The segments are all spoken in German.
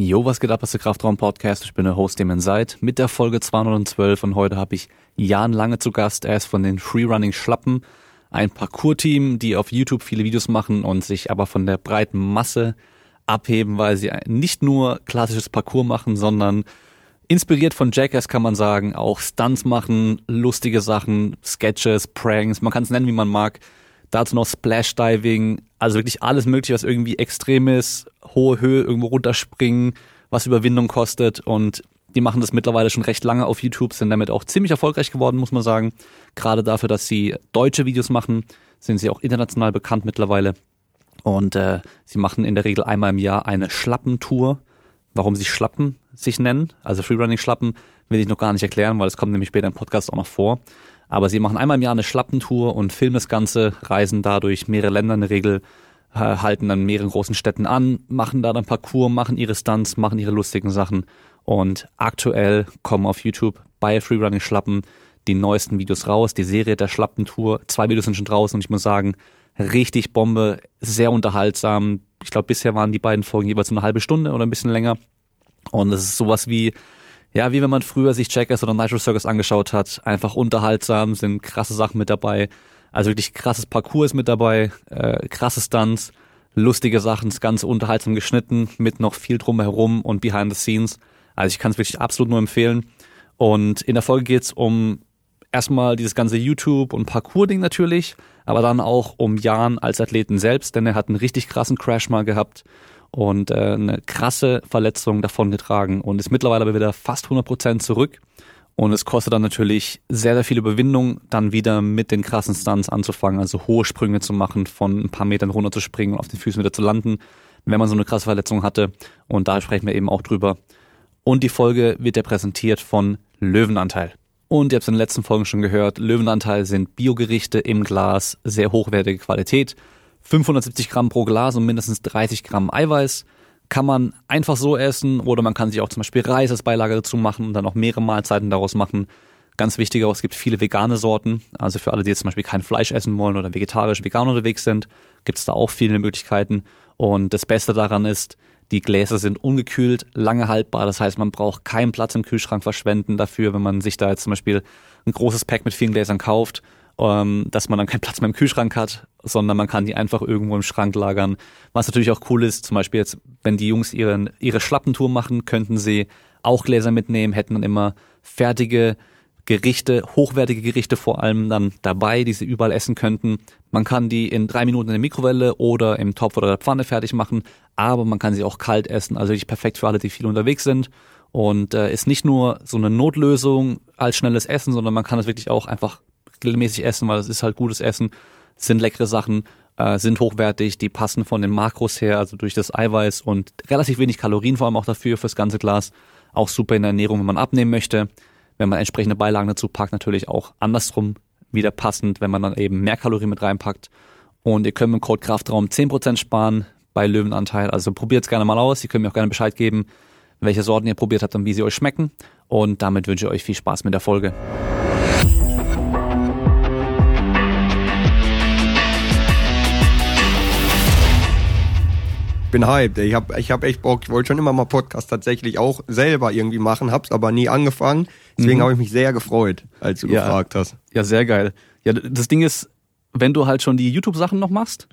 Jo, was geht ab, was der Kraftraum Podcast? Ich bin der Host, dem ihr seid, mit der Folge 212 und heute habe ich Jan Lange zu Gast. Er ist von den Freerunning Schlappen, ein Parcours-Team, die auf YouTube viele Videos machen und sich aber von der breiten Masse abheben, weil sie nicht nur klassisches Parcours machen, sondern inspiriert von Jackass kann man sagen, auch Stunts machen, lustige Sachen, Sketches, Pranks, man kann es nennen, wie man mag. Dazu noch Splash Diving, also wirklich alles mögliche, was irgendwie extrem ist, hohe Höhe irgendwo runterspringen, was Überwindung kostet und die machen das mittlerweile schon recht lange auf YouTube, sind damit auch ziemlich erfolgreich geworden, muss man sagen. Gerade dafür, dass sie deutsche Videos machen, sind sie auch international bekannt mittlerweile. Und äh, sie machen in der Regel einmal im Jahr eine Schlappentour. Warum sie Schlappen sich nennen, also Freerunning-Schlappen, will ich noch gar nicht erklären, weil es kommt nämlich später im Podcast auch noch vor. Aber sie machen einmal im Jahr eine Schlappentour und filmen das Ganze, reisen dadurch mehrere Länder in der Regel, äh, halten dann mehreren großen Städten an, machen da dann Parcours, machen ihre Stunts, machen ihre lustigen Sachen. Und aktuell kommen auf YouTube bei Freerunning Schlappen die neuesten Videos raus, die Serie der Schlappentour. Zwei Videos sind schon draußen und ich muss sagen, richtig Bombe, sehr unterhaltsam. Ich glaube, bisher waren die beiden Folgen jeweils eine halbe Stunde oder ein bisschen länger. Und es ist sowas wie, ja, wie wenn man früher sich Jackass oder Nitro Circus angeschaut hat. Einfach unterhaltsam, sind krasse Sachen mit dabei. Also wirklich krasses Parcours mit dabei, äh, krasse Stunts, lustige Sachen, das Ganze unterhaltsam geschnitten, mit noch viel drumherum und behind the scenes. Also ich kann es wirklich absolut nur empfehlen. Und in der Folge geht's um erstmal dieses ganze YouTube- und Parcours-Ding natürlich, aber dann auch um Jan als Athleten selbst, denn er hat einen richtig krassen Crash mal gehabt und äh, eine krasse Verletzung davongetragen und ist mittlerweile aber wieder fast 100 Prozent zurück. Und es kostet dann natürlich sehr, sehr viel Überwindung, dann wieder mit den krassen Stunts anzufangen, also hohe Sprünge zu machen, von ein paar Metern runter zu springen und auf den Füßen wieder zu landen, wenn man so eine krasse Verletzung hatte. Und da sprechen wir eben auch drüber. Und die Folge wird ja präsentiert von Löwenanteil. Und ihr habt es in den letzten Folgen schon gehört, Löwenanteil sind Biogerichte im Glas, sehr hochwertige Qualität. 570 Gramm pro Glas und mindestens 30 Gramm Eiweiß. Kann man einfach so essen oder man kann sich auch zum Beispiel Reis als Beilage dazu machen und dann auch mehrere Mahlzeiten daraus machen. Ganz wichtig auch, es gibt viele vegane Sorten. Also für alle, die jetzt zum Beispiel kein Fleisch essen wollen oder vegetarisch vegan unterwegs sind, gibt es da auch viele Möglichkeiten. Und das Beste daran ist, die Gläser sind ungekühlt, lange haltbar. Das heißt, man braucht keinen Platz im Kühlschrank verschwenden dafür, wenn man sich da jetzt zum Beispiel ein großes Pack mit vielen Gläsern kauft ähm, dass man dann keinen Platz mehr im Kühlschrank hat, sondern man kann die einfach irgendwo im Schrank lagern. Was natürlich auch cool ist, zum Beispiel jetzt, wenn die Jungs ihren, ihre Schlappentour machen, könnten sie auch Gläser mitnehmen, hätten dann immer fertige Gerichte, hochwertige Gerichte vor allem dann dabei, die sie überall essen könnten. Man kann die in drei Minuten in der Mikrowelle oder im Topf oder der Pfanne fertig machen, aber man kann sie auch kalt essen, also wirklich perfekt für alle, die viel unterwegs sind. Und äh, ist nicht nur so eine Notlösung als schnelles Essen, sondern man kann es wirklich auch einfach regelmäßig essen, weil es ist halt gutes Essen, sind leckere Sachen, äh, sind hochwertig, die passen von den Makros her, also durch das Eiweiß und relativ wenig Kalorien vor allem auch dafür fürs ganze Glas. Auch super in der Ernährung, wenn man abnehmen möchte. Wenn man entsprechende Beilagen dazu packt, natürlich auch andersrum wieder passend, wenn man dann eben mehr Kalorien mit reinpackt. Und ihr könnt mit dem Code Kraftraum 10% sparen bei Löwenanteil. Also probiert es gerne mal aus. Ihr könnt mir auch gerne Bescheid geben, welche Sorten ihr probiert habt und wie sie euch schmecken. Und damit wünsche ich euch viel Spaß mit der Folge. Bin hyped. Ich habe ich hab echt Bock. Ich wollte schon immer mal Podcast tatsächlich auch selber irgendwie machen, hab's aber nie angefangen. Deswegen mhm. habe ich mich sehr gefreut, als du ja. gefragt hast. Ja, sehr geil. Ja, das Ding ist, wenn du halt schon die YouTube-Sachen noch machst,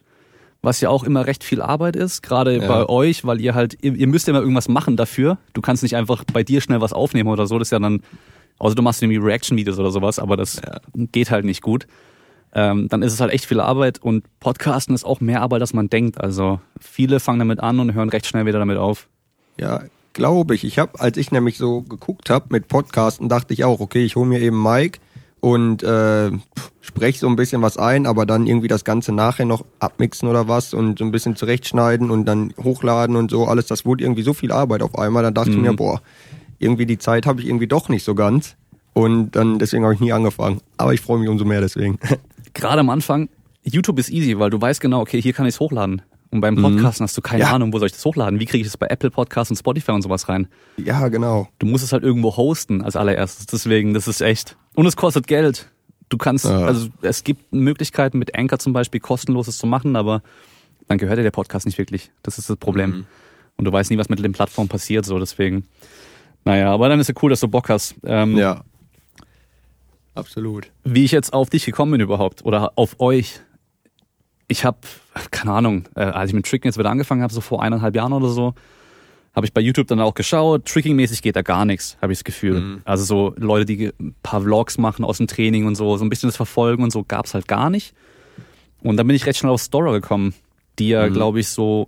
was ja auch immer recht viel Arbeit ist, gerade ja. bei euch, weil ihr halt, ihr, ihr müsst ja immer irgendwas machen dafür. Du kannst nicht einfach bei dir schnell was aufnehmen oder so. Das ist ja dann, außer du machst irgendwie Reaction-Videos oder sowas, aber das ja. geht halt nicht gut ähm, dann ist es halt echt viel Arbeit und Podcasten ist auch mehr Arbeit, als man denkt. Also viele fangen damit an und hören recht schnell wieder damit auf. Ja, glaube ich. Ich habe, als ich nämlich so geguckt habe mit Podcasten, dachte ich auch, okay, ich hole mir eben Mike und äh, spreche so ein bisschen was ein, aber dann irgendwie das Ganze nachher noch abmixen oder was und so ein bisschen zurechtschneiden und dann hochladen und so alles. Das wurde irgendwie so viel Arbeit auf einmal. Dann dachte mhm. ich mir, mhm. boah, irgendwie die Zeit habe ich irgendwie doch nicht so ganz. Und dann deswegen habe ich nie angefangen. Aber ich freue mich umso mehr deswegen. gerade am Anfang, YouTube ist easy, weil du weißt genau, okay, hier kann ich es hochladen. Und beim Podcasten mhm. hast du keine ja. Ahnung, wo soll ich das hochladen? Wie kriege ich das bei Apple Podcasts und Spotify und sowas rein? Ja, genau. Du musst es halt irgendwo hosten als allererstes. Deswegen, das ist echt. Und es kostet Geld. Du kannst, ja. also es gibt Möglichkeiten mit Anchor zum Beispiel kostenloses zu machen, aber dann gehört dir der Podcast nicht wirklich. Das ist das Problem. Mhm. Und du weißt nie, was mit den Plattformen passiert, so deswegen. Naja, aber dann ist ja cool, dass du Bock hast. Ähm, Ja. Absolut. Wie ich jetzt auf dich gekommen bin überhaupt oder auf euch. Ich habe, keine Ahnung, äh, als ich mit Tricken jetzt wieder angefangen habe, so vor eineinhalb Jahren oder so, habe ich bei YouTube dann auch geschaut. Tricking-mäßig geht da gar nichts, habe ich das Gefühl. Mhm. Also so Leute, die ein paar Vlogs machen aus dem Training und so, so ein bisschen das Verfolgen und so gab's halt gar nicht. Und dann bin ich recht schnell auf Storer gekommen, die ja, Mhm. glaube ich, so,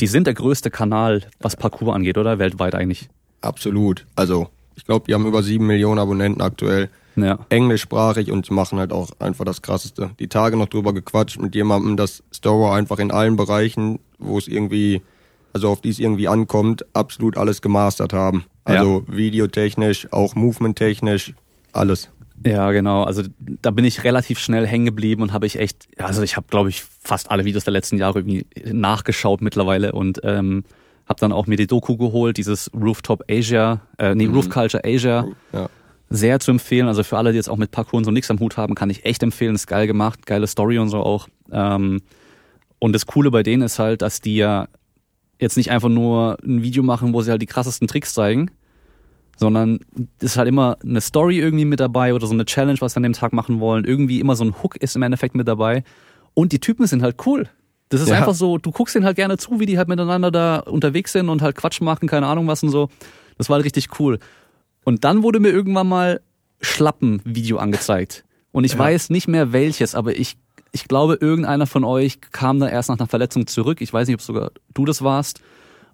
die sind der größte Kanal, was Parkour angeht, oder? Weltweit eigentlich. Absolut. Also, ich glaube, die haben über sieben Millionen Abonnenten aktuell. Ja. Englischsprachig und machen halt auch einfach das Krasseste. Die Tage noch drüber gequatscht mit jemandem, dass Storer einfach in allen Bereichen, wo es irgendwie, also auf die es irgendwie ankommt, absolut alles gemastert haben. Also videotechnisch, auch movementtechnisch, alles. Ja, genau. Also da bin ich relativ schnell hängen geblieben und habe ich echt, also ich habe, glaube ich, fast alle Videos der letzten Jahre irgendwie nachgeschaut mittlerweile und ähm, habe dann auch mir die Doku geholt, dieses Rooftop Asia, äh, nee, Roof Culture Asia, Ja. Sehr zu empfehlen. Also für alle, die jetzt auch mit Parkour und so nichts am Hut haben, kann ich echt empfehlen. Ist geil gemacht, geile Story und so auch. Ähm, und das Coole bei denen ist halt, dass die ja jetzt nicht einfach nur ein Video machen, wo sie halt die krassesten Tricks zeigen, sondern es ist halt immer eine Story irgendwie mit dabei oder so eine Challenge, was sie an dem Tag machen wollen. Irgendwie immer so ein Hook ist im Endeffekt mit dabei. Und die Typen sind halt cool. Das ist Ja. einfach so, du guckst denen halt gerne zu, wie die halt miteinander da unterwegs sind und halt Quatsch machen, keine Ahnung was und so. Das war halt richtig cool. Und dann wurde mir irgendwann mal Schlappen-Video angezeigt. Und ich Ja. weiß nicht mehr welches, aber ich, ich glaube, irgendeiner von euch kam da erst nach einer Verletzung zurück. Ich weiß nicht, ob sogar du das warst.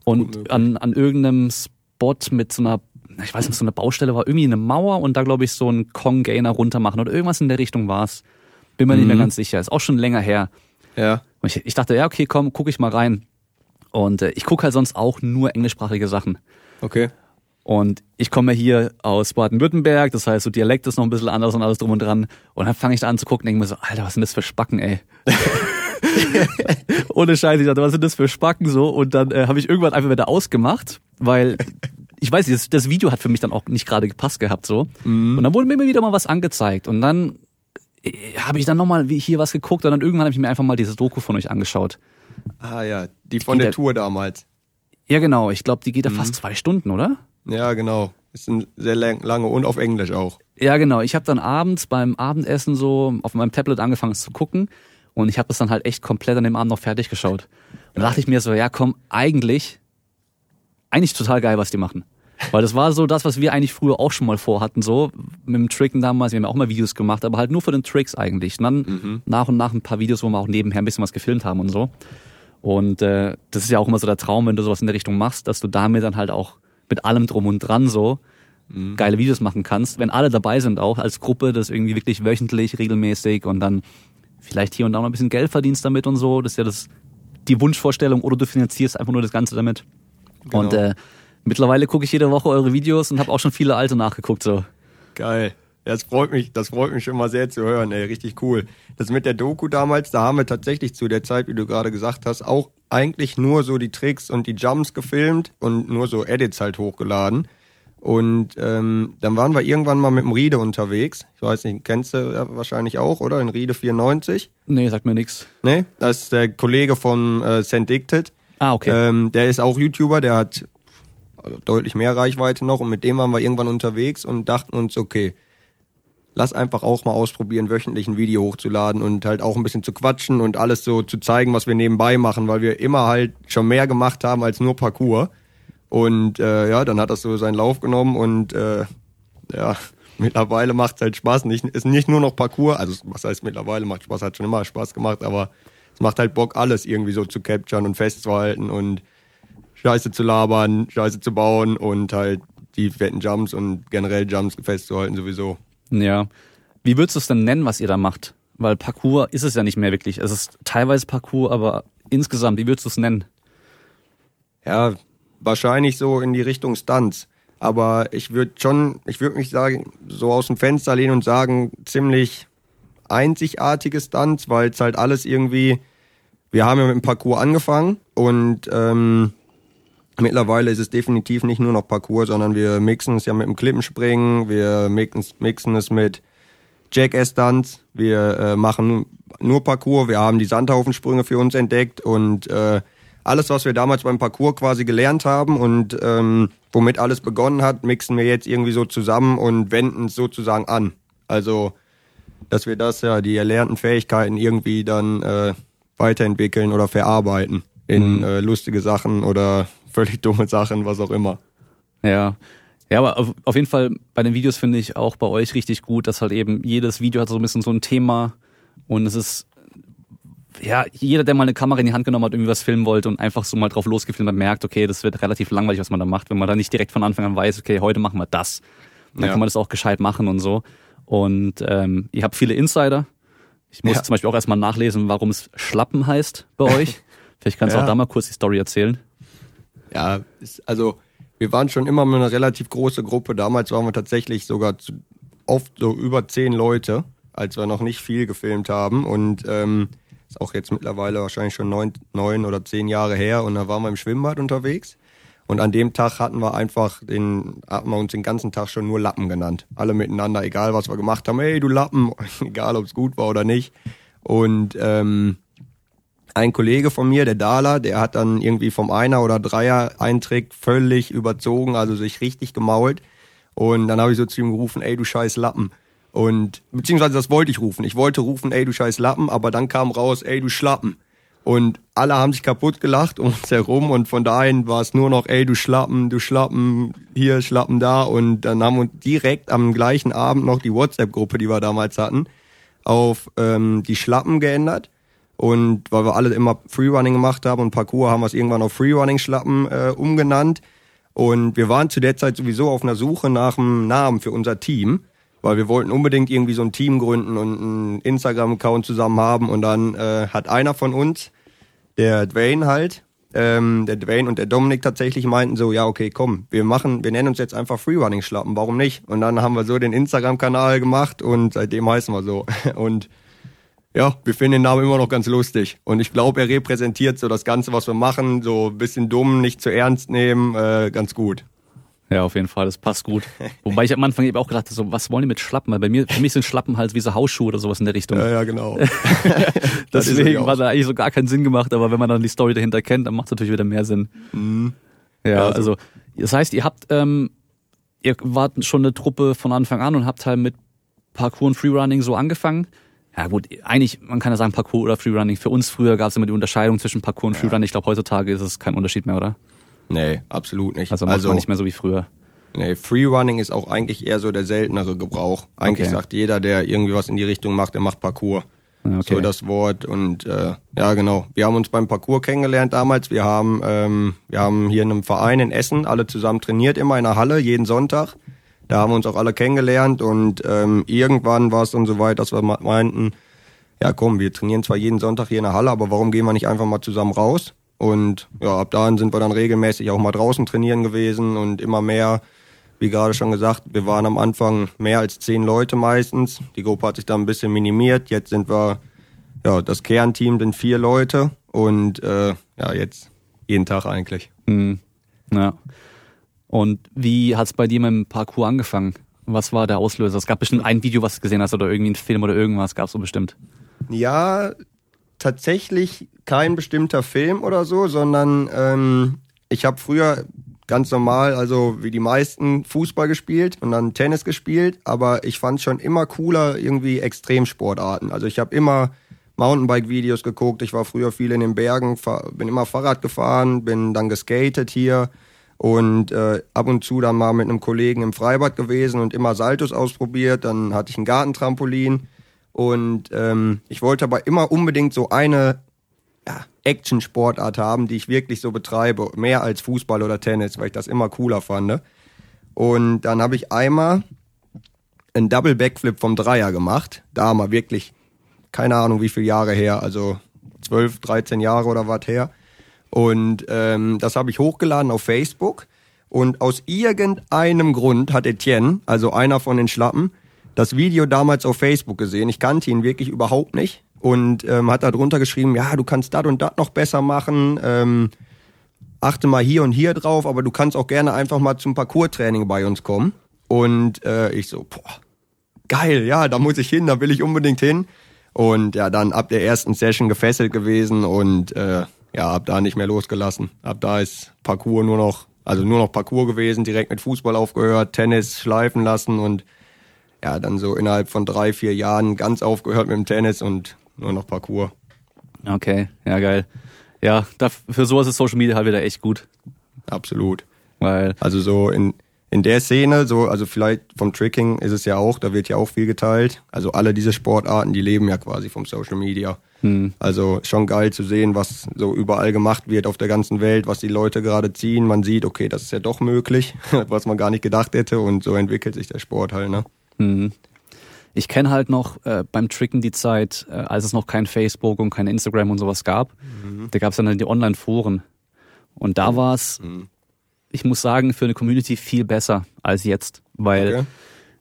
Und an, an irgendeinem Spot mit so einer, ich weiß nicht, so einer Baustelle war irgendwie eine Mauer und da glaube ich so ein Kong-Gainer runter machen oder irgendwas in der Richtung war's. Bin mir nicht mehr Mhm. ganz sicher. Ist auch schon länger her. Ja. Und ich, ich dachte, ja, okay, komm, guck ich mal rein. Und äh, ich gucke halt sonst auch nur englischsprachige Sachen. Okay. Und ich komme hier aus Baden-Württemberg, das heißt, so Dialekt ist noch ein bisschen anders und alles drum und dran. Und dann fange ich da an zu gucken und denke mir so, Alter, was sind das für Spacken, ey? Ohne Scheiß, ich dachte, was sind das für Spacken so? Und dann äh, habe ich irgendwann einfach wieder ausgemacht, weil ich weiß nicht, das, das Video hat für mich dann auch nicht gerade gepasst gehabt so. Und dann wurde mir immer wieder mal was angezeigt. Und dann äh, habe ich dann nochmal hier was geguckt und dann irgendwann habe ich mir einfach mal dieses Doku von euch angeschaut. Ah ja, die von geht der Tour damals. Ja, genau. Ich glaube, die geht ja fast zwei Stunden, oder? Ja, genau. Ist ein sehr lang, lange und auf Englisch auch. Ja, genau. Ich habe dann abends beim Abendessen so auf meinem Tablet angefangen zu gucken und ich habe das dann halt echt komplett an dem Abend noch fertig geschaut. Und da dachte ich mir so, ja komm, eigentlich, eigentlich total geil, was die machen. Weil das war so das, was wir eigentlich früher auch schon mal vorhatten, so mit dem Tricken damals. Wir haben ja auch mal Videos gemacht, aber halt nur für den Tricks eigentlich. Und dann nach und nach ein paar Videos, wo wir auch nebenher ein bisschen was gefilmt haben und so. Und äh, das ist ja auch immer so der Traum, wenn du sowas in der Richtung machst, dass du damit dann halt auch mit allem drum und dran so geile Videos machen kannst, wenn alle dabei sind auch als Gruppe, das irgendwie wirklich wöchentlich, regelmäßig und dann vielleicht hier und da noch ein bisschen Geld verdienst damit und so. Das ist ja das die Wunschvorstellung oder du finanzierst einfach nur das Ganze damit. Genau. Und äh, mittlerweile gucke ich jede Woche eure Videos und habe auch schon viele alte nachgeguckt so. Geil. Ja, Das freut mich, das freut mich schon mal sehr zu hören, ey, richtig cool. Das mit der Doku damals, da haben wir tatsächlich zu der Zeit, wie du gerade gesagt hast, auch eigentlich nur so die Tricks und die Jumps gefilmt und nur so Edits halt hochgeladen. Und ähm, dann waren wir irgendwann mal mit dem Riede unterwegs. Ich weiß nicht, kennst du ja wahrscheinlich auch, oder? In Riede 94. Nee, sagt mir nix. Ne? Das ist der Kollege von äh, St. Dicted. Ah, okay. Ähm, der ist auch YouTuber, der hat deutlich mehr Reichweite noch und mit dem waren wir irgendwann unterwegs und dachten uns, okay, lass einfach auch mal ausprobieren, wöchentlich ein Video hochzuladen und halt auch ein bisschen zu quatschen und alles so zu zeigen, was wir nebenbei machen, weil wir immer halt schon mehr gemacht haben als nur Parcours. Und äh, ja, dann hat das so seinen Lauf genommen und äh, ja, mittlerweile macht es halt Spaß. Nicht, ist nicht nur noch Parcours, also was heißt mittlerweile macht Spaß, hat schon immer Spaß gemacht, aber es macht halt Bock, alles irgendwie so zu capturen und festzuhalten und Scheiße zu labern, Scheiße zu bauen und halt die fetten Jumps und generell Jumps festzuhalten sowieso. Ja. Wie würdest du es denn nennen, was ihr da macht? Weil Parcours ist es ja nicht mehr wirklich. Es ist teilweise Parcours, aber insgesamt, wie würdest du es nennen? Ja, wahrscheinlich so in die Richtung Stunts. Aber ich würde schon, ich würde mich sagen, so aus dem Fenster lehnen und sagen, ziemlich einzigartige Stunts, weil es halt alles irgendwie, wir haben ja mit dem Parcours angefangen und ähm, mittlerweile ist es definitiv nicht nur noch Parcours, sondern wir mixen es ja mit dem Klippenspringen, wir mixen, mixen es mit Jackass-Stunts, wir äh, machen nur Parcours, wir haben die Sandhaufensprünge für uns entdeckt und äh, alles, was wir damals beim Parcours quasi gelernt haben und ähm, womit alles begonnen hat, mixen wir jetzt irgendwie so zusammen und wenden es sozusagen an. Also, dass wir das ja, die erlernten Fähigkeiten irgendwie dann äh, weiterentwickeln oder verarbeiten in mhm. äh, lustige Sachen oder völlig dumme Sachen, was auch immer. Ja. Ja, aber auf, auf jeden Fall bei den Videos finde ich auch bei euch richtig gut, dass halt eben jedes Video hat so ein bisschen so ein Thema und es ist ja, jeder, der mal eine Kamera in die Hand genommen hat, irgendwie was filmen wollte und einfach so mal drauf losgefilmt hat, merkt, okay, das wird relativ langweilig, was man da macht, wenn man da nicht direkt von Anfang an weiß, okay, heute machen wir das. Dann ja. kann man das auch gescheit machen und so. Und ähm, ihr habt viele Insider. Ich muss ja. zum Beispiel auch erstmal nachlesen, warum es Schlappen heißt bei euch. Vielleicht kannst du ja. auch da mal kurz die Story erzählen. Ja, ist, also wir waren schon immer eine relativ große Gruppe. Damals waren wir tatsächlich sogar zu, oft so über zehn Leute, als wir noch nicht viel gefilmt haben. Und ähm, ist auch jetzt mittlerweile wahrscheinlich schon neun, neun oder zehn Jahre her. Und da waren wir im Schwimmbad unterwegs. Und an dem Tag hatten wir einfach den, hatten wir uns den ganzen Tag schon nur Lappen genannt. Alle miteinander, egal was wir gemacht haben. Hey, du Lappen, egal ob es gut war oder nicht. Und ähm, ein Kollege von mir, der Dala, der hat dann irgendwie vom Einer- oder Dreier-Eintrick völlig überzogen, also sich richtig gemault. Und dann habe ich so zu ihm gerufen, ey, du scheiß Lappen. Und beziehungsweise das wollte ich rufen. Ich wollte rufen, ey, du scheiß Lappen, aber dann kam raus, ey, du Schlappen. Und alle haben sich kaputt gelacht um uns herum und von dahin war es nur noch, ey, du Schlappen, du Schlappen, hier, Schlappen da. Und dann haben wir direkt am gleichen Abend noch die WhatsApp-Gruppe, die wir damals hatten, auf ähm, die Schlappen geändert. Und weil wir alle immer Freerunning gemacht haben und Parkour haben wir es irgendwann auf Freerunning-Schlappen äh, umgenannt. Und wir waren zu der Zeit sowieso auf einer Suche nach einem Namen für unser Team, weil wir wollten unbedingt irgendwie so ein Team gründen und einen Instagram-Account zusammen haben. Und dann äh, hat einer von uns, der Dwayne halt, ähm, der Dwayne und der Dominik tatsächlich meinten so, ja, okay, komm, wir machen, wir nennen uns jetzt einfach Freerunning-Schlappen, warum nicht? Und dann haben wir so den Instagram-Kanal gemacht und seitdem heißen wir so. Und ja, wir finden den Namen immer noch ganz lustig. Und ich glaube, er repräsentiert so das Ganze, was wir machen, so ein bisschen dumm, nicht zu ernst nehmen, äh, ganz gut. Ja, auf jeden Fall, das passt gut. Wobei ich am Anfang eben auch gedacht habe, so, was wollen die mit Schlappen? Weil bei mir, für mich sind Schlappen halt wie so Hausschuhe oder sowas in der Richtung. Ja, ja, genau. Deswegen war da eigentlich so gar keinen Sinn gemacht, aber wenn man dann die Story dahinter kennt, dann macht es natürlich wieder mehr Sinn. Mhm. Ja, ja also, also, das heißt, ihr habt, ähm, ihr wart schon eine Truppe von Anfang an und habt halt mit Parkour und Freerunning so angefangen ja gut, eigentlich, man kann ja sagen Parkour oder Freerunning. Für uns früher gab es immer die Unterscheidung zwischen Parkour und. Freerunning. Ich glaube, heutzutage ist es kein Unterschied mehr, oder? Nee, absolut nicht. Also macht also, man nicht mehr so wie früher. Nee, Freerunning ist auch eigentlich eher so der seltenere Gebrauch. Eigentlich okay. sagt jeder, der irgendwie was in die Richtung macht, der macht Parkour. Okay. So das Wort und äh, ja genau. Wir haben uns beim Parkour kennengelernt damals. Wir haben ähm, wir haben hier in einem Verein in Essen alle zusammen trainiert immer in der Halle jeden Sonntag. Da haben wir uns auch alle kennengelernt und ähm, irgendwann war es dann so weit, dass wir meinten, ja komm, wir trainieren zwar jeden Sonntag hier in der Halle, aber warum gehen wir nicht einfach mal zusammen raus? Und ja, ab dahin sind wir dann regelmäßig auch mal draußen trainieren gewesen und immer mehr, wie gerade schon gesagt, wir waren am Anfang mehr als zehn Leute meistens. Die Gruppe hat sich dann ein bisschen minimiert. Jetzt sind wir, ja, das Kernteam sind vier Leute und äh, ja, jetzt jeden Tag eigentlich. Mhm. Ja. Und wie hat es bei dir mit dem Parcours angefangen? Was war der Auslöser? Es gab bestimmt ein Video, was du gesehen hast oder irgendwie ein Film oder irgendwas gab es so bestimmt. Ja, tatsächlich kein bestimmter Film oder so, sondern ähm, ich habe früher ganz normal, also wie die meisten, Fußball gespielt und dann Tennis gespielt, aber ich fand schon immer cooler irgendwie Extremsportarten. Also ich habe immer Mountainbike-Videos geguckt, ich war früher viel in den Bergen, bin immer Fahrrad gefahren, bin dann geskatet hier und äh, ab und zu dann mal mit einem Kollegen im Freibad gewesen und immer Saltos ausprobiert. Dann hatte ich ein Gartentrampolin und ähm, ich wollte aber immer unbedingt so eine ja, Action-Sportart haben, die ich wirklich so betreibe, mehr als Fußball oder Tennis, weil ich das immer cooler fand. Und dann habe ich einmal einen Double Backflip vom Dreier gemacht. Da wir wirklich, keine Ahnung wie viele Jahre her, also 12, 13 Jahre oder was her. Und ähm, das habe ich hochgeladen auf Facebook. Und aus irgendeinem Grund hat Etienne, also einer von den Schlappen, das Video damals auf Facebook gesehen. Ich kannte ihn wirklich überhaupt nicht. Und ähm, hat da drunter geschrieben, ja, du kannst das und das noch besser machen. Ähm, achte mal hier und hier drauf, aber du kannst auch gerne einfach mal zum Parcours-Training bei uns kommen. Und äh, ich so, boah, geil, ja, da muss ich hin, da will ich unbedingt hin. Und ja, dann ab der ersten Session gefesselt gewesen und äh, ja, ab da nicht mehr losgelassen. Ab da ist Parcours nur noch, also nur noch Parcours gewesen, direkt mit Fußball aufgehört, Tennis schleifen lassen und ja, dann so innerhalb von drei, vier Jahren ganz aufgehört mit dem Tennis und nur noch Parcours. Okay, ja, geil. Ja, da, für sowas ist Social Media halt wieder echt gut. Absolut. Weil, Also so in, in der Szene, so, also vielleicht vom Tricking ist es ja auch, da wird ja auch viel geteilt. Also alle diese Sportarten, die leben ja quasi vom Social Media. Also schon geil zu sehen, was so überall gemacht wird auf der ganzen Welt, was die Leute gerade ziehen. Man sieht, okay, das ist ja doch möglich, was man gar nicht gedacht hätte und so entwickelt sich der Sport halt, ne? Mhm. Ich kenne halt noch äh, beim Tricken die Zeit, äh, als es noch kein Facebook und kein Instagram und sowas gab. Da gab es dann halt die Online-Foren. Und da war es, ich muss sagen, für eine Community viel besser als jetzt. Weil Okay.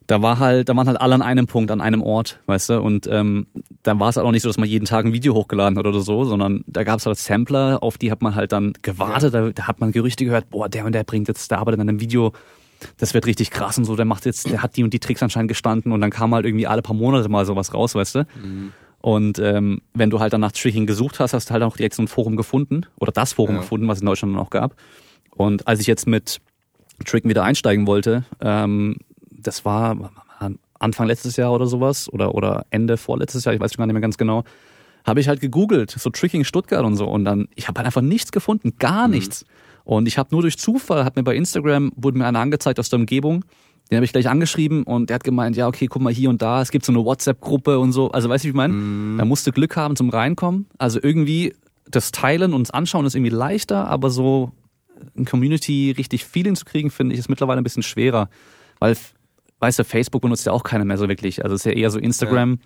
da war halt, da waren halt alle an einem Punkt, an einem Ort, weißt du? Und ähm, dann war es halt auch nicht so, dass man jeden Tag ein Video hochgeladen hat oder so, sondern da gab es halt Sampler, auf die hat man halt dann gewartet, da, da hat man Gerüchte gehört, boah, der und der bringt jetzt, der arbeitet an einem Video, das wird richtig krass und so, der macht jetzt, der hat die und die Tricks anscheinend gestanden und dann kam halt irgendwie alle paar Monate mal sowas raus, weißt du? Und ähm, wenn du halt dann nach Tricking gesucht hast, hast du halt auch direkt so ein Forum gefunden oder das Forum Ja. gefunden, was es in Deutschland noch gab. Und als ich jetzt mit Tricken wieder einsteigen wollte, ähm, das war Anfang letztes Jahr oder sowas oder, oder Ende vorletztes Jahr, ich weiß schon gar nicht mehr ganz genau, habe ich halt gegoogelt, so Tricking Stuttgart und so und dann, ich habe halt einfach nichts gefunden, gar nichts. Und ich habe nur durch Zufall, hat mir bei Instagram, wurde mir einer angezeigt aus der Umgebung, den habe ich gleich angeschrieben und der hat gemeint, ja, okay, guck mal hier und da, es gibt so eine WhatsApp-Gruppe und so. Also weißt du, wie ich meine? Da musst du Glück haben zum Reinkommen. Also irgendwie das Teilen und das Anschauen ist irgendwie leichter, aber so ein Community richtig viel hinzukriegen, finde ich, ist mittlerweile ein bisschen schwerer. Weil, weißt du, Facebook benutzt ja auch keiner mehr so wirklich. Also es ist ja eher so Instagram.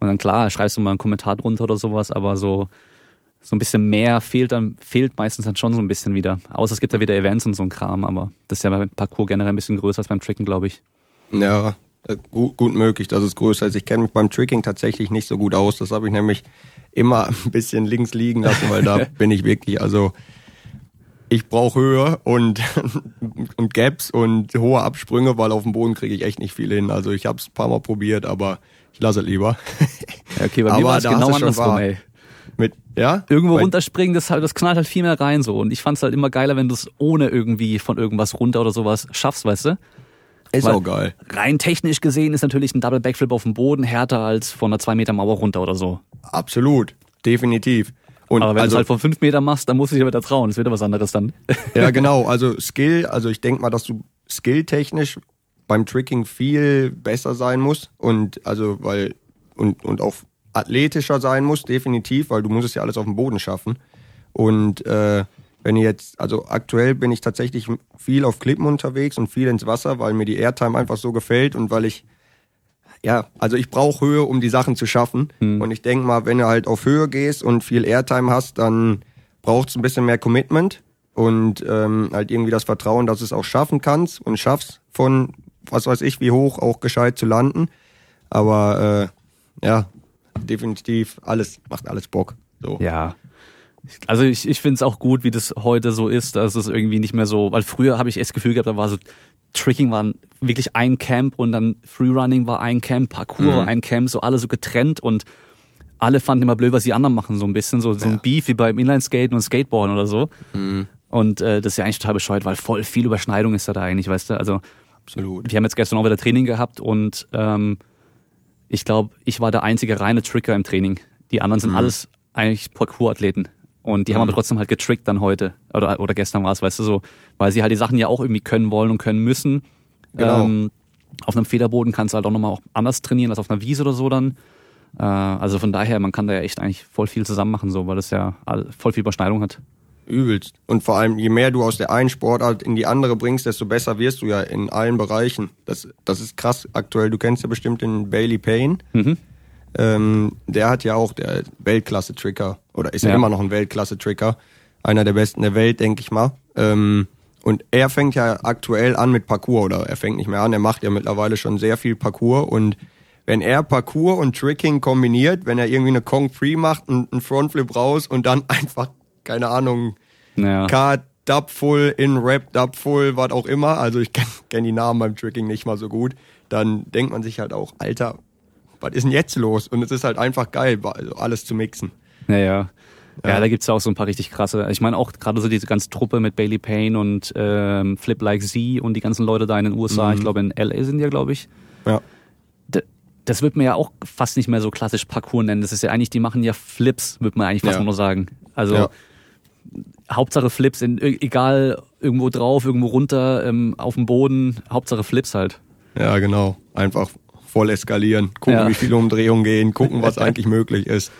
Und dann klar, schreibst du mal einen Kommentar drunter oder sowas, aber so, so ein bisschen mehr fehlt dann, fehlt meistens dann schon so ein bisschen wieder. Außer es gibt ja wieder Events und so ein Kram, aber das ist ja beim Parcours generell ein bisschen größer als beim Tricken, glaube ich. Ja, äh, gut, gut möglich, dass es größer ist. Ich kenne mich beim Tricking tatsächlich nicht so gut aus. Das habe ich nämlich immer ein bisschen links liegen lassen, weil da bin ich wirklich, also ich brauche Höhe und, und Gaps und hohe Absprünge, weil auf dem Boden kriege ich echt nicht viel hin. Also ich habe es ein paar Mal probiert, aber ich lasse es lieber. Okay, bei mir war es genau andersrum, ey. Mit, ja? Irgendwo Weil- runterspringen, das, das knallt halt viel mehr rein so. Und ich fand's halt immer geiler, wenn du es ohne irgendwie von irgendwas runter oder sowas schaffst, weißt du? Ist Weil- auch geil. Rein technisch gesehen ist natürlich ein Double Backflip auf dem Boden härter als von einer 2 Meter Mauer runter oder so. Absolut. Definitiv. Und Aber wenn also, du es halt von 5 Meter machst, dann musst du dich wieder trauen. Das wird ja was anderes dann. Ja, genau. Also Skill, also ich denke mal, dass du skilltechnisch beim Tricking viel besser sein musst und also weil und und auch athletischer sein musst, definitiv, weil du musst es ja alles auf dem Boden schaffen. Und äh, wenn ich jetzt, also aktuell bin ich tatsächlich viel auf Klippen unterwegs und viel ins Wasser, weil mir die Airtime einfach so gefällt und weil ich ja, also ich brauche Höhe, um die Sachen zu schaffen. Und ich denke mal, wenn du halt auf Höhe gehst und viel Airtime hast, dann braucht es ein bisschen mehr Commitment und ähm, halt irgendwie das Vertrauen, dass du es auch schaffen kannst und schaffst von was weiß ich wie hoch auch gescheit zu landen. Aber äh, ja, definitiv alles macht alles Bock. So. Ja. Also ich, ich finde es auch gut, wie das heute so ist, dass es irgendwie nicht mehr so, weil früher habe ich echt das Gefühl gehabt, da war so, Tricking war wirklich ein Camp und dann Freerunning war ein Camp, Parkour war ein Camp, so alle so getrennt und alle fanden immer blöd, was die anderen machen, so ein bisschen, so, so ein Beef wie beim Inlineskaten und Skateboarden oder so. Und äh, das ist ja eigentlich total bescheuert, weil voll viel Überschneidung ist da, da eigentlich, weißt du, also Absolut. wir haben jetzt gestern auch wieder Training gehabt und ähm, ich glaube, ich war der einzige reine Tricker im Training. Die anderen sind alles eigentlich Parkour-Athleten. Und die haben aber trotzdem halt getrickt dann heute. Oder, oder gestern war es, weißt du so, weil sie halt die Sachen ja auch irgendwie können wollen und können müssen. Genau. Ähm, auf einem Federboden kannst du halt auch nochmal auch anders trainieren als auf einer Wiese oder so dann. Äh, also von daher, man kann da ja echt eigentlich voll viel zusammen machen, so, weil das ja voll viel Überschneidung hat. Übelst. Und vor allem, je mehr du aus der einen Sportart in die andere bringst, desto besser wirst du ja in allen Bereichen. Das, das ist krass aktuell. Du kennst ja bestimmt den Bailey Payne. Mhm. Ähm, der hat ja auch der Weltklasse-Tricker oder ist ja, Ja. immer noch ein Weltklasse-Tricker. Einer der besten der Welt, denke ich mal. Ähm, und er fängt ja aktuell an mit Parkour oder er fängt nicht mehr an, er macht ja mittlerweile schon sehr viel Parkour und wenn er Parkour und Tricking kombiniert, wenn er irgendwie eine Kong Free macht, einen einen Frontflip raus und dann einfach, keine Ahnung, Ja. Card, Dub Full, In Rap, Dub Full, was auch immer. Also ich kenne kenn die Namen beim Tricking nicht mal so gut. Dann denkt man sich halt auch, Alter, was ist denn jetzt los? Und es ist halt einfach geil, also alles zu mixen. Ja, ja. Ja, da gibt's ja auch so ein paar richtig krasse. Ich meine auch gerade so diese ganze Truppe mit Bailey Payne und ähm, Flip Like Z und die ganzen Leute da in den USA. Mhm. Ich glaube in LA sind die ja, glaube ich. Ja. das wird man ja auch fast nicht mehr so klassisch Parkour nennen. Das ist ja eigentlich, die machen ja Flips, würde man eigentlich fast ja. nur sagen. Also ja. Hauptsache Flips, in, egal irgendwo drauf, irgendwo runter, ähm, auf dem Boden, Hauptsache Flips halt. Ja, genau. Einfach voll eskalieren, gucken, ja. wie viele Umdrehungen gehen, gucken, was eigentlich möglich ist.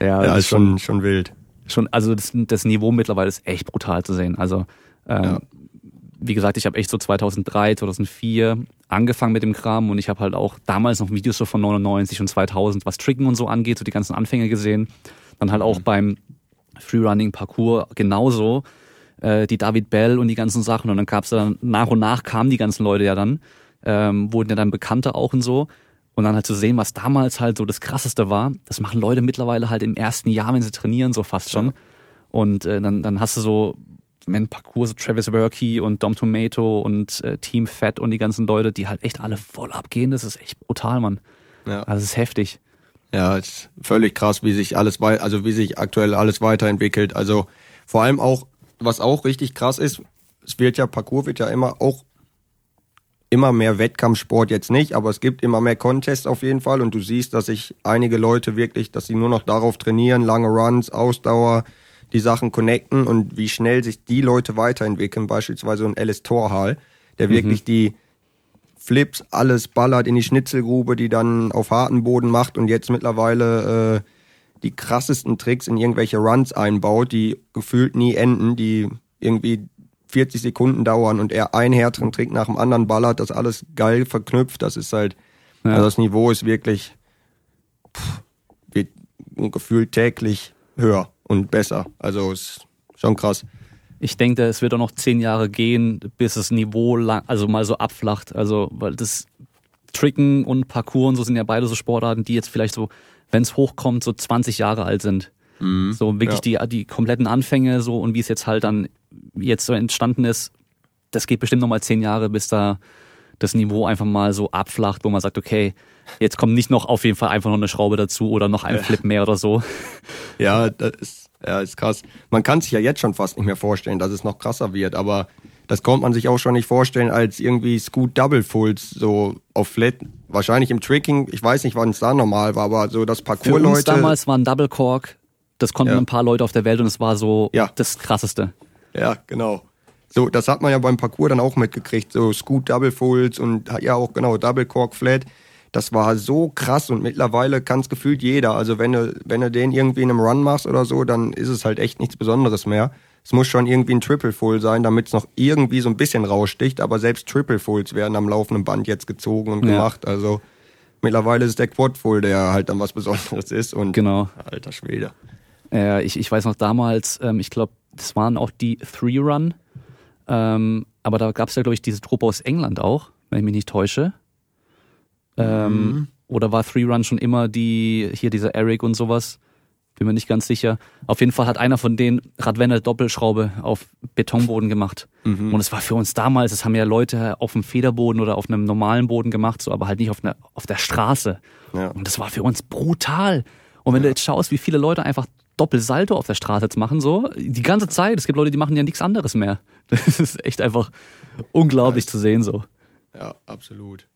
ja, ja ist schon, schon wild. Schon, also das, das Niveau mittlerweile ist echt brutal zu sehen. Also ähm, ja. wie gesagt, ich habe echt so 2003, 2004 angefangen mit dem Kram und ich habe halt auch damals noch Videos so von 99 und 2000, was Tricken und so angeht, so die ganzen Anfänge gesehen. Dann halt auch mhm. beim Freerunning Parcours genauso äh, die David Bell und die ganzen Sachen und dann gab's dann nach und nach kamen die ganzen Leute ja dann ähm, wurden ja dann bekannter auch und so. Und dann halt zu sehen, was damals halt so das Krasseste war, das machen Leute mittlerweile halt im ersten Jahr, wenn sie trainieren, so fast schon. Ja. Und äh, dann, dann hast du so wenn Parcours, so Travis Workey und Dom Tomato und äh, Team Fat und die ganzen Leute, die halt echt alle voll abgehen. Das ist echt brutal, Mann. Ja. Also das ist heftig. Ja, ist völlig krass, wie sich alles wei also wie sich aktuell alles weiterentwickelt. Also vor allem auch, was auch richtig krass ist, es wird ja, Parcours wird ja immer auch immer mehr Wettkampfsport jetzt nicht, aber es gibt immer mehr Contests auf jeden Fall und du siehst, dass sich einige Leute wirklich, dass sie nur noch darauf trainieren, lange Runs, Ausdauer, die Sachen connecten und wie schnell sich die Leute weiterentwickeln, beispielsweise ein Alice Torhal, der mhm. wirklich die Flips, alles ballert in die Schnitzelgrube, die dann auf harten Boden macht und jetzt mittlerweile äh, die krassesten Tricks in irgendwelche Runs einbaut, die gefühlt nie enden, die irgendwie 40 Sekunden dauern und er einen härteren Trick nach dem anderen ballert, das alles geil verknüpft, das ist halt, ja. also das Niveau ist wirklich pff, wird gefühlt täglich höher und besser. Also ist schon krass. Ich denke, es wird auch noch zehn Jahre gehen, bis das Niveau lang, also mal so abflacht. Also, weil das Tricken und Parkour und so sind ja beide so Sportarten, die jetzt vielleicht so, wenn es hochkommt, so 20 Jahre alt sind. Mhm, so wirklich ja. die, die kompletten Anfänge so und wie es jetzt halt dann jetzt so entstanden ist, das geht bestimmt nochmal zehn Jahre, bis da das Niveau einfach mal so abflacht, wo man sagt, okay, jetzt kommt nicht noch auf jeden Fall einfach noch eine Schraube dazu oder noch ein Flip mehr oder so. Ja, das ist, ja, ist krass. Man kann sich ja jetzt schon fast nicht mehr vorstellen, dass es noch krasser wird, aber das konnte man sich auch schon nicht vorstellen, als irgendwie Scoot Double Fulls so auf Flat, wahrscheinlich im Tricking, ich weiß nicht, wann es da normal war, aber so das Parcours-Leute. damals war ein Double Cork, das konnten ja. ein paar Leute auf der Welt und es war so ja. das krasseste. Ja, genau. So, das hat man ja beim Parcours dann auch mitgekriegt, so Scoot Double Folds und ja auch genau Double Cork Flat. Das war so krass und mittlerweile kann es gefühlt jeder. Also wenn du, wenn du den irgendwie in einem Run machst oder so, dann ist es halt echt nichts Besonderes mehr. Es muss schon irgendwie ein Triple Full sein, damit es noch irgendwie so ein bisschen raussticht, aber selbst Triple Fulls werden am laufenden Band jetzt gezogen und ja. gemacht. Also mittlerweile ist der Quad Full, der halt dann was Besonderes ist und genau. alter Schwede. Äh, ich, ich weiß noch damals, ähm, ich glaube, das waren auch die Three Run. Ähm, aber da gab es ja, glaube ich, diese Truppe aus England auch, wenn ich mich nicht täusche. Ähm, mhm. Oder war Three Run schon immer die, hier dieser Eric und sowas? Bin mir nicht ganz sicher. Auf jeden Fall hat einer von denen Radwender Doppelschraube auf Betonboden gemacht. Mhm. Und es war für uns damals, das haben ja Leute auf dem Federboden oder auf einem normalen Boden gemacht, so, aber halt nicht auf, einer, auf der Straße. Ja. Und das war für uns brutal. Und wenn ja. du jetzt schaust, wie viele Leute einfach Doppelsalto auf der Straße zu machen, so die ganze Zeit. Es gibt Leute, die machen ja nichts anderes mehr. Das ist echt einfach unglaublich ja, zu sehen, so. Ja, absolut.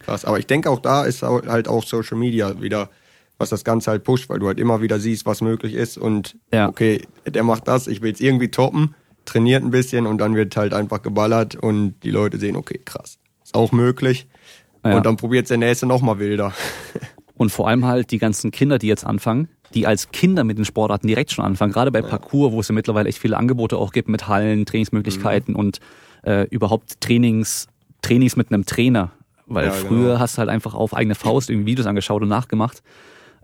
Krass. Aber ich denke auch da ist halt auch Social Media wieder, was das Ganze halt pusht, weil du halt immer wieder siehst, was möglich ist und ja. okay, der macht das, ich will es irgendwie toppen, trainiert ein bisschen und dann wird halt einfach geballert und die Leute sehen, okay, krass, ist auch möglich. Ja. Und dann probiert der nächste nochmal wilder. Und vor allem halt die ganzen Kinder, die jetzt anfangen, die als Kinder mit den Sportarten direkt schon anfangen, gerade bei ja. Parcours, wo es ja mittlerweile echt viele Angebote auch gibt mit Hallen, Trainingsmöglichkeiten mhm. und äh, überhaupt Trainings, Trainings mit einem Trainer. Weil ja, früher genau. hast du halt einfach auf eigene Faust irgendwie Videos angeschaut und nachgemacht.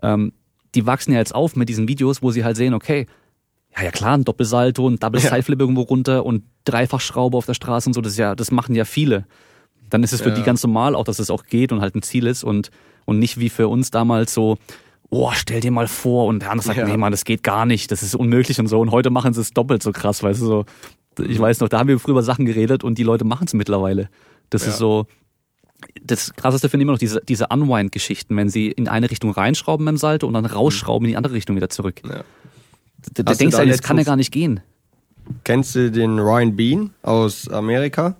Ähm, die wachsen ja jetzt auf mit diesen Videos, wo sie halt sehen, okay, ja, ja klar, ein Doppelsalto, ein Double ja. Sideflip irgendwo runter und Dreifachschraube auf der Straße und so, das ist ja, das machen ja viele. Dann ist es für ja. die ganz normal auch, dass es auch geht und halt ein Ziel ist und, und nicht wie für uns damals so, oh, stell dir mal vor. Und der andere sagt, ja. nee, Mann, das geht gar nicht, das ist unmöglich und so. Und heute machen sie es doppelt so krass, weißt du so. Ich weiß noch, da haben wir früher über Sachen geredet und die Leute machen es mittlerweile. Das ja. ist so, das krasseste finde ich immer noch diese, diese Unwind-Geschichten, wenn sie in eine Richtung reinschrauben beim Salto und dann rausschrauben in die andere Richtung wieder zurück. Ja. Du, du denkst eigentlich, das kann ja gar nicht gehen. Kennst du den Ryan Bean aus Amerika?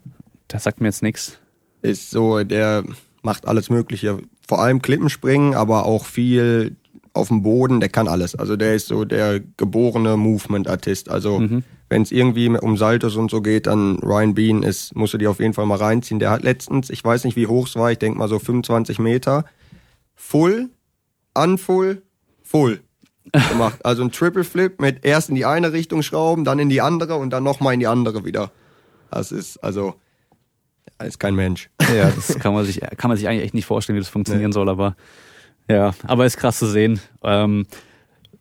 Das sagt mir jetzt nichts. Ist so, der macht alles Mögliche. Vor allem Klippenspringen, aber auch viel auf dem Boden, der kann alles. Also der ist so der geborene Movement-Artist. Also mhm. wenn es irgendwie um Saltos und so geht, dann Ryan Bean ist, musst du dir auf jeden Fall mal reinziehen. Der hat letztens, ich weiß nicht wie hoch es war, ich denke mal so 25 Meter, Full, Unfull, Full gemacht. Also ein Triple Flip mit erst in die eine Richtung schrauben, dann in die andere und dann nochmal in die andere wieder. Das ist also ist kein Mensch. Ja, das kann man sich kann man sich eigentlich echt nicht vorstellen, wie das funktionieren nee. soll, aber ja, aber ist krass zu sehen. Ähm,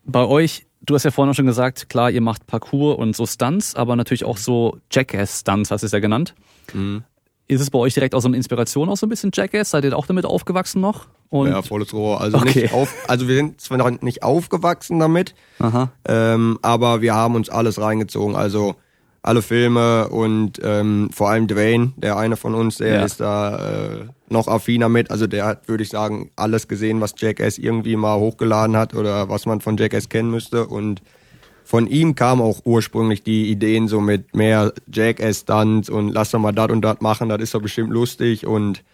bei euch, du hast ja vorhin auch schon gesagt, klar, ihr macht Parcours und so Stunts, aber natürlich auch so Jackass-Stunts, hast du es ja genannt. Mhm. Ist es bei euch direkt auch so eine Inspiration, auch so ein bisschen Jackass? Seid ihr auch damit aufgewachsen noch? Und ja, volles Rohr. Also okay. nicht auf, also wir sind zwar noch nicht aufgewachsen damit, ähm, aber wir haben uns alles reingezogen. Also alle Filme und ähm, vor allem Dwayne, der eine von uns, der ja. ist da äh, noch affiner mit. Also der hat, würde ich sagen, alles gesehen, was Jackass irgendwie mal hochgeladen hat oder was man von Jackass kennen müsste. Und von ihm kam auch ursprünglich die Ideen so mit mehr Jackass-Stunts und lass doch mal das und das machen, das ist doch bestimmt lustig. Und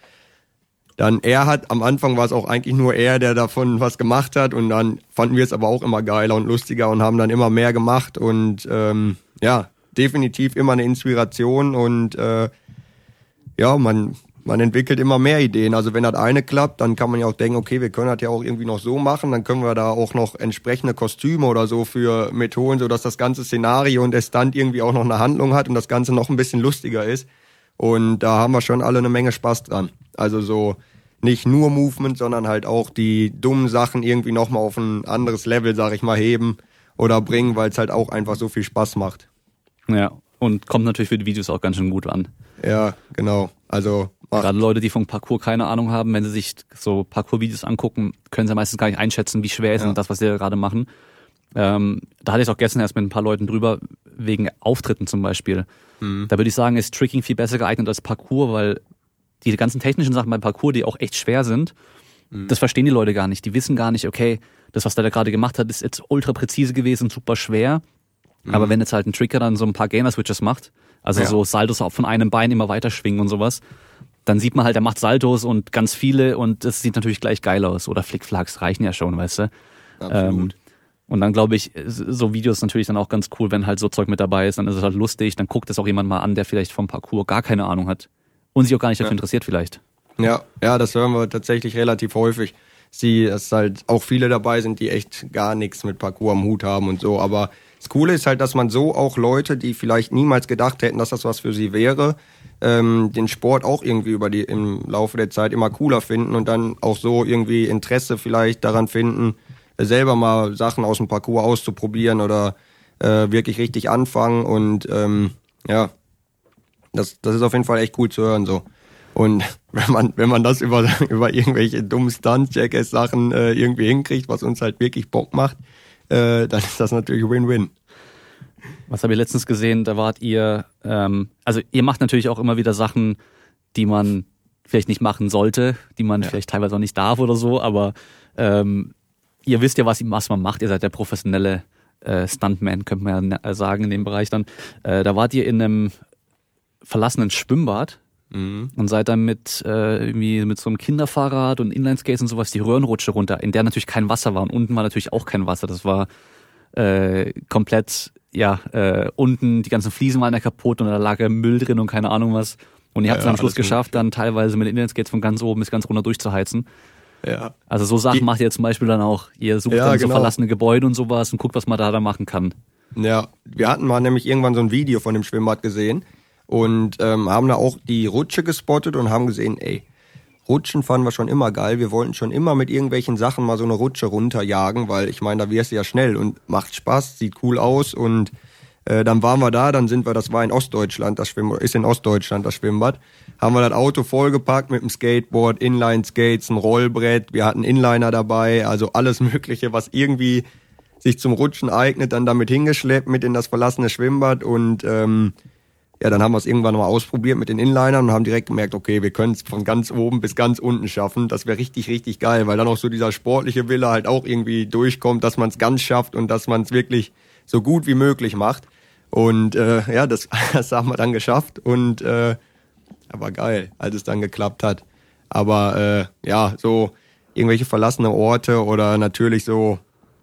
dann er hat, am Anfang war es auch eigentlich nur er, der davon was gemacht hat und dann fanden wir es aber auch immer geiler und lustiger und haben dann immer mehr gemacht und ähm, ja, definitiv immer eine Inspiration und äh, ja, man, man entwickelt immer mehr Ideen. Also wenn das eine klappt, dann kann man ja auch denken, okay, wir können das ja auch irgendwie noch so machen, dann können wir da auch noch entsprechende Kostüme oder so für Methoden, sodass das ganze Szenario und der Stunt irgendwie auch noch eine Handlung hat und das Ganze noch ein bisschen lustiger ist. Und da haben wir schon alle eine Menge Spaß dran. Also so nicht nur Movement, sondern halt auch die dummen Sachen irgendwie nochmal auf ein anderes Level, sag ich mal, heben oder bringen, weil es halt auch einfach so viel Spaß macht. Ja, und kommt natürlich für die Videos auch ganz schön gut an. Ja, genau. Also gerade Leute, die vom Parcours keine Ahnung haben, wenn sie sich so Parcours-Videos angucken, können sie meistens gar nicht einschätzen, wie schwer ist ja. das, was sie gerade machen. Ähm, da hatte ich auch gestern erst mit ein paar Leuten drüber, wegen Auftritten zum Beispiel. Mhm. Da würde ich sagen, ist Tricking viel besser geeignet als Parcours, weil die ganzen technischen Sachen beim Parcours, die auch echt schwer sind, mhm. das verstehen die Leute gar nicht. Die wissen gar nicht, okay, das, was der da gerade gemacht hat, ist jetzt ultra präzise gewesen, super schwer. Aber mhm. wenn jetzt halt ein Tricker dann so ein paar Gamer-Switches macht, also ja. so Saltos auch von einem Bein immer weiter schwingen und sowas, dann sieht man halt, er macht Saltos und ganz viele und das sieht natürlich gleich geil aus. Oder Flickflacks reichen ja schon, weißt du. Absolut. Ähm, und dann glaube ich, so Videos natürlich dann auch ganz cool, wenn halt so Zeug mit dabei ist, dann ist es halt lustig, dann guckt es auch jemand mal an, der vielleicht vom Parcours gar keine Ahnung hat und sich auch gar nicht dafür ja. interessiert vielleicht. Ja, ja, das hören wir tatsächlich relativ häufig. Sie, dass halt auch viele dabei sind, die echt gar nichts mit Parcours am Hut haben und so, aber das Coole ist halt, dass man so auch Leute, die vielleicht niemals gedacht hätten, dass das was für sie wäre, ähm, den Sport auch irgendwie über die im Laufe der Zeit immer cooler finden und dann auch so irgendwie Interesse vielleicht daran finden, selber mal Sachen aus dem Parcours auszuprobieren oder äh, wirklich richtig anfangen und ähm, ja, das, das ist auf jeden Fall echt cool zu hören so. Und wenn man, wenn man das über, über irgendwelche dummen Stunt-Jackass-Sachen äh, irgendwie hinkriegt, was uns halt wirklich Bock macht, äh, dann ist das natürlich Win-Win. Was habe ich letztens gesehen? Da wart ihr, ähm, also ihr macht natürlich auch immer wieder Sachen, die man vielleicht nicht machen sollte, die man ja. vielleicht teilweise auch nicht darf oder so, aber ähm, ihr wisst ja, was, was man macht. Ihr seid der professionelle äh, Stuntman, könnte man ja sagen, in dem Bereich dann. Äh, da wart ihr in einem verlassenen Schwimmbad mhm. und seid dann mit äh, irgendwie mit so einem Kinderfahrrad und Inlineskates und sowas die Röhrenrutsche runter, in der natürlich kein Wasser war und unten war natürlich auch kein Wasser. Das war äh, komplett, ja, äh, unten die ganzen Fliesen waren ja kaputt und da lag ja Müll drin und keine Ahnung was. Und ihr habt es ja, am Schluss geschafft, gut. dann teilweise mit Inlineskates von ganz oben bis ganz runter durchzuheizen. Ja. Also so Sachen die, macht ihr zum Beispiel dann auch. Ihr sucht ja, dann so genau. verlassene Gebäude und sowas und guckt, was man da, da machen kann. Ja, wir hatten mal nämlich irgendwann so ein Video von dem Schwimmbad gesehen und ähm, haben da auch die Rutsche gespottet und haben gesehen, ey, Rutschen fanden wir schon immer geil. Wir wollten schon immer mit irgendwelchen Sachen mal so eine Rutsche runterjagen, weil ich meine, da wirst du ja schnell und macht Spaß, sieht cool aus. Und äh, dann waren wir da, dann sind wir, das war in Ostdeutschland, das Schwimmbad, ist in Ostdeutschland das Schwimmbad, haben wir das Auto vollgepackt mit einem Skateboard, Inline-Skates, ein Rollbrett, wir hatten Inliner dabei, also alles Mögliche, was irgendwie sich zum Rutschen eignet, dann damit hingeschleppt mit in das verlassene Schwimmbad. Und ähm, ja, dann haben wir es irgendwann mal ausprobiert mit den Inlinern und haben direkt gemerkt, okay, wir können es von ganz oben bis ganz unten schaffen. Das wäre richtig, richtig geil, weil dann auch so dieser sportliche Wille halt auch irgendwie durchkommt, dass man es ganz schafft und dass man es wirklich so gut wie möglich macht. Und äh, ja, das, das haben wir dann geschafft und äh, war geil, als es dann geklappt hat. Aber äh, ja, so irgendwelche verlassene Orte oder natürlich so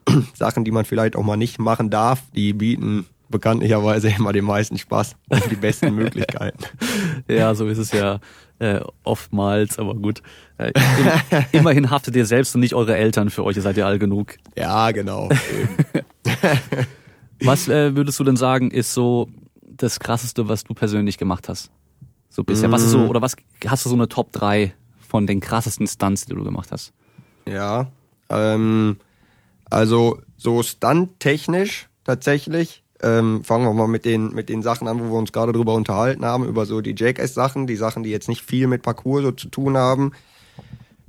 Sachen, die man vielleicht auch mal nicht machen darf, die bieten bekanntlicherweise immer den meisten Spaß und die besten Möglichkeiten. ja, so ist es ja äh, oftmals, aber gut. Äh, im, immerhin haftet ihr selbst und nicht eure Eltern für euch, ihr seid ja all genug. Ja, genau. was äh, würdest du denn sagen, ist so das krasseste, was du persönlich gemacht hast? So bisher. Mm. Was ist so, oder was hast du so eine Top 3 von den krassesten Stunts, die du gemacht hast? Ja, ähm, also so Stunt-technisch tatsächlich. Ähm, fangen wir mal mit den, mit den Sachen an, wo wir uns gerade drüber unterhalten haben, über so die Jackass-Sachen, die Sachen, die jetzt nicht viel mit Parcours so zu tun haben.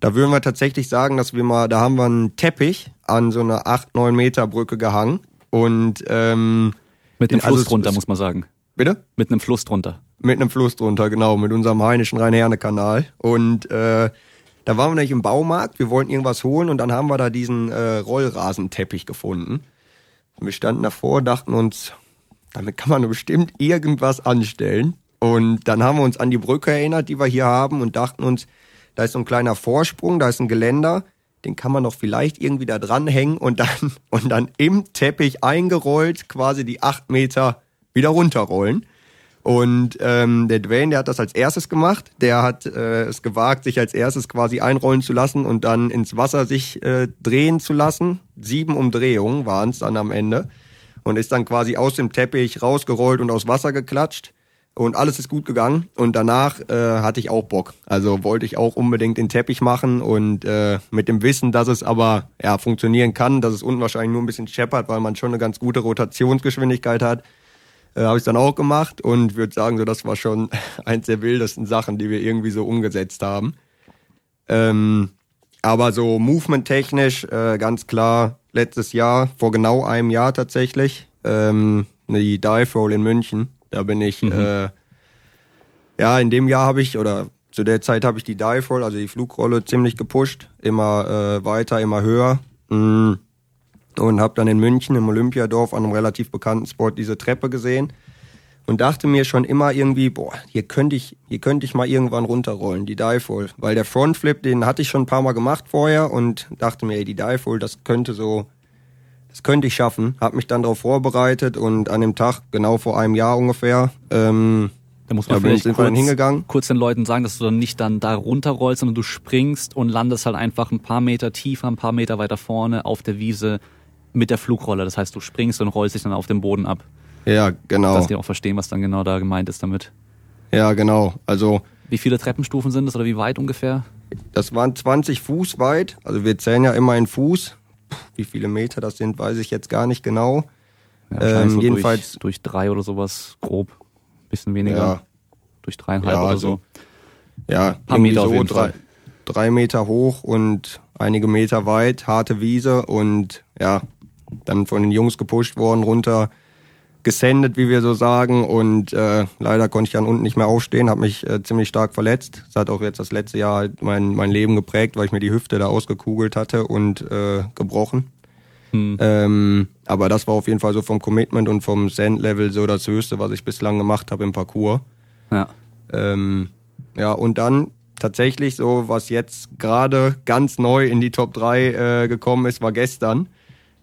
Da würden wir tatsächlich sagen, dass wir mal, da haben wir einen Teppich an so einer 8, 9 Meter Brücke gehangen und ähm, mit einem Fluss also, drunter, muss man sagen. Bitte? Mit einem Fluss drunter. Mit einem Fluss drunter, genau, mit unserem heimischen Rhein-Herne-Kanal. Und äh, da waren wir nämlich im Baumarkt, wir wollten irgendwas holen und dann haben wir da diesen äh, Rollrasenteppich gefunden. Wir standen davor, dachten uns, damit kann man bestimmt irgendwas anstellen. Und dann haben wir uns an die Brücke erinnert, die wir hier haben und dachten uns, da ist so ein kleiner Vorsprung, da ist ein Geländer, den kann man noch vielleicht irgendwie da dranhängen und dann, und dann im Teppich eingerollt quasi die acht Meter wieder runterrollen. Und ähm, der Dwayne, der hat das als erstes gemacht. Der hat äh, es gewagt, sich als erstes quasi einrollen zu lassen und dann ins Wasser sich äh, drehen zu lassen. Sieben Umdrehungen waren es dann am Ende. Und ist dann quasi aus dem Teppich rausgerollt und aus Wasser geklatscht. Und alles ist gut gegangen. Und danach äh, hatte ich auch Bock. Also wollte ich auch unbedingt den Teppich machen. Und äh, mit dem Wissen, dass es aber ja funktionieren kann, dass es unten wahrscheinlich nur ein bisschen scheppert, weil man schon eine ganz gute Rotationsgeschwindigkeit hat äh, habe ich dann auch gemacht und würde sagen, so das war schon eins der wildesten Sachen, die wir irgendwie so umgesetzt haben. Ähm, aber so movement-technisch äh, ganz klar letztes Jahr, vor genau einem Jahr tatsächlich, ähm, die Dive Roll in München. Da bin ich, mhm. äh, ja, in dem Jahr habe ich, oder zu der Zeit habe ich die Dive Roll, also die Flugrolle, ziemlich gepusht. Immer äh, weiter, immer höher. Mhm und habe dann in München im Olympiadorf an einem relativ bekannten Spot diese Treppe gesehen und dachte mir schon immer irgendwie, boah, hier könnte ich, hier könnte ich mal irgendwann runterrollen, die Dive weil der Frontflip, den hatte ich schon ein paar Mal gemacht vorher und dachte mir, ey, die Dive das könnte so, das könnte ich schaffen. Habe mich dann darauf vorbereitet und an dem Tag, genau vor einem Jahr ungefähr, ähm, da muss man da vielleicht kurz, hingegangen. kurz den Leuten sagen, dass du dann nicht dann da runterrollst, sondern du springst und landest halt einfach ein paar Meter tiefer, ein paar Meter weiter vorne auf der Wiese mit der Flugrolle. Das heißt, du springst und rollst dich dann auf dem Boden ab. Ja, genau. Dass die auch verstehen, was dann genau da gemeint ist damit. Ja, genau. Also. Wie viele Treppenstufen sind das oder wie weit ungefähr? Das waren 20 Fuß weit. Also wir zählen ja immer in Fuß. Wie viele Meter das sind, weiß ich jetzt gar nicht genau. Ja, ähm, so jedenfalls durch, durch, drei oder sowas grob. Bisschen weniger. Ja. Durch dreieinhalb ja, oder also, so. Ja, ein paar Meter so drei, drei Meter hoch und einige Meter weit, harte Wiese und ja, dann von den Jungs gepusht worden, runter gesendet, wie wir so sagen. Und äh, leider konnte ich dann unten nicht mehr aufstehen, habe mich äh, ziemlich stark verletzt. Das hat auch jetzt das letzte Jahr halt mein, mein Leben geprägt, weil ich mir die Hüfte da ausgekugelt hatte und äh, gebrochen. Hm. Ähm, aber das war auf jeden Fall so vom Commitment und vom Send-Level so das Höchste, was ich bislang gemacht habe im Parcours. Ja. Ähm, ja, und dann tatsächlich so, was jetzt gerade ganz neu in die Top 3 äh, gekommen ist, war gestern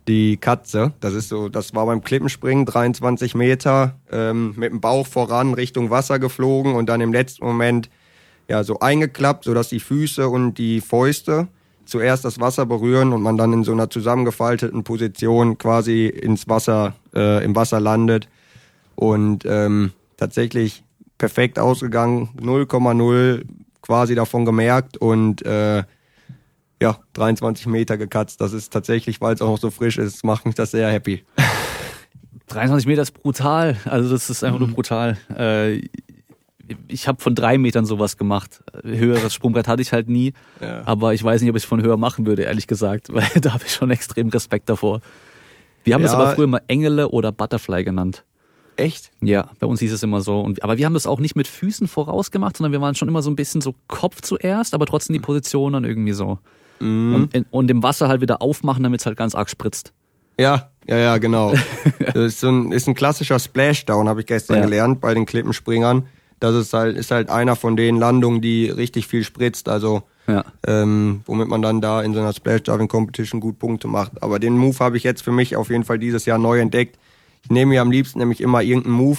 die Katze. Das ist so, das war beim Klippenspringen 23 Meter ähm, mit dem Bauch voran Richtung Wasser geflogen und dann im letzten Moment ja so eingeklappt, sodass die Füße und die Fäuste zuerst das Wasser berühren und man dann in so einer zusammengefalteten Position quasi ins Wasser, äh, im Wasser landet. Und ähm, tatsächlich perfekt ausgegangen, 0,0 quasi davon gemerkt und äh, ja, 23 Meter gekatzt. Das ist tatsächlich, weil es auch noch so frisch ist, macht mich das sehr happy. 23 Meter ist brutal. Also das ist einfach mhm. nur brutal. Äh, ich habe von drei Metern sowas gemacht. Höheres Sprungbrett hatte ich halt nie. Ja. Aber ich weiß nicht, ob ich es von höher machen würde, ehrlich gesagt, weil da habe ich schon extrem Respekt davor. Wir haben ja. das aber früher mal Engele oder Butterfly genannt. Echt? Ja, bei uns hieß es immer so. Und, aber wir haben das auch nicht mit Füßen vorausgemacht, sondern wir waren schon immer so ein bisschen so Kopf zuerst, aber trotzdem die Position dann irgendwie so. Mhm. Und, und im Wasser halt wieder aufmachen, damit es halt ganz arg spritzt. Ja, Ja, ja, genau. das ist, so ein, ist ein klassischer Splashdown, habe ich gestern Ja. gelernt bei den Klippenspringern. Das ist halt, ist halt einer von den Landungen, die richtig viel spritzt. Also Ja. ähm, womit man dann da in so einer Splashdiving Competition gut Punkte macht. Aber den Move habe ich jetzt für mich auf jeden Fall dieses Jahr neu entdeckt. Ich nehme mir am liebsten nämlich immer irgendeinen Move.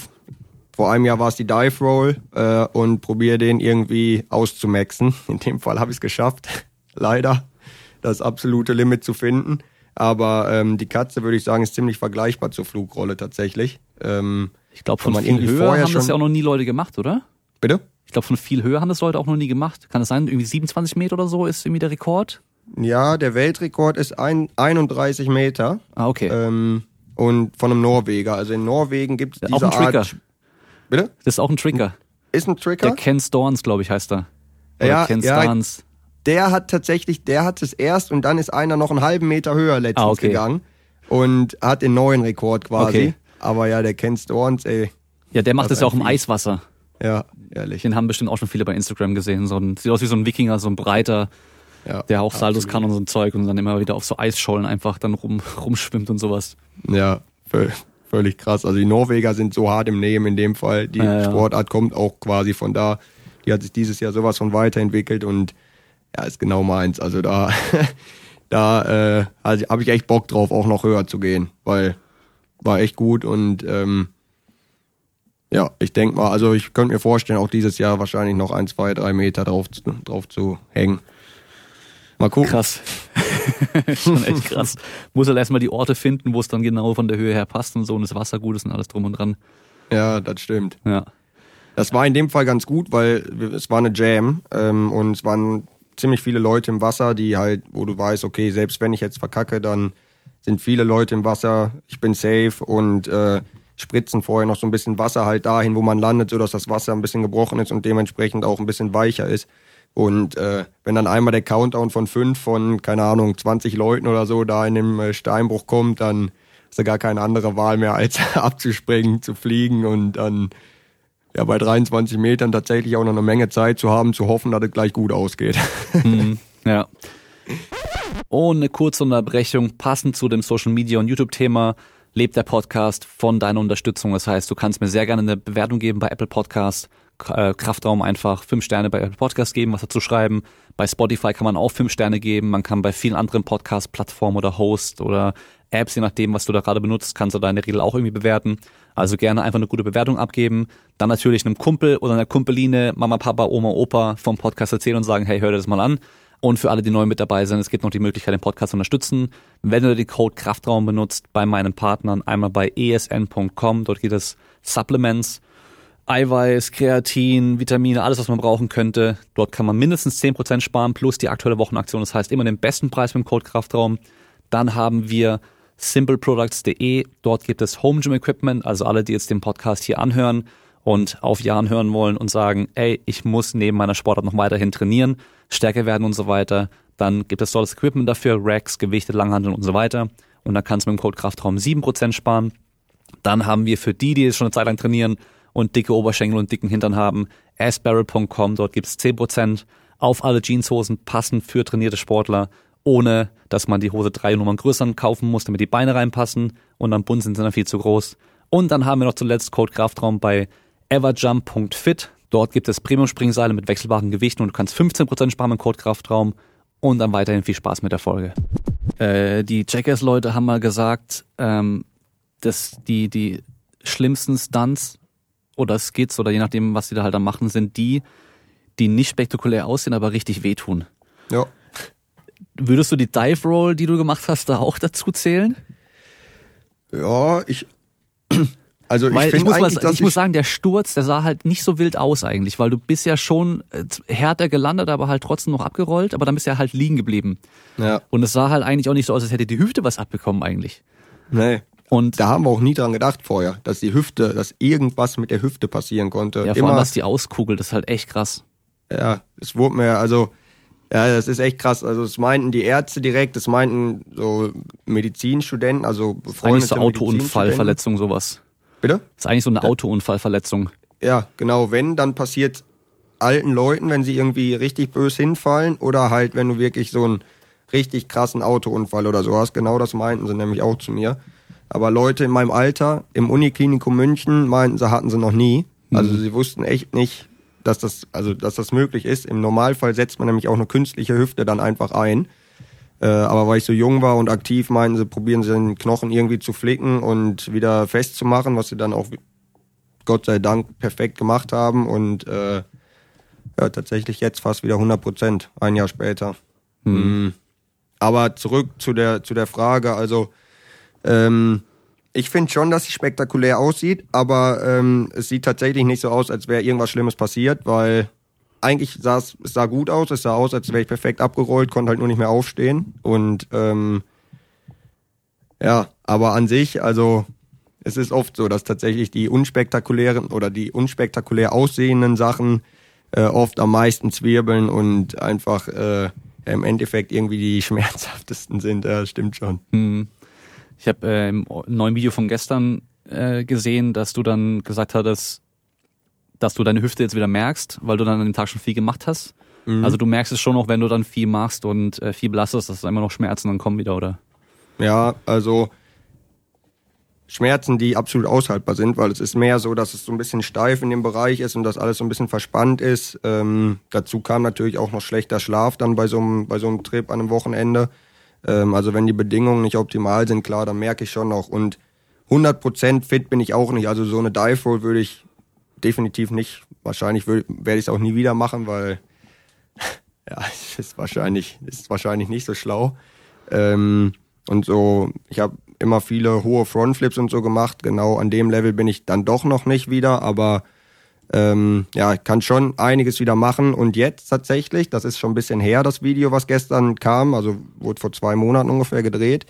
Vor einem Jahr war es die Dive Roll äh, und probiere den irgendwie auszumaxen. In dem Fall habe ich es geschafft, leider das absolute Limit zu finden. Aber ähm, die Katze würde ich sagen ist ziemlich vergleichbar zur Flugrolle tatsächlich. Ähm, Ich glaube, von viel vorher haben das ja auch noch nie Leute gemacht, oder? bitte? Ich glaube, von viel höher haben das Leute auch noch nie gemacht. Kann es sein, irgendwie 27 Meter oder so ist irgendwie der Rekord? Ja, der Weltrekord ist ein, 31 Meter. Ah, okay. Ähm, und von einem Norweger. Also in Norwegen gibt es auch diese ein Trigger. Art. Bitte? Das ist auch ein Trigger. Ist ein Der Trigger? Ken Storns, glaube ich, heißt er. Oder Ja, Ken ja. Der hat tatsächlich, der hat es erst und dann ist einer noch einen halben Meter höher letztens Ah, okay. gegangen und hat den neuen Rekord quasi. Okay. Aber ja, der Ken Storns, ey. Ja, der macht das ja auch im. Eiswasser. Ja, ehrlich. Den haben bestimmt auch schon viele bei Instagram gesehen. So ein, sieht aus wie so ein Wikinger, so ein breiter, Ja, der auch absolut. kann und so ein Zeug und dann immer wieder auf so Eisschollen einfach dann rum, rumschwimmt und sowas. Ja, völ- völlig krass. Also die Norweger sind so hart im Nehmen in dem Fall. Die Ja, ja. Sportart kommt auch quasi von da. Die hat sich dieses Jahr sowas von weiterentwickelt und ja, ist genau meins. Also da, da äh, also habe ich echt Bock drauf, auch noch höher zu gehen, weil war echt gut und ähm, ja, ich denke mal, also ich könnte mir vorstellen, auch dieses Jahr wahrscheinlich noch ein, zwei, drei Meter drauf, zu- drauf zu hängen. Mal gucken. Krass. Schon echt krass. Muss halt erstmal die Orte finden, wo es dann genau von der Höhe her passt und so und das Wasser gut ist und alles drum und dran. Ja, das stimmt. Ja. Das war in dem Fall ganz gut, weil es war eine Jam ähm, und es waren ziemlich viele Leute im Wasser, die halt, wo du weißt, okay, selbst wenn ich jetzt verkacke, dann sind viele Leute im Wasser, ich bin safe und äh, spritzen vorher noch so ein bisschen Wasser halt dahin, wo man landet, sodass das Wasser ein bisschen gebrochen ist und dementsprechend auch ein bisschen weicher ist. Und äh, wenn dann einmal der Countdown von fünf von, keine Ahnung, 20 Leuten oder so da in dem äh, Steinbruch kommt, dann hast du gar keine andere Wahl mehr, als abzuspringen, zu fliegen und dann ja bei 23 Metern tatsächlich auch noch eine Menge Zeit zu haben, zu hoffen, dass es gleich gut ausgeht. Mhm. Ja. Eine kurze Unterbrechung, passend zu dem Social Media und YouTube-Thema, lebt der Podcast von deiner Unterstützung. Das heißt, du kannst mir sehr gerne eine Bewertung geben bei Apple Podcast. Äh, Kraftraum einfach fünf Sterne bei Apple Podcast geben, was dazu schreiben. Bei Spotify kann man auch fünf Sterne geben. Man kann bei vielen anderen Podcast-Plattformen oder Host oder Apps, je nachdem, was du da gerade benutzt, kannst du da in der Regel auch irgendwie bewerten. Also gerne einfach eine gute Bewertung abgeben. Dann natürlich einem Kumpel oder einer Kumpeline, Mama, Papa, Oma, Opa vom Podcast erzählen und sagen, hey, hör dir das mal an. Und für alle, die neu mit dabei sind, es gibt noch die Möglichkeit, den Podcast zu unterstützen. Wenn du den Code Kraftraum benutzt, bei meinen Partnern, einmal bei esn.com, dort geht es Supplements, Eiweiß, Kreatin, Vitamine, alles, was man brauchen könnte. Dort kann man mindestens 10% sparen, plus die aktuelle Wochenaktion. Das heißt immer den besten Preis mit dem Code Kraftraum. Dann haben wir simpleproducts.de. Dort gibt es Home Gym Equipment, also alle, die jetzt den Podcast hier anhören und auf Jahren hören wollen und sagen, ey, ich muss neben meiner Sportart noch weiterhin trainieren, stärker werden und so weiter. Dann gibt es dort das Equipment dafür, Racks, Gewichte, Langhanteln und so weiter. Und dann kannst du mit dem Code Kraftraum 7% sparen. Dann haben wir für die, die jetzt schon eine Zeit lang trainieren und dicke Oberschenkel und dicken Hintern haben, asbarrel.com, dort gibt's 10% auf alle Jeanshosen passend für trainierte Sportler, ohne dass man die Hose drei Nummern größer kaufen muss, damit die Beine reinpassen und am Bund sind sie dann viel zu groß. Und dann haben wir noch zuletzt Code Kraftraum bei everjump.fit. Dort gibt es Premium-Springseile mit wechselbaren Gewichten und du kannst 15% sparen mit Code Kraftraum und dann weiterhin viel Spaß mit der Folge. Äh, die Jackass-Leute haben mal gesagt, ähm, dass die, die schlimmsten Stunts oder Skits oder je nachdem, was sie da halt dann machen, sind die, die nicht spektakulär aussehen, aber richtig wehtun. ja. Würdest du die Dive Roll, die du gemacht hast, da auch dazu zählen? Ja, ich. Also ich Weil ich, muss, mal, dass ich muss sagen, der Sturz, der sah halt nicht so wild aus eigentlich, weil du bist ja schon äh, härter gelandet, aber halt trotzdem noch abgerollt, aber dann bist du ja halt liegen geblieben. ja, Und es sah halt eigentlich auch nicht so aus, als hätte die Hüfte was abbekommen eigentlich. nee. Und Da haben wir auch nie dran gedacht vorher, dass die Hüfte, dass irgendwas mit der Hüfte passieren konnte. ja, vor allem, Immer, was die auskugelt, das ist halt echt krass. ja, es wurde mir, also, ja, das ist echt krass. Also, es meinten die Ärzte direkt, es meinten so Medizinstudenten, also Eigentlich befreundete so Autounfallverletzung, sowas. Bitte? Das ist eigentlich so eine Autounfallverletzung. Ja, genau. Wenn, dann passiert alten Leuten, wenn sie irgendwie richtig bös hinfallen oder halt, wenn du wirklich so einen richtig krassen Autounfall oder so hast. Genau das meinten sie nämlich auch zu mir. Aber Leute in meinem Alter im Uniklinikum München meinten, sie hatten sie noch nie. Also sie wussten echt nicht, dass das, also dass das möglich ist. Im Normalfall setzt man nämlich auch eine künstliche Hüfte dann einfach ein. Äh, aber weil ich so jung war und aktiv, meinten sie, probieren sie den Knochen irgendwie zu flicken und wieder festzumachen, was sie dann auch Gott sei Dank perfekt gemacht haben und äh, ja, tatsächlich jetzt fast wieder 100 Prozent, ein Jahr später. Mhm. Aber zurück zu der, zu der Frage, also ähm, ich finde schon, dass sie spektakulär aussieht, aber ähm, es sieht tatsächlich nicht so aus, als wäre irgendwas Schlimmes passiert, weil eigentlich sah es sah gut aus, es sah aus, als wäre ich perfekt abgerollt, konnte halt nur nicht mehr aufstehen. Und ähm, ja, aber an sich, also es ist oft so, dass tatsächlich die unspektakulären oder die unspektakulär aussehenden Sachen äh, oft am meisten zwirbeln und einfach äh, im Endeffekt irgendwie die schmerzhaftesten sind. Ja, stimmt schon. Hm. Ich habe äh, im neuen Video von gestern äh, gesehen, dass du dann gesagt hattest, dass du deine Hüfte jetzt wieder merkst, weil du dann an dem Tag schon viel gemacht hast. Mhm. Also du merkst es schon noch, wenn du dann viel machst und äh, viel belastest, dass es immer noch Schmerzen dann kommen wieder, oder? Ja, also Schmerzen, die absolut aushaltbar sind, weil es ist mehr so, dass es so ein bisschen steif in dem Bereich ist und dass alles so ein bisschen verspannt ist. Ähm, dazu kam natürlich auch noch schlechter Schlaf dann bei so einem, bei so einem Trip an einem Wochenende. Ähm, also wenn die Bedingungen nicht optimal sind, klar, dann merke ich schon noch. Und 100% fit bin ich auch nicht. Also so eine Dive Roll würde ich definitiv nicht. Wahrscheinlich werde ich es auch nie wieder machen, weil ja, es ist wahrscheinlich, ist wahrscheinlich nicht so schlau. Ähm, und so, ich habe immer viele hohe Frontflips und so gemacht. Genau an dem Level bin ich dann doch noch nicht wieder, aber ähm, ja, kann schon einiges wieder machen. Und jetzt tatsächlich, das ist schon ein bisschen her, das Video, was gestern kam, also wurde vor zwei Monaten ungefähr gedreht,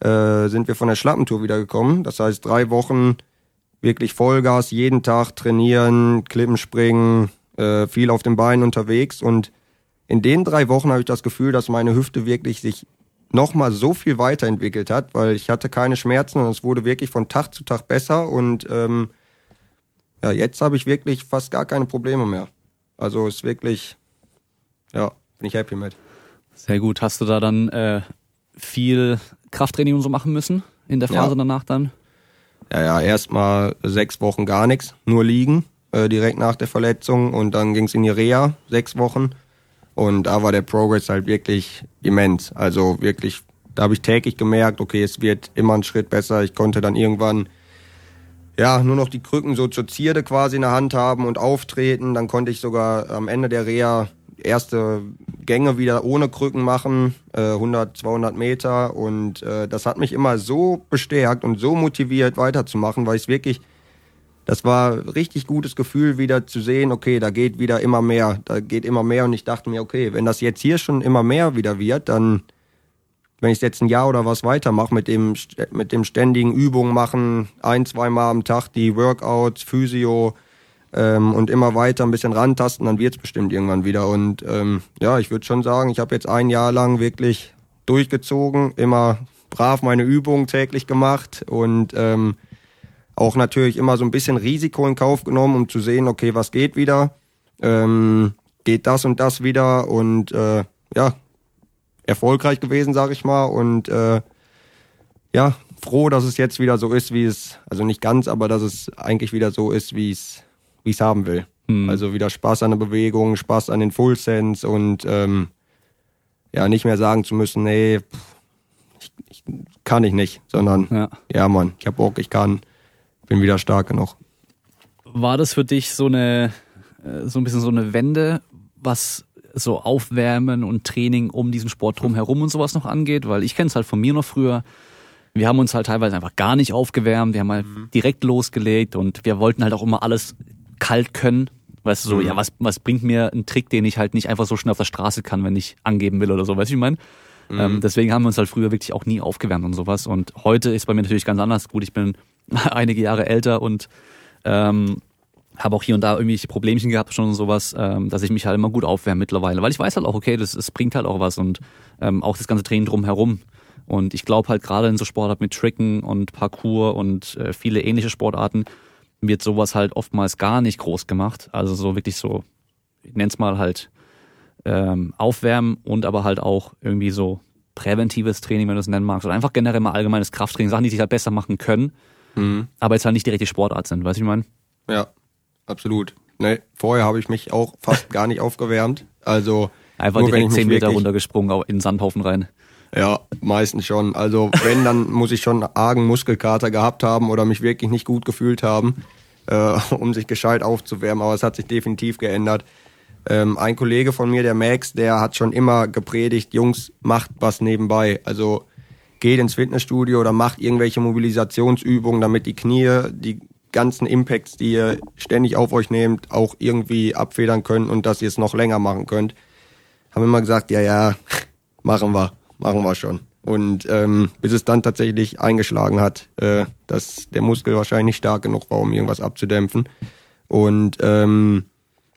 äh, sind wir von der Schlappentour wiedergekommen. Das heißt, drei Wochen wirklich Vollgas, jeden Tag trainieren, Klippen springen, äh, viel auf den Beinen unterwegs. Und in den drei Wochen habe ich das Gefühl, dass meine Hüfte wirklich sich nochmal so viel weiterentwickelt hat, weil ich hatte keine Schmerzen und es wurde wirklich von Tag zu Tag besser und ähm, ja, jetzt habe ich wirklich fast gar keine Probleme mehr. Also ist wirklich, ja, bin ich happy mit. Sehr gut. Hast du da dann äh, viel Krafttraining und so machen müssen in der Phase ja. danach dann? Ja, ja, erstmal sechs Wochen gar nichts, nur liegen, äh, direkt nach der Verletzung und dann ging es in die Reha, sechs Wochen. Und da war der Progress halt wirklich immens. Also wirklich, da habe ich täglich gemerkt, okay, es wird immer ein Schritt besser. Ich konnte dann irgendwann ja, nur noch die Krücken so zur Zierde quasi in der Hand haben und auftreten. Dann konnte ich sogar am Ende der Reha erste Gänge wieder ohne Krücken machen, äh, 100, 200 Meter. Und äh, das hat mich immer so bestärkt und so motiviert weiterzumachen, weil ich wirklich, das war richtig gutes Gefühl wieder zu sehen, okay, da geht wieder immer mehr, da geht immer mehr. Und ich dachte mir, okay, wenn das jetzt hier schon immer mehr wieder wird, dann wenn ich jetzt ein Jahr oder was weitermache mit dem, mit dem ständigen Übungen machen, ein, zweimal am Tag die Workouts, Physio ähm, und immer weiter ein bisschen rantasten, dann wird's bestimmt irgendwann wieder. Und ähm, ja, ich würde schon sagen, ich habe jetzt ein Jahr lang wirklich durchgezogen, immer brav meine Übungen täglich gemacht und ähm, auch natürlich immer so ein bisschen Risiko in Kauf genommen, um zu sehen, okay, was geht wieder, ähm, geht das und das wieder und äh, ja, erfolgreich gewesen, sage ich mal. Und äh, ja, froh, dass es jetzt wieder so ist, wie es, also nicht ganz, aber dass es eigentlich wieder so ist, wie es wie es haben will. Hm. Also wieder Spaß an der Bewegung, Spaß an den Full Sense und ähm, ja, nicht mehr sagen zu müssen, nee, ich, ich kann ich nicht, sondern ja, ja Mann, ich hab Bock, ich kann, bin wieder stark genug. War das für dich so eine äh, so ein bisschen so eine Wende, was so Aufwärmen und Training um diesen Sport drumherum und sowas noch angeht, weil ich kenne es halt von mir noch früher. Wir haben uns halt teilweise einfach gar nicht aufgewärmt, wir haben halt mhm. direkt losgelegt und wir wollten halt auch immer alles kalt können. Weißt du, so, mhm. ja, was, was bringt mir ein Trick, den ich halt nicht einfach so schnell auf der Straße kann, wenn ich angeben will oder so, weißt du, ich meine? Mhm. Ähm, deswegen haben wir uns halt früher wirklich auch nie aufgewärmt und sowas. Und heute ist bei mir natürlich ganz anders. Gut, ich bin einige Jahre älter und ähm, habe auch hier und da irgendwelche Problemchen gehabt schon und sowas, ähm, dass ich mich halt immer gut aufwärme mittlerweile, weil ich weiß halt auch, okay, das, das bringt halt auch was und ähm, auch das ganze Training drumherum. Und ich glaube halt gerade in so Sportarten mit Tricken und Parkour und äh, viele ähnliche Sportarten wird sowas halt oftmals gar nicht groß gemacht. Also so wirklich so, ich nenne es mal halt ähm, aufwärmen und aber halt auch irgendwie so präventives Training, wenn du es nennen magst, oder einfach generell mal allgemeines Krafttraining, Sachen, die sich halt besser machen können, mhm. aber jetzt halt nicht direkt die Sportart sind, weißt du, ich meine? Ja, absolut. Nee, vorher habe ich mich auch fast gar nicht aufgewärmt. Also einfach nur, direkt zehn Meter runtergesprungen in den Sandhaufen rein. Ja, meistens schon. Also wenn, dann muss ich schon argen Muskelkater gehabt haben oder mich wirklich nicht gut gefühlt haben, äh, um sich gescheit aufzuwärmen. Aber es hat sich definitiv geändert. Ähm, ein Kollege von mir, der Max, der hat schon immer gepredigt, Jungs, macht was nebenbei. Also geht ins Fitnessstudio oder macht irgendwelche Mobilisationsübungen, damit die Knie, die ganzen Impacts, die ihr ständig auf euch nehmt, auch irgendwie abfedern könnt und dass ihr es noch länger machen könnt. Haben immer gesagt, ja, ja, machen wir, machen wir schon. Und ähm, bis es dann tatsächlich eingeschlagen hat, äh, dass der Muskel wahrscheinlich nicht stark genug war, um irgendwas abzudämpfen. Und ähm,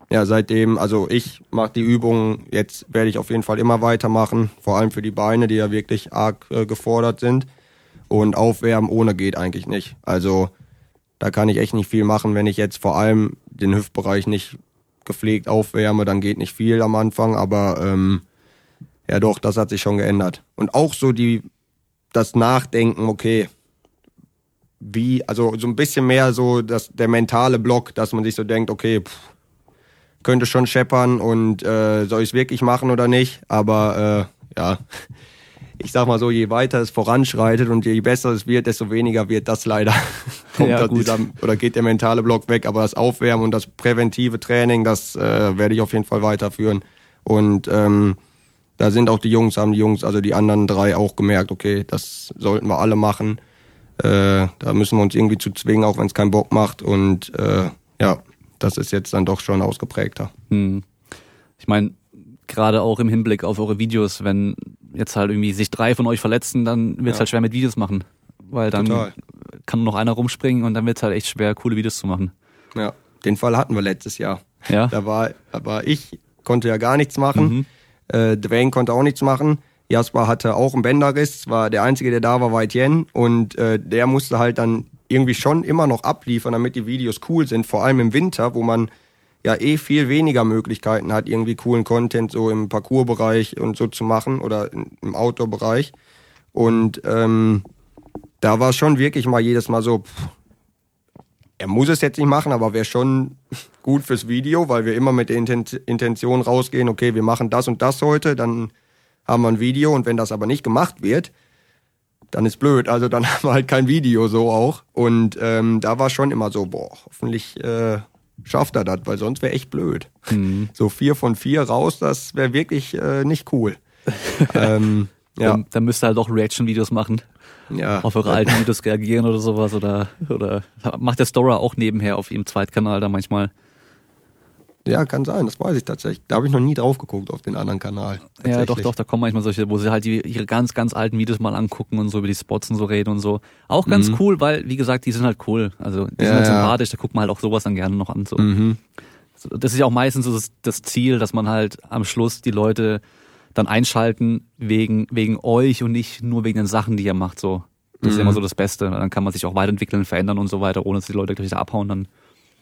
ja, seitdem, also ich mache die Übungen, jetzt werde ich auf jeden Fall immer weitermachen, vor allem für die Beine, die ja wirklich arg äh, gefordert sind. Und aufwärmen ohne geht eigentlich nicht. Also da kann ich echt nicht viel machen, wenn ich jetzt vor allem den Hüftbereich nicht gepflegt aufwärme, dann geht nicht viel am Anfang, aber ähm, ja doch, das hat sich schon geändert. Und auch so die das Nachdenken, okay, wie, also so ein bisschen mehr so das, der mentale Block, dass man sich so denkt, okay, pff, könnte schon scheppern und äh, soll ich es wirklich machen oder nicht? Aber äh, ja, ich sag mal so, je weiter es voranschreitet und je besser es wird, desto weniger wird das leider. ja, dieser, oder geht der mentale Block weg. Aber das Aufwärmen und das präventive Training, das äh, werde ich auf jeden Fall weiterführen. Und ähm, da sind auch die Jungs, haben die Jungs, also die anderen drei auch gemerkt, okay, das sollten wir alle machen. Äh, da müssen wir uns irgendwie zu zwingen, auch wenn es keinen Bock macht. Und äh, ja, das ist jetzt dann doch schon ausgeprägter. Hm. Ich meine, gerade auch im Hinblick auf eure Videos, wenn jetzt halt irgendwie sich drei von euch verletzen, dann wird es ja. halt schwer mit Videos machen. Weil dann Total. kann nur noch einer rumspringen und dann wird es halt echt schwer, coole Videos zu machen. Ja, den Fall hatten wir letztes Jahr. Ja. Da war, aber ich konnte ja gar nichts machen. Mhm. Äh, Dwayne konnte auch nichts machen. Jasper hatte auch einen Bänderriss, war der einzige, der da war, war Etienne und äh, der musste halt dann irgendwie schon immer noch abliefern, damit die Videos cool sind, vor allem im Winter, wo man ja eh viel weniger Möglichkeiten hat, irgendwie coolen Content so im Parcoursbereich und so zu machen oder im Outdoor-Bereich. Und ähm, da war schon wirklich mal jedes Mal so, pff, er muss es jetzt nicht machen, aber wäre schon gut fürs Video, weil wir immer mit der Intention rausgehen, okay, wir machen das und das heute, dann haben wir ein Video und wenn das aber nicht gemacht wird, dann ist blöd. Also dann haben wir halt kein Video so auch. Und ähm, da war schon immer so, boah, hoffentlich äh, schafft er das, weil sonst wäre echt blöd. Mhm. So vier von vier raus, das wäre wirklich äh, nicht cool. ähm, ja. Dann, dann müsst ihr halt auch Reaction-Videos machen. Ja. Auf eure alten Videos reagieren oder sowas. Oder, oder macht der Stora auch nebenher auf ihrem Zweitkanal da manchmal. Ja, kann sein, das weiß ich tatsächlich. Da habe ich noch nie drauf geguckt auf den anderen Kanal. Ja, doch, doch, da kommen manchmal solche, wo sie halt die, ihre ganz, ganz alten Videos mal angucken und so über die Spots und so reden und so. Auch ganz mhm. cool, weil, wie gesagt, die sind halt cool. Also die ja, sind halt sympathisch, da guckt man halt auch sowas dann gerne noch an. So. Mhm. Das ist ja auch meistens so das, das Ziel, dass man halt am Schluss die Leute dann einschalten wegen, wegen euch und nicht nur wegen den Sachen, die ihr macht. So. Das mhm. ist immer so das Beste. Dann kann man sich auch weiterentwickeln, verändern und so weiter, ohne dass die Leute gleich abhauen dann.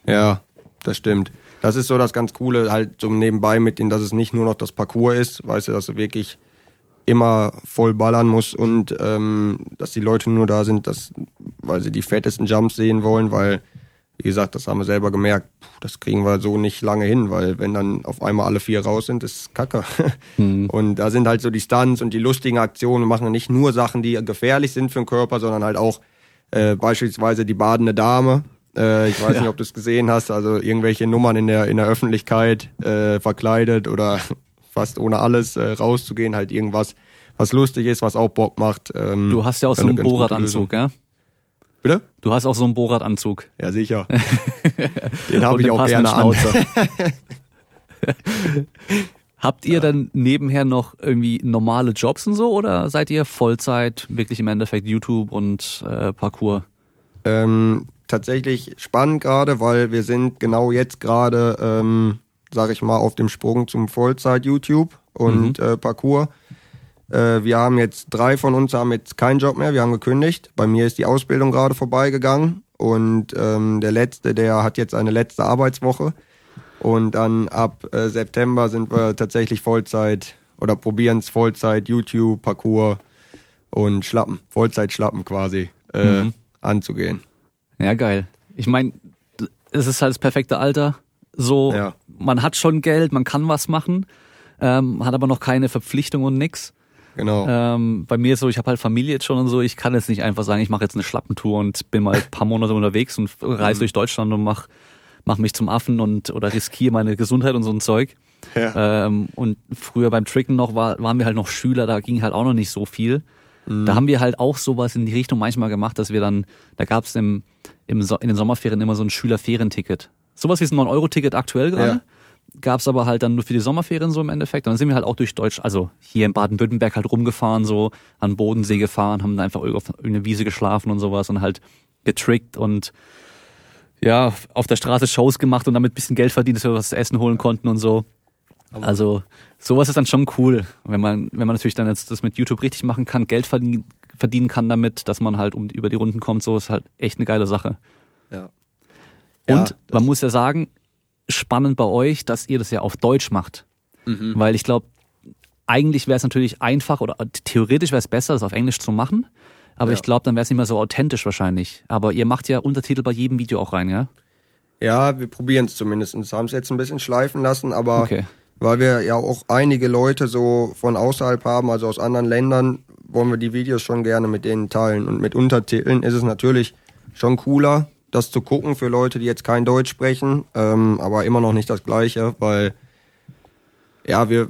Ja, das stimmt das ist so das ganz Coole, halt so nebenbei mit denen, dass es nicht nur noch das Parcours ist, weißt du, dass du wirklich immer voll ballern musst und ähm, dass die Leute nur da sind, dass, weil sie die fettesten Jumps sehen wollen, weil, wie gesagt, das haben wir selber gemerkt, das kriegen wir so nicht lange hin, weil wenn dann auf einmal alle vier raus sind, ist Kacke. Mhm. Und da sind halt so die Stunts und die lustigen Aktionen, machen nicht nur Sachen, die gefährlich sind für den Körper, sondern halt auch äh, beispielsweise die badende Dame, äh, ich weiß ja. nicht, ob du es gesehen hast, also irgendwelche Nummern in der, in der Öffentlichkeit äh, verkleidet oder fast ohne alles äh, rauszugehen, halt irgendwas, was lustig ist, was auch Bock macht. Ähm, du hast ja auch so einen Bohrradanzug, ja? Bitte? Du hast auch so einen Bohrradanzug. Ja, sicher. Den habe ich auch gerne an. Habt ihr ja. dann nebenher noch irgendwie normale Jobs und so oder seid ihr Vollzeit wirklich im Endeffekt YouTube und äh, Parcours? Ähm, tatsächlich spannend gerade, weil wir sind genau jetzt gerade, ähm, sag ich mal, auf dem Sprung zum Vollzeit-YouTube und mhm. äh, Parcours. Äh, wir haben jetzt drei von uns haben jetzt keinen Job mehr, wir haben gekündigt. Bei mir ist die Ausbildung gerade vorbeigegangen und ähm, der letzte, der hat jetzt eine letzte Arbeitswoche. Und dann ab äh, September sind wir tatsächlich Vollzeit oder probieren es Vollzeit, YouTube, Parcours und Schlappen, Vollzeit-Schlappen quasi äh, mhm. anzugehen. Ja, geil. Ich meine, es ist halt das perfekte Alter. So, ja. man hat schon Geld, man kann was machen, ähm, hat aber noch keine Verpflichtung und nix. Genau. Ähm, bei mir ist so, ich habe halt Familie jetzt schon und so, ich kann jetzt nicht einfach sagen, ich mache jetzt eine Schlappentour und bin mal ein paar Monate unterwegs und reise mhm. durch Deutschland und mach, mach mich zum Affen und oder riskiere meine Gesundheit und so ein Zeug. Ja. Ähm, und früher beim Tricken noch war, waren wir halt noch Schüler, da ging halt auch noch nicht so viel. Mhm. Da haben wir halt auch sowas in die Richtung manchmal gemacht, dass wir dann, da gab es im, im so in den Sommerferien immer so ein Schülerferienticket. Sowas wie ein 9-Euro-Ticket aktuell gerade. Ja. Gab es aber halt dann nur für die Sommerferien so im Endeffekt. Und dann sind wir halt auch durch Deutsch, also hier in Baden-Württemberg halt rumgefahren, so an Bodensee gefahren, haben einfach auf irgendeine Wiese geschlafen und sowas und halt getrickt und ja, auf der Straße Shows gemacht und damit bisschen Geld verdient, dass wir was zu essen holen konnten und so. Also sowas ist dann schon cool, wenn man, wenn man natürlich dann jetzt das mit YouTube richtig machen kann, Geld verdienen, verdienen kann damit, dass man halt um, über die Runden kommt, so ist halt echt eine geile Sache. Ja. Und ja, man muss ja sagen, spannend bei euch, dass ihr das ja auf Deutsch macht. Mhm. Weil ich glaube, eigentlich wäre es natürlich einfach oder theoretisch wäre es besser, das auf Englisch zu machen. Aber ja. ich glaube, dann wäre es nicht mehr so authentisch wahrscheinlich. Aber ihr macht ja Untertitel bei jedem Video auch rein, ja? Ja, wir probieren es zumindest. Haben es jetzt ein bisschen schleifen lassen, aber okay weil wir ja auch einige Leute so von außerhalb haben, also aus anderen Ländern, wollen wir die Videos schon gerne mit denen teilen. Und mit Untertiteln ist es natürlich schon cooler, das zu gucken für Leute, die jetzt kein Deutsch sprechen, ähm, aber immer noch nicht das Gleiche, weil ja, wir,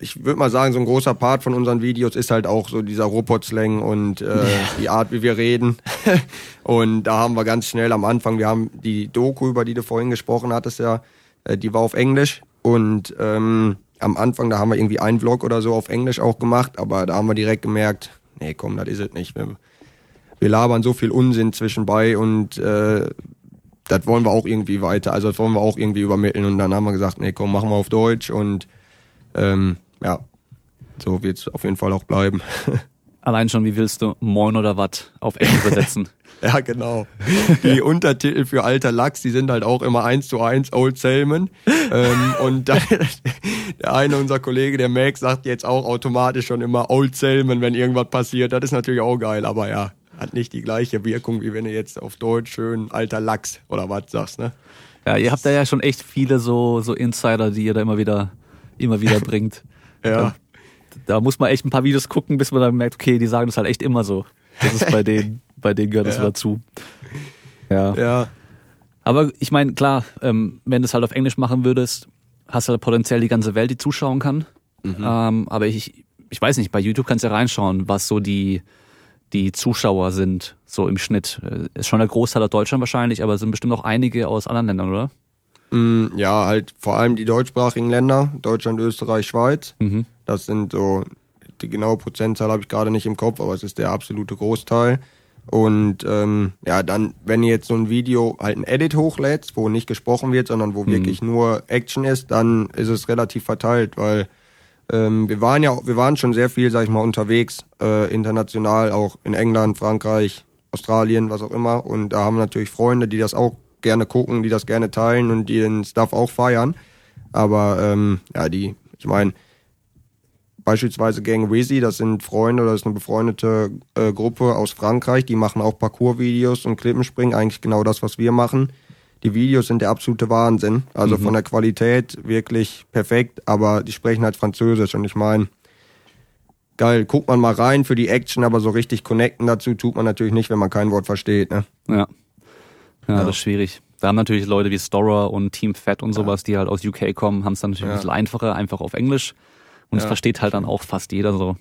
ich würde mal sagen, so ein großer Part von unseren Videos ist halt auch so dieser Robot-Slang und äh, die Art, wie wir reden. und da haben wir ganz schnell am Anfang, wir haben die Doku, über die du vorhin gesprochen hattest, ja, äh, die war auf Englisch und ähm, am Anfang, da haben wir irgendwie einen Vlog oder so auf Englisch auch gemacht, aber da haben wir direkt gemerkt, nee, komm, das ist es nicht. Wir, wir labern so viel Unsinn zwischenbei und äh, das wollen wir auch irgendwie weiter, also das wollen wir auch irgendwie übermitteln. Und dann haben wir gesagt, nee, komm, machen wir auf Deutsch und ähm, ja, so wird es auf jeden Fall auch bleiben. Allein schon, wie willst du Moin oder was auf Englisch übersetzen? Ja, genau. Die Untertitel für alter Lachs, die sind halt auch immer eins zu eins Old Salmon. ähm, und dann, der eine unser Kollege, der Max, sagt jetzt auch automatisch schon immer Old Salmon, wenn irgendwas passiert. Das ist natürlich auch geil, aber ja, hat nicht die gleiche Wirkung, wie wenn du jetzt auf Deutsch schön alter Lachs oder was sagst, ne? Ja, ihr habt da ja schon echt viele so, so Insider, die ihr da immer wieder, immer wieder bringt. ja. Da, da muss man echt ein paar Videos gucken, bis man dann merkt, okay, die sagen das halt echt immer so. Das ist bei denen bei denen gehört es ja. dazu. Ja. ja. Aber ich meine, klar, ähm, wenn du es halt auf Englisch machen würdest, hast du halt potenziell die ganze Welt, die zuschauen kann. Mhm. Ähm, aber ich, ich weiß nicht, bei YouTube kannst du ja reinschauen, was so die, die Zuschauer sind, so im Schnitt. Äh, ist schon der Großteil aus Deutschland wahrscheinlich, aber es sind bestimmt auch einige aus anderen Ländern, oder? Mm, ja, halt vor allem die deutschsprachigen Länder, Deutschland, Österreich, Schweiz. Mhm. Das sind so, die genaue Prozentzahl habe ich gerade nicht im Kopf, aber es ist der absolute Großteil. Und ähm, ja, dann, wenn ihr jetzt so ein Video halt ein Edit hochlädst, wo nicht gesprochen wird, sondern wo mhm. wirklich nur Action ist, dann ist es relativ verteilt, weil ähm, wir waren ja, wir waren schon sehr viel, sag ich mal, unterwegs, äh, international, auch in England, Frankreich, Australien, was auch immer. Und da haben wir natürlich Freunde, die das auch gerne gucken, die das gerne teilen und die den Stuff auch feiern. Aber ähm, ja, die, ich meine, beispielsweise Gang Wizzy, das sind Freunde, das ist eine befreundete äh, Gruppe aus Frankreich, die machen auch Parcours-Videos und Klippenspringen, eigentlich genau das, was wir machen. Die Videos sind der absolute Wahnsinn, also mhm. von der Qualität wirklich perfekt, aber die sprechen halt Französisch und ich meine, geil, guckt man mal rein für die Action, aber so richtig connecten dazu tut man natürlich nicht, wenn man kein Wort versteht, ne? Ja. Ja, ja. das ist schwierig. Da haben natürlich Leute wie Storer und Team Fat und sowas, die halt aus UK kommen, haben es dann natürlich ja. ein bisschen einfacher, einfach auf Englisch. Und es ja. versteht halt dann auch fast jeder so.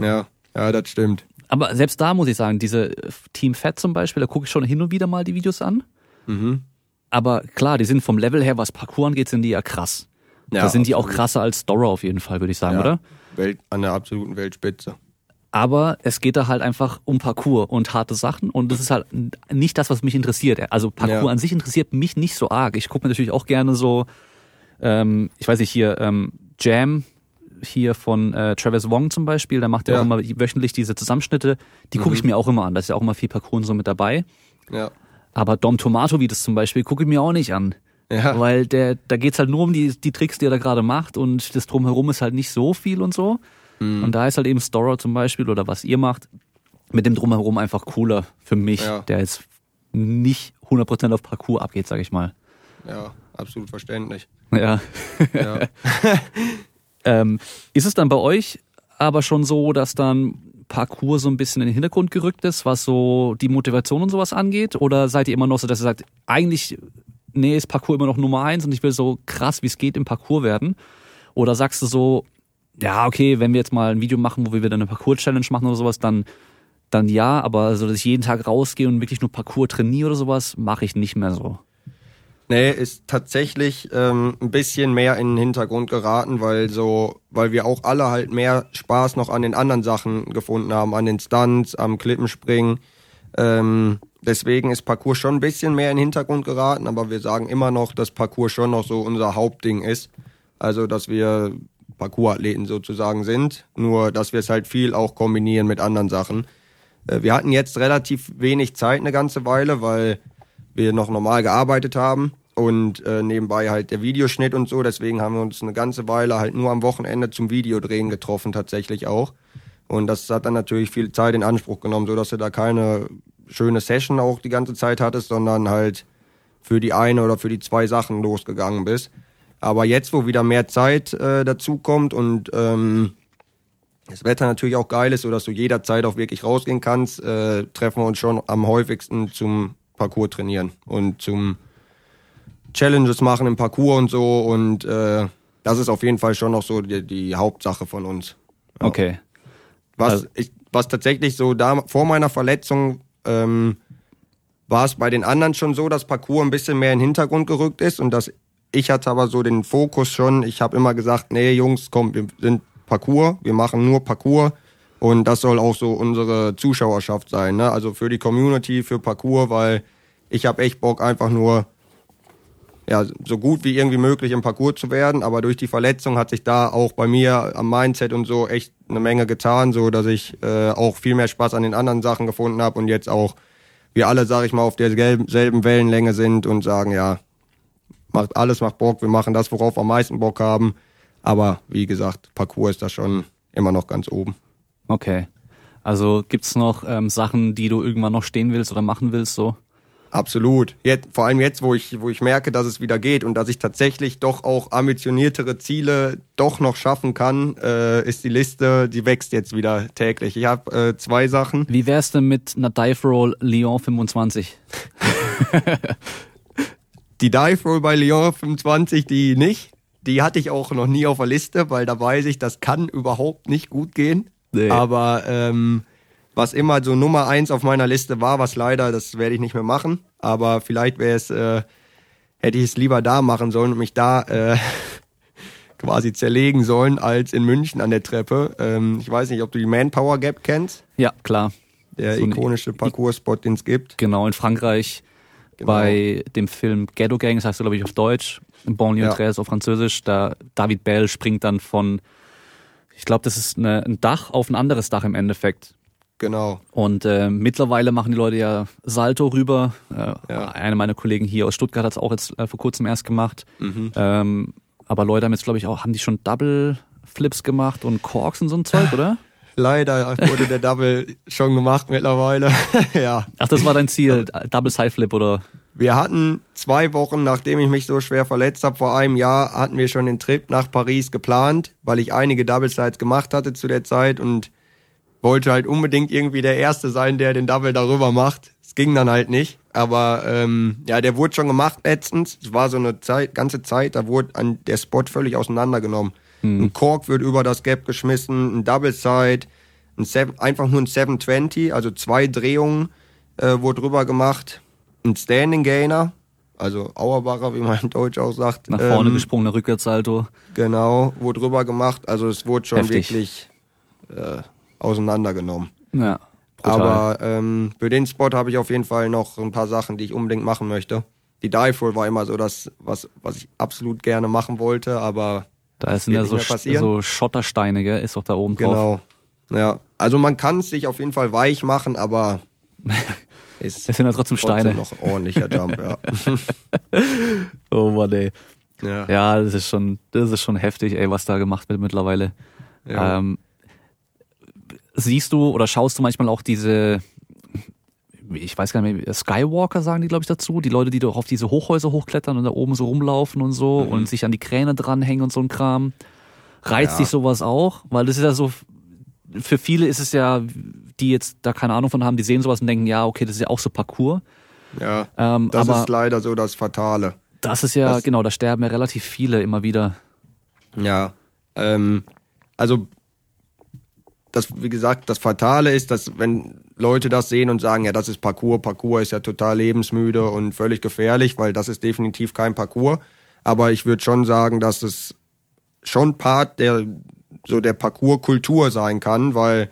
Ja, ja, das stimmt. Aber selbst da muss ich sagen, diese Team Fat zum Beispiel, da gucke ich schon hin und wieder mal die Videos an. Mhm. Aber klar, die sind vom Level her, was Parkour angeht, sind die ja krass. Ja, da sind die auch krasser als Storer auf jeden Fall, würde ich sagen, ja, oder? Welt, an der absoluten Weltspitze. Aber es geht da halt einfach um Parkour und harte Sachen und das ist halt nicht das, was mich interessiert. Also Parkour ja. an sich interessiert mich nicht so arg. Ich gucke mir natürlich auch gerne so, ähm, ich weiß nicht, hier ähm, Jam, hier von äh, Travis Wong zum Beispiel, der macht ja, ja. auch immer wöchentlich diese Zusammenschnitte, die gucke ich mhm. mir auch immer an. Da ist ja auch immer viel Parkour so mit dabei. Ja. Aber Dom Tomato, wie das zum Beispiel, gucke ich mir auch nicht an. Ja. Weil der, da geht's halt nur um die, die Tricks, die er da gerade macht und das drumherum ist halt nicht so viel und so. Mhm. Und da ist halt eben Storer zum Beispiel oder was ihr macht, mit dem drumherum einfach cooler für mich, ja. der jetzt nicht 100% auf Parcours abgeht, sag ich mal. Ja, absolut verständlich. Ja. ja. ähm, ist es dann bei euch aber schon so, dass dann Parcours so ein bisschen in den Hintergrund gerückt ist, was so die Motivation und sowas angeht? Oder seid ihr immer noch so, dass ihr sagt, eigentlich, nee, ist Parcours immer noch Nummer eins und ich will so krass, wie es geht im Parcours werden? Oder sagst du so, ja, okay, wenn wir jetzt mal ein Video machen, wo wir wieder eine Parcours-Challenge machen oder sowas, dann, dann ja, aber so, dass ich jeden Tag rausgehe und wirklich nur Parcours trainiere oder sowas, mache ich nicht mehr so. Nee, ist tatsächlich ähm, ein bisschen mehr in den Hintergrund geraten, weil so, weil wir auch alle halt mehr Spaß noch an den anderen Sachen gefunden haben, an den Stunts, am Klippenspringen. Ähm, deswegen ist Parcours schon ein bisschen mehr in den Hintergrund geraten, aber wir sagen immer noch, dass Parcours schon noch so unser Hauptding ist. Also, dass wir Parcours-Athleten sozusagen sind, nur dass wir es halt viel auch kombinieren mit anderen Sachen. Äh, wir hatten jetzt relativ wenig Zeit eine ganze Weile, weil wir noch normal gearbeitet haben und äh, nebenbei halt der Videoschnitt und so. Deswegen haben wir uns eine ganze Weile halt nur am Wochenende zum Videodrehen getroffen, tatsächlich auch. Und das hat dann natürlich viel Zeit in Anspruch genommen, so dass du da keine schöne Session auch die ganze Zeit hattest, sondern halt für die eine oder für die zwei Sachen losgegangen bist. Aber jetzt, wo wieder mehr Zeit äh, dazukommt und ähm, das Wetter natürlich auch geil ist, so dass du jederzeit auch wirklich rausgehen kannst, äh, treffen wir uns schon am häufigsten zum Parcours trainieren und zum Challenges machen im Parcours und so. Und äh, das ist auf jeden Fall schon noch so die, die Hauptsache von uns. Ja. Okay. Was, also. ich, was tatsächlich so da vor meiner Verletzung ähm, war es bei den anderen schon so, dass Parcours ein bisschen mehr in den Hintergrund gerückt ist und dass ich hatte aber so den Fokus schon. Ich habe immer gesagt, nee Jungs, komm, wir sind Parcours, wir machen nur Parcours und das soll auch so unsere Zuschauerschaft sein, ne? Also für die Community, für Parcours, weil ich habe echt Bock, einfach nur ja, so gut wie irgendwie möglich im Parcours zu werden. Aber durch die Verletzung hat sich da auch bei mir am Mindset und so echt eine Menge getan, so dass ich äh, auch viel mehr Spaß an den anderen Sachen gefunden habe und jetzt auch wir alle, sag ich mal, auf derselben Wellenlänge sind und sagen, ja, macht alles macht Bock, wir machen das, worauf wir am meisten Bock haben. Aber wie gesagt, Parcours ist da schon immer noch ganz oben. Okay. Also gibt's noch ähm, Sachen, die du irgendwann noch stehen willst oder machen willst so? Absolut. Jetzt, vor allem jetzt, wo ich, wo ich merke, dass es wieder geht und dass ich tatsächlich doch auch ambitioniertere Ziele doch noch schaffen kann, äh, ist die Liste, die wächst jetzt wieder täglich. Ich habe äh, zwei Sachen. Wie wär's denn mit einer Dive Roll Lyon 25? die Dive Roll bei Lyon 25, die nicht. Die hatte ich auch noch nie auf der Liste, weil da weiß ich, das kann überhaupt nicht gut gehen. Nee. Aber ähm, was immer so Nummer eins auf meiner Liste war, was leider, das werde ich nicht mehr machen. Aber vielleicht wäre es, äh, hätte ich es lieber da machen sollen und mich da äh, quasi zerlegen sollen als in München an der Treppe. Ähm, ich weiß nicht, ob du die Manpower Gap kennst. Ja, klar. Der so ikonische Parcours-Spot, den es gibt. Genau, in Frankreich genau. bei dem Film Ghetto Gang, das heißt glaube ich auf Deutsch, Banlieue ja. 13 auf Französisch, da David Bell springt dann von ich glaube, das ist eine, ein Dach auf ein anderes Dach im Endeffekt. Genau. Und äh, mittlerweile machen die Leute ja Salto rüber. Äh, ja. Einer meiner Kollegen hier aus Stuttgart hat es auch jetzt äh, vor kurzem erst gemacht. Mhm. Ähm, aber Leute haben jetzt, glaube ich, auch, haben die schon Double Flips gemacht und Corks und so ein Zeug, oder? Leider wurde der Double schon gemacht mittlerweile. ja. Ach, das war dein Ziel, Double Side Flip, oder? Wir hatten zwei Wochen, nachdem ich mich so schwer verletzt habe, vor einem Jahr, hatten wir schon den Trip nach Paris geplant, weil ich einige Double Sides gemacht hatte zu der Zeit und wollte halt unbedingt irgendwie der Erste sein, der den Double darüber macht. Es ging dann halt nicht. Aber ähm, ja, der wurde schon gemacht letztens. Es war so eine Zeit, ganze Zeit, da wurde an der Spot völlig auseinandergenommen. Mhm. Ein Kork wird über das Gap geschmissen, ein Double Side, ein Seven, einfach nur ein 720, also zwei Drehungen äh, wurde drüber gemacht. Ein Standing Gainer, also Auerbacher, wie man in Deutsch auch sagt. Nach vorne ähm, gesprungener Rückwärtssalto. Genau, wurde drüber gemacht. Also es wurde schon Heftig. wirklich äh, auseinandergenommen. Ja. Brutal. Aber ähm, für den Spot habe ich auf jeden Fall noch ein paar Sachen, die ich unbedingt machen möchte. Die Dive Roll war immer so das, was, was ich absolut gerne machen wollte, aber da sind ja so, so Schottersteine, gell? Ist doch da oben drauf. Genau. Ja. Also man kann es sich auf jeden Fall weich machen, aber ist Es sind ja trotzdem Steine. noch ordentlicher Jump, ja. Oh Mann, ey. ja. Ja, das ist schon, das ist schon heftig, ey, was da gemacht wird mittlerweile. Ja. Ähm, siehst du oder schaust du manchmal auch diese, ich weiß gar nicht mehr, Skywalker sagen die, glaube ich, dazu, die Leute, die doch auf diese Hochhäuser hochklettern und da oben so rumlaufen und so Mhm. und sich an die Kräne dranhängen und so ein Kram. Reizt Ja. dich sowas auch? Weil das ist ja so, für viele ist es ja, die jetzt da keine Ahnung von haben, die sehen sowas und denken, ja, okay, das ist ja auch so Parcours. ja. Ähm, Das ist leider so das Fatale. das ist ja, das- genau, da sterben ja relativ viele immer wieder. Ja. Ähm, also das, wie gesagt, das Fatale ist, dass wenn Leute das sehen und sagen, ja, das ist Parcours, Parcours ist ja total lebensmüde und völlig gefährlich, weil das ist definitiv kein Parcours. Aber ich würde schon sagen, dass es schon Part der so der Parcours-Kultur sein kann, weil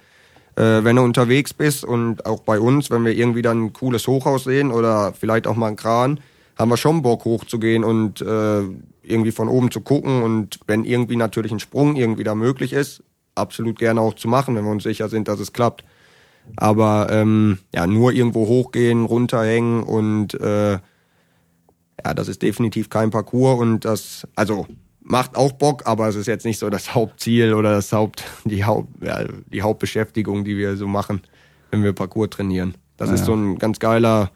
äh, wenn du unterwegs bist und auch bei uns, wenn wir irgendwie dann ein cooles Hochhaus sehen oder vielleicht auch mal einen Kran, haben wir schon Bock hochzugehen und äh, irgendwie von oben zu gucken und wenn irgendwie natürlich ein Sprung irgendwie da möglich ist, absolut gerne auch zu machen, wenn wir uns sicher sind, dass es klappt. Aber ähm, ja, nur irgendwo hochgehen, runterhängen und äh, ja, das ist definitiv kein Parcours und das, also macht auch Bock, aber es ist jetzt nicht so das Hauptziel oder das Haupt, die Haupt, ja, die Hauptbeschäftigung, die wir so machen, wenn wir Parcours trainieren. Das Ja. ist so ein ganz geiler,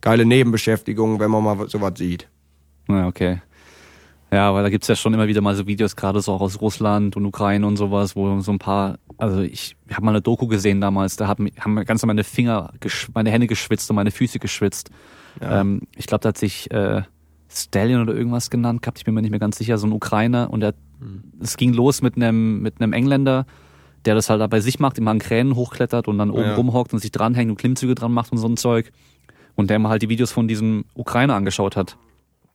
geile Nebenbeschäftigung, wenn man mal sowas sieht. Ja, okay. Ja, weil da gibt's ja schon immer wieder mal so Videos, gerade so auch aus Russland und Ukraine und sowas, wo so ein paar, also ich habe mal eine Doku gesehen damals, da haben, haben ganz meine Finger, meine Hände geschwitzt und meine Füße geschwitzt. Ja. Ähm, ich glaube, da hat sich äh, Stallion oder irgendwas genannt gehabt, ich bin mir nicht mehr ganz sicher, so ein Ukrainer und der, es ging los mit einem mit einem Engländer, der das halt da bei sich macht, immer an Kränen hochklettert und dann oben Ja. rumhockt und sich dranhängt und Klimmzüge dran macht und so ein Zeug. Und der immer halt die Videos von diesem Ukrainer angeschaut hat.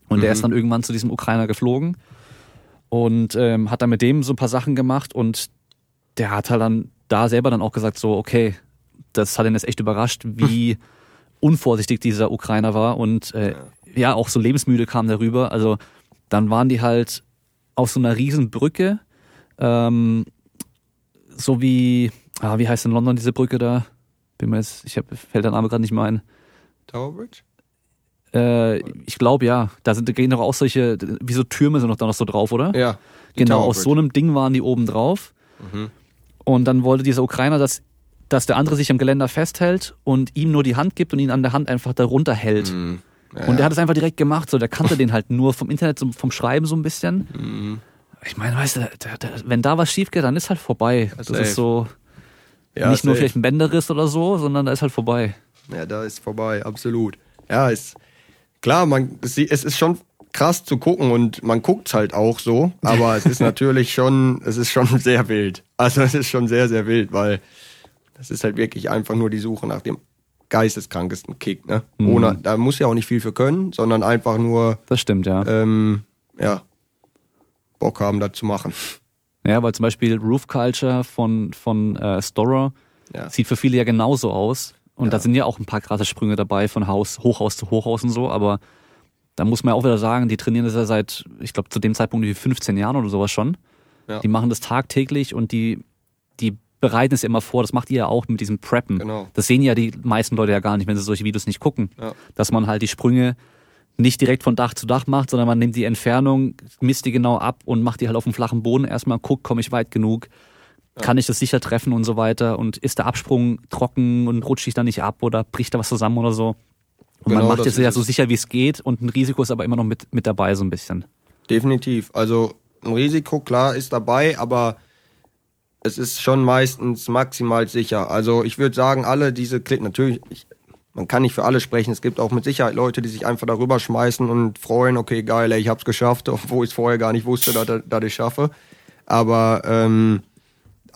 Und der Mhm. ist dann irgendwann zu diesem Ukrainer geflogen und ähm, hat dann mit dem so ein paar Sachen gemacht und der hat halt dann da selber dann auch gesagt so, okay, das hat ihn jetzt echt überrascht, wie unvorsichtig dieser Ukrainer war und äh, ja. auch so lebensmüde kam darüber. Also dann waren die halt auf so einer riesen Brücke, ähm, so wie, ah, wie heißt in London diese Brücke da? Bin mir jetzt, ich hab, fällt der Name gerade nicht mehr ein. Tower Bridge? Äh, ich glaube ja. Da sind da gehen doch auch solche, wie so Türme sind doch da noch so drauf, oder? Ja. genau, aus so einem Ding waren die oben drauf. Mhm. Und dann wollte dieser Ukrainer, dass, dass der andere sich am Geländer festhält und ihm nur die Hand gibt und ihn an der Hand einfach darunter hält. Mhm. Ja, Und der hat es einfach direkt gemacht, so der kannte den halt nur vom Internet, vom Schreiben so ein bisschen. Mhm. Ich meine, weißt du, der, der, wenn da was schief geht, dann ist halt vorbei. Das Safe. ist so ja, nicht nur safe. vielleicht ein Bänderriss oder so, sondern da ist halt vorbei. Ja, da ist vorbei, absolut. Ja, ist klar, man es es ist schon krass zu gucken und man guckt's halt auch so, aber es ist natürlich schon, es ist schon sehr wild. Also es ist schon sehr, sehr wild, weil das ist halt wirklich einfach nur die Suche nach dem geisteskrankesten Kick, ne? Mhm. Ohne, da muss ja auch nicht viel für können, sondern einfach nur, Das stimmt, ja. ähm, ja, Bock haben, das zu machen. Ja, weil zum Beispiel Roof Culture von, von äh, Storer Ja. sieht für viele ja genauso aus. Und Ja. da sind ja auch ein paar krasse Sprünge dabei von Haus, Hochhaus zu Hochhaus und so, aber da muss man ja auch wieder sagen, die trainieren das ja seit, ich glaube, zu dem Zeitpunkt wie 15 Jahren oder sowas schon. Ja. Die machen das tagtäglich und die, die bereiten es ja immer vor. Das macht ihr ja auch mit diesem Preppen. Genau. Das sehen ja die meisten Leute ja gar nicht, wenn sie solche Videos nicht gucken. Ja. Dass man halt die Sprünge nicht direkt von Dach zu Dach macht, sondern man nimmt die Entfernung, misst die genau ab und macht die halt auf dem flachen Boden erstmal, guckt, komme ich weit genug, kann ich das sicher treffen und so weiter und ist der Absprung trocken und rutscht ich da nicht ab oder bricht da was zusammen oder so. Und man Genau, macht das es ja so sicher wie es geht und ein Risiko ist aber immer noch mit, mit dabei so ein bisschen. Definitiv. Also ein Risiko, klar, ist dabei, aber es ist schon meistens maximal sicher. Also ich würde sagen, alle diese Clips, natürlich, ich, man kann nicht für alle sprechen. Es gibt auch mit Sicherheit Leute, die sich einfach darüber schmeißen und freuen, okay, geil, ey, ich hab's geschafft, obwohl ich es vorher gar nicht wusste, dass, dass ich schaffe. Aber ähm,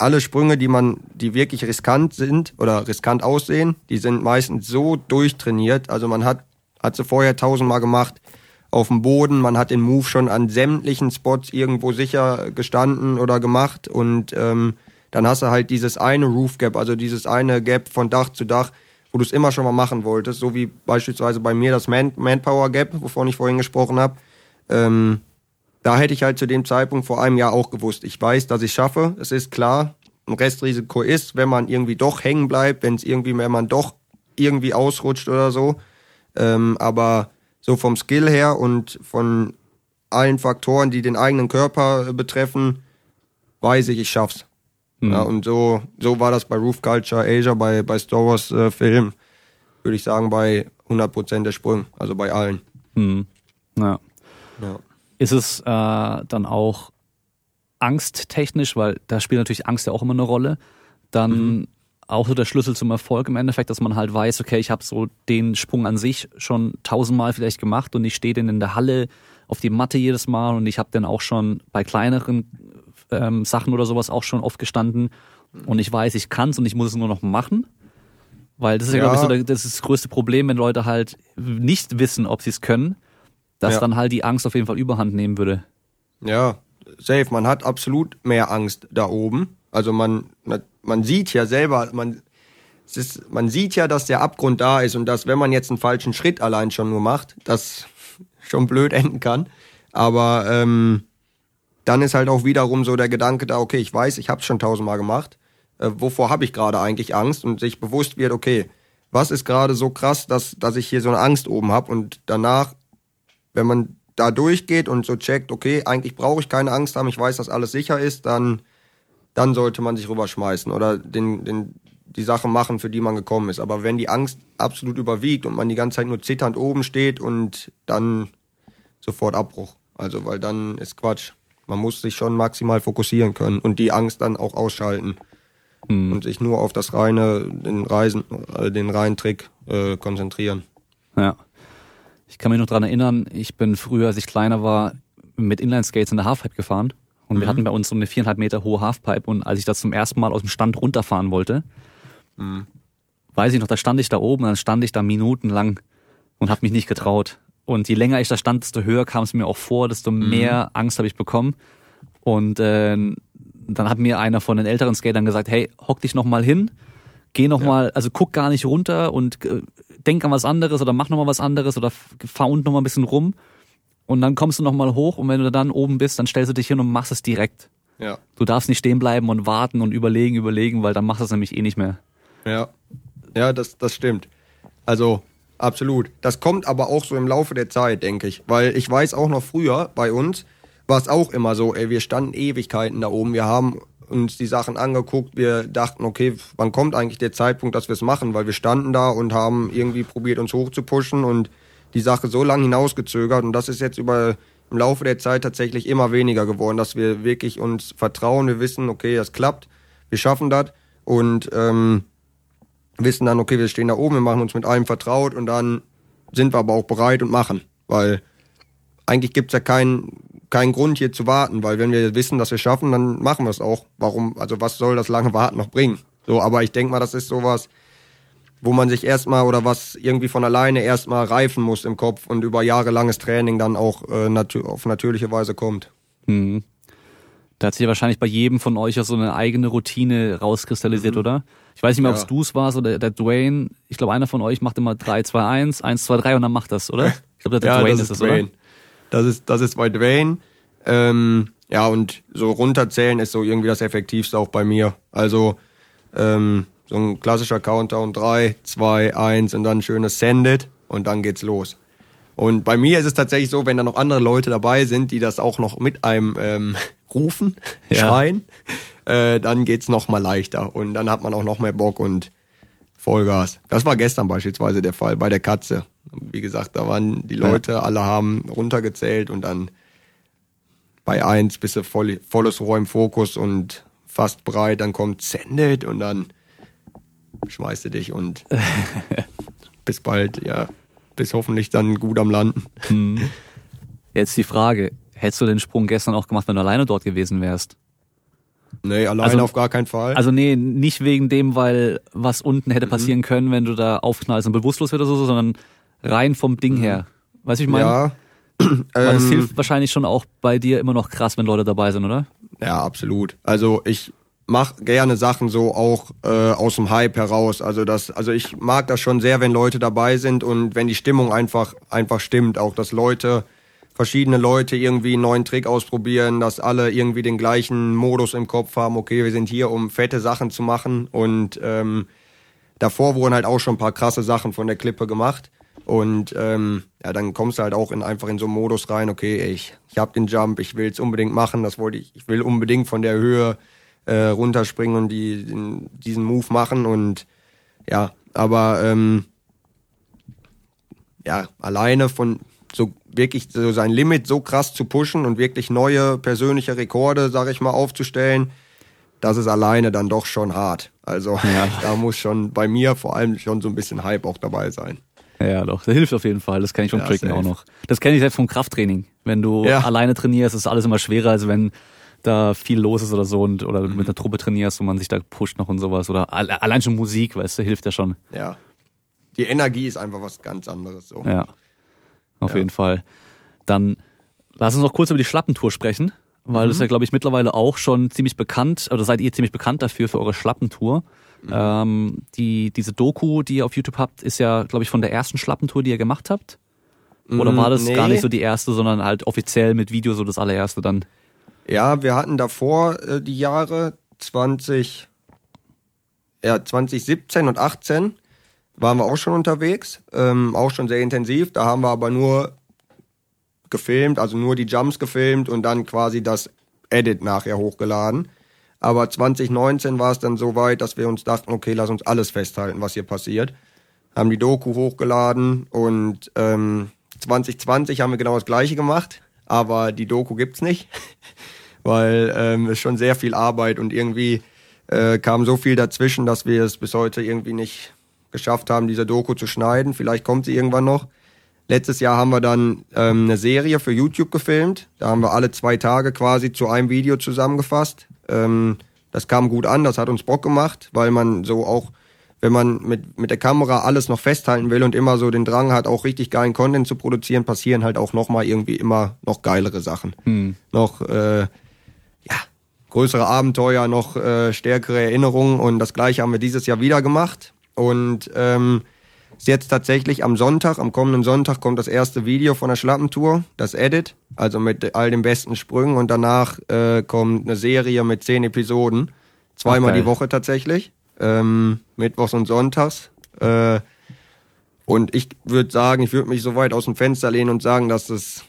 alle Sprünge, die man, die wirklich riskant sind oder riskant aussehen, die sind meistens so durchtrainiert. Also man hat, hat sie vorher tausendmal gemacht auf dem Boden, man hat den Move schon an sämtlichen Spots irgendwo sicher gestanden oder gemacht und ähm, dann hast du halt dieses eine Roof Gap, also dieses eine Gap von Dach zu Dach, wo du es immer schon mal machen wolltest, so wie beispielsweise bei mir das Man Manpower Gap, wovon ich vorhin gesprochen habe. Ähm, da hätte ich halt zu dem Zeitpunkt vor einem Jahr auch gewusst. Ich weiß, dass ich schaffe. Es ist klar, ein Restrisiko ist, wenn man irgendwie doch hängen bleibt, wenn es irgendwie, wenn man doch irgendwie ausrutscht oder so. Ähm, aber so vom Skill her und von allen Faktoren, die den eigenen Körper betreffen, weiß ich, ich schaff's. Mhm. Ja, und so, so war das bei Roof Culture Asia, bei, bei Star Wars äh, Film, würde ich sagen, bei 100% der Sprung, also bei allen. Mhm. Ja. ja. Ist es äh, dann auch angsttechnisch, weil da spielt natürlich Angst ja auch immer eine Rolle, dann mhm. auch so der Schlüssel zum Erfolg im Endeffekt, dass man halt weiß, okay, ich habe so den Sprung an sich schon tausendmal vielleicht gemacht und ich stehe den in der Halle auf die Matte jedes Mal und ich habe dann auch schon bei kleineren ähm, Sachen oder sowas auch schon oft gestanden und ich weiß, ich kann's und ich muss es nur noch machen. Weil das ist ja, ja. glaube ich, so das, ist das größte Problem, wenn Leute halt nicht wissen, ob sie es können, dass ja. dann halt die Angst auf jeden Fall überhand nehmen würde. Ja, safe. Man hat absolut mehr Angst da oben. Also man, man sieht ja selber, man, ist, man sieht ja, dass der Abgrund da ist und dass, wenn man jetzt einen falschen Schritt allein schon nur macht, das schon blöd enden kann. Aber ähm, dann ist halt auch wiederum so der Gedanke da, okay, ich weiß, ich habe es schon tausendmal gemacht. Äh, wovor habe ich gerade eigentlich Angst? Und sich bewusst wird, okay, was ist gerade so krass, dass, dass ich hier so eine Angst oben habe und danach, wenn man da durchgeht und so checkt, okay, eigentlich brauche ich keine Angst haben, ich weiß, dass alles sicher ist, dann, dann sollte man sich rüberschmeißen oder den, den, die Sache machen, für die man gekommen ist. Aber wenn die Angst absolut überwiegt und man die ganze Zeit nur zitternd oben steht und dann sofort Abbruch. Also, weil dann ist Quatsch. Man muss sich schon maximal fokussieren können und die Angst dann auch ausschalten hm. und sich nur auf das reine, den Reisen, äh, den reinen Trick äh, konzentrieren. Ja. Ich kann mich noch dran erinnern, ich bin früher, als ich kleiner war, mit Inline-Skates in der Halfpipe gefahren. Und mhm. wir hatten bei uns so eine viereinhalb Meter hohe Halfpipe. Und als ich das zum ersten Mal aus dem Stand runterfahren wollte, mhm. weiß ich noch, da stand ich da oben, dann stand ich da minutenlang und habe mich nicht getraut. Und je länger ich da stand, desto höher kam es mir auch vor, desto mhm. mehr Angst habe ich bekommen. Und äh, dann hat mir einer von den älteren Skatern gesagt, hey, hock dich noch mal hin, geh noch ja. mal, also guck gar nicht runter und äh, denk an was anderes oder mach noch mal was anderes oder fahr unten noch mal ein bisschen rum. Und dann kommst du noch mal hoch und wenn du dann oben bist, dann stellst du dich hin und machst es direkt. Ja. Du darfst nicht stehen bleiben und warten und überlegen, überlegen, weil dann machst du es nämlich eh nicht mehr. Ja, ja, das, das stimmt. Also Absolut. Das kommt aber auch so im Laufe der Zeit, denke ich. Weil ich weiß auch noch früher bei uns war es auch immer so, ey, wir standen Ewigkeiten da oben. Wir haben uns die Sachen angeguckt. Wir dachten, okay, wann kommt eigentlich der Zeitpunkt, dass wir es machen? Weil wir standen da und haben irgendwie probiert, uns hochzupushen und die Sache so lange hinausgezögert. Und das ist jetzt über im Laufe der Zeit tatsächlich immer weniger geworden, dass wir wirklich uns vertrauen. Wir wissen, okay, das klappt, wir schaffen das. Und ähm, wissen dann, okay, wir stehen da oben, wir machen uns mit allem vertraut und dann sind wir aber auch bereit und machen. Weil eigentlich gibt's ja keinen keinen Grund hier zu warten, weil wenn wir wissen, dass wir schaffen, dann machen wir es auch. Warum, also was soll das lange Warten noch bringen? So, aber ich denke mal, das ist sowas, wo man sich erstmal oder was irgendwie von alleine erstmal reifen muss im Kopf und über jahrelanges Training dann auch äh, nat auf natürliche Weise kommt. Mhm. Da hat sich ja wahrscheinlich bei jedem von euch auch so eine eigene Routine rauskristallisiert, mhm. oder? Ich weiß nicht mehr, ja. ob es du es warst oder der Dwayne. Ich glaube, einer von euch macht immer 3, 2, 1, 1, 2, 3 und dann macht das, oder? Ich glaube, der ja, Dwayne das ist, ist das, Dwayne. oder? Das ist, das ist bei Dwayne. Ähm, ja, und so runterzählen ist so irgendwie das Effektivste auch bei mir. Also ähm, so ein klassischer Countdown 3, 2, 1 und dann ein schönes Send it und dann geht's los. Und bei mir ist es tatsächlich so, wenn da noch andere Leute dabei sind, die das auch noch mit einem ähm, rufen, ja. schreien, äh, dann geht's noch mal leichter und dann hat man auch noch mehr Bock und Vollgas. Das war gestern beispielsweise der Fall bei der Katze. Wie gesagt, da waren die Leute, ja. alle haben runtergezählt und dann bei eins bist du voll, volles Rohr im Fokus und fast breit, dann kommt Sendet und dann schmeißt du dich und bis bald, ja, bis hoffentlich dann gut am Landen. Hm. Jetzt die Frage, Hättest du den Sprung gestern auch gemacht, wenn du alleine dort gewesen wärst? Nee, alleine also, auf gar keinen Fall. Also nee, nicht wegen dem, weil was unten hätte mhm. passieren mhm. können, wenn du da aufknallst und bewusstlos wird oder so, sondern rein vom Ding mhm. her. Weißt du, ich meine? Ja. Weil das ähm, hilft wahrscheinlich schon auch bei dir immer noch krass, wenn Leute dabei sind, oder? Ja, absolut. Also ich mach gerne Sachen so auch äh, aus dem Hype heraus. Also das, also ich mag das schon sehr, wenn Leute dabei sind und wenn die Stimmung einfach einfach stimmt, auch dass Leute verschiedene Leute irgendwie einen neuen Trick ausprobieren, dass alle irgendwie den gleichen Modus im Kopf haben, okay, wir sind hier, um fette Sachen zu machen und ähm, davor wurden halt auch schon ein paar krasse Sachen von der Klippe gemacht. Und ähm, ja, dann kommst du halt auch in, einfach in so einen Modus rein, okay, ich, ich hab den Jump, ich will es unbedingt machen, das wollte ich, ich will unbedingt von der Höhe äh, runterspringen und die, den, diesen Move machen. Und ja, aber ähm, ja, alleine von so wirklich so sein Limit so krass zu pushen und wirklich neue persönliche Rekorde, sag ich mal, aufzustellen, das ist alleine dann doch schon hart. Also ja. da muss schon bei mir vor allem schon so ein bisschen Hype auch dabei sein. Ja, doch, das hilft auf jeden Fall. Das kenne ich vom ja, Tricken auch noch. Das kenne ich selbst vom Krafttraining. Wenn du ja. alleine trainierst, ist alles immer schwerer, als wenn da viel los ist oder so und oder mhm. mit einer Truppe trainierst und man sich da pusht noch und sowas. Oder allein schon Musik, weißt du, hilft ja schon. Ja. Die Energie ist einfach was ganz anderes. So. Ja. Auf ja. jeden Fall. Dann lass uns noch kurz über die Schlappentour sprechen, weil mhm. das ist ja, glaube ich, mittlerweile auch schon ziemlich bekannt, oder seid ihr ziemlich bekannt dafür, für eure Schlappentour. Mhm. Ähm, die, diese Doku, die ihr auf YouTube habt, ist ja, glaube ich, von der ersten Schlappentour, die ihr gemacht habt. Oder war das nee. gar nicht so die erste, sondern halt offiziell mit Video so das allererste dann? Ja, wir hatten davor äh, die Jahre 20, ja, 2017 und 18 waren wir auch schon unterwegs, ähm, auch schon sehr intensiv. Da haben wir aber nur gefilmt, also nur die Jumps gefilmt und dann quasi das Edit nachher hochgeladen. Aber 2019 war es dann so weit, dass wir uns dachten, okay, lass uns alles festhalten, was hier passiert. Haben die Doku hochgeladen und ähm, 2020 haben wir genau das gleiche gemacht, aber die Doku gibt's nicht, weil ähm, es schon sehr viel Arbeit und irgendwie äh, kam so viel dazwischen, dass wir es bis heute irgendwie nicht geschafft haben, diese Doku zu schneiden. Vielleicht kommt sie irgendwann noch. Letztes Jahr haben wir dann ähm, eine Serie für YouTube gefilmt. Da haben wir alle zwei Tage quasi zu einem Video zusammengefasst. Ähm, das kam gut an, das hat uns Bock gemacht, weil man so auch, wenn man mit, mit der Kamera alles noch festhalten will und immer so den Drang hat, auch richtig geilen Content zu produzieren, passieren halt auch nochmal irgendwie immer noch geilere Sachen. Hm. Noch, äh, ja, größere Abenteuer, noch äh, stärkere Erinnerungen und das gleiche haben wir dieses Jahr wieder gemacht. Und ähm, ist jetzt tatsächlich am Sonntag, am kommenden Sonntag kommt das erste Video von der Schlappentour, das Edit, also mit all den besten Sprüngen und danach äh, kommt eine Serie mit zehn Episoden, zweimal okay. die Woche tatsächlich, ähm, mittwochs und sonntags. Äh, und ich würde sagen, ich würde mich so weit aus dem Fenster lehnen und sagen, dass das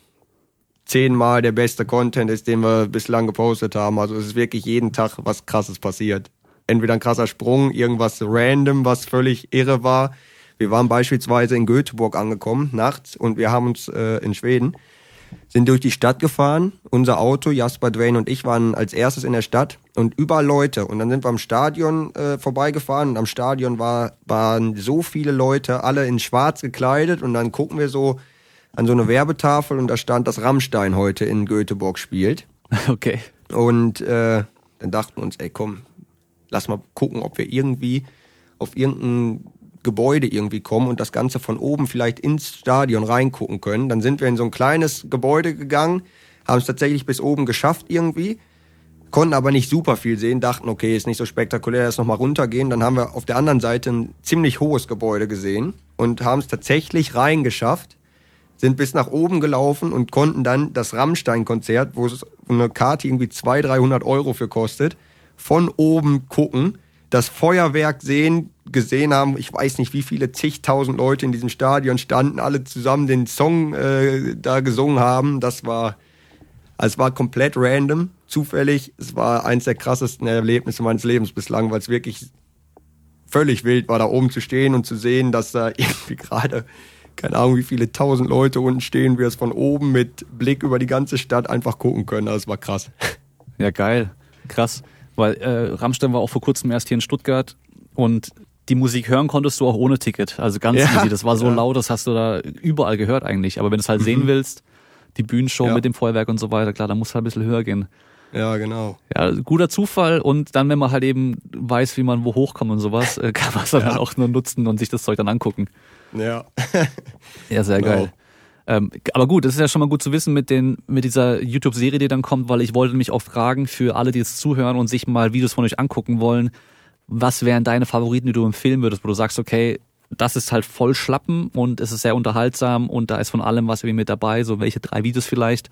zehnmal der beste Content ist, den wir bislang gepostet haben. Also es ist wirklich jeden Tag was Krasses passiert entweder ein krasser Sprung, irgendwas random, was völlig irre war. Wir waren beispielsweise in Göteborg angekommen, nachts, und wir haben uns äh, in Schweden, sind durch die Stadt gefahren. Unser Auto, Jasper, Dwayne und ich waren als erstes in der Stadt und überall Leute. Und dann sind wir am Stadion äh, vorbeigefahren und am Stadion war, waren so viele Leute, alle in schwarz gekleidet und dann gucken wir so an so eine Werbetafel und da stand, dass Rammstein heute in Göteborg spielt. Okay. Und äh, dann dachten wir uns, ey komm, lass mal gucken, ob wir irgendwie auf irgendein Gebäude irgendwie kommen und das Ganze von oben vielleicht ins Stadion reingucken können. Dann sind wir in so ein kleines Gebäude gegangen, haben es tatsächlich bis oben geschafft irgendwie, konnten aber nicht super viel sehen, dachten, okay, ist nicht so spektakulär, lass nochmal runtergehen. Dann haben wir auf der anderen Seite ein ziemlich hohes Gebäude gesehen und haben es tatsächlich reingeschafft, sind bis nach oben gelaufen und konnten dann das Rammstein-Konzert, wo es eine Karte irgendwie 200, 300 Euro für kostet, von oben gucken, das Feuerwerk sehen, gesehen haben. Ich weiß nicht, wie viele zigtausend Leute in diesem Stadion standen, alle zusammen den Song äh, da gesungen haben. Das war, es war komplett random, zufällig. Es war eins der krassesten Erlebnisse meines Lebens bislang, weil es wirklich völlig wild war, da oben zu stehen und zu sehen, dass da irgendwie gerade keine Ahnung, wie viele tausend Leute unten stehen, wir es von oben mit Blick über die ganze Stadt einfach gucken können. Das war krass. Ja, geil. Krass. Weil äh, Rammstein war auch vor kurzem erst hier in Stuttgart und die Musik hören konntest du auch ohne Ticket. Also ganz ja, easy. Das war so ja. laut, das hast du da überall gehört eigentlich. Aber wenn du es halt mhm. sehen willst, die Bühnenshow ja. mit dem Feuerwerk und so weiter, klar, da muss halt ein bisschen höher gehen. Ja, genau. Ja, guter Zufall und dann, wenn man halt eben weiß, wie man wo hochkommt und sowas, äh, kann man es dann ja. auch nur nutzen und sich das Zeug dann angucken. Ja. ja, sehr genau. geil. Ähm, aber gut, das ist ja schon mal gut zu wissen mit, den, mit dieser YouTube-Serie, die dann kommt, weil ich wollte mich auch fragen für alle, die jetzt zuhören und sich mal Videos von euch angucken wollen, was wären deine Favoriten, die du empfehlen würdest, wo du sagst, okay, das ist halt voll schlappen und es ist sehr unterhaltsam und da ist von allem was irgendwie mit dabei, so welche drei Videos vielleicht.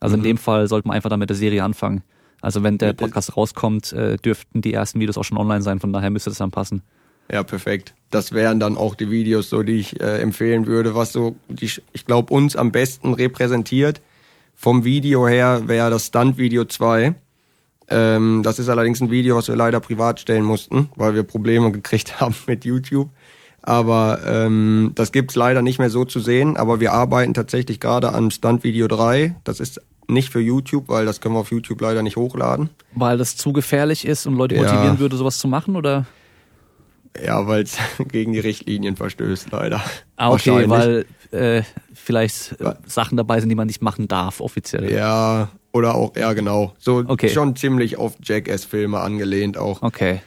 Also mhm. in dem Fall sollte man einfach dann mit der Serie anfangen. Also wenn der Podcast rauskommt, äh, dürften die ersten Videos auch schon online sein, von daher müsste das dann passen. Ja, perfekt. Das wären dann auch die Videos, so die ich äh, empfehlen würde, was so, die, ich glaube, uns am besten repräsentiert. Vom Video her wäre das Stunt-Video 2. Ähm, das ist allerdings ein Video, was wir leider privat stellen mussten, weil wir Probleme gekriegt haben mit YouTube. Aber ähm, das gibt's leider nicht mehr so zu sehen. Aber wir arbeiten tatsächlich gerade an Stunt-Video 3. Das ist nicht für YouTube, weil das können wir auf YouTube leider nicht hochladen. Weil das zu gefährlich ist und Leute ja. motivieren würde, sowas zu machen, oder? Ja, weil es gegen die Richtlinien verstößt, leider. Ah, okay, weil äh, vielleicht äh, Sachen dabei sind, die man nicht machen darf, offiziell. Ja, oder auch, ja genau. So okay. schon ziemlich auf Jackass-Filme angelehnt auch. Okay.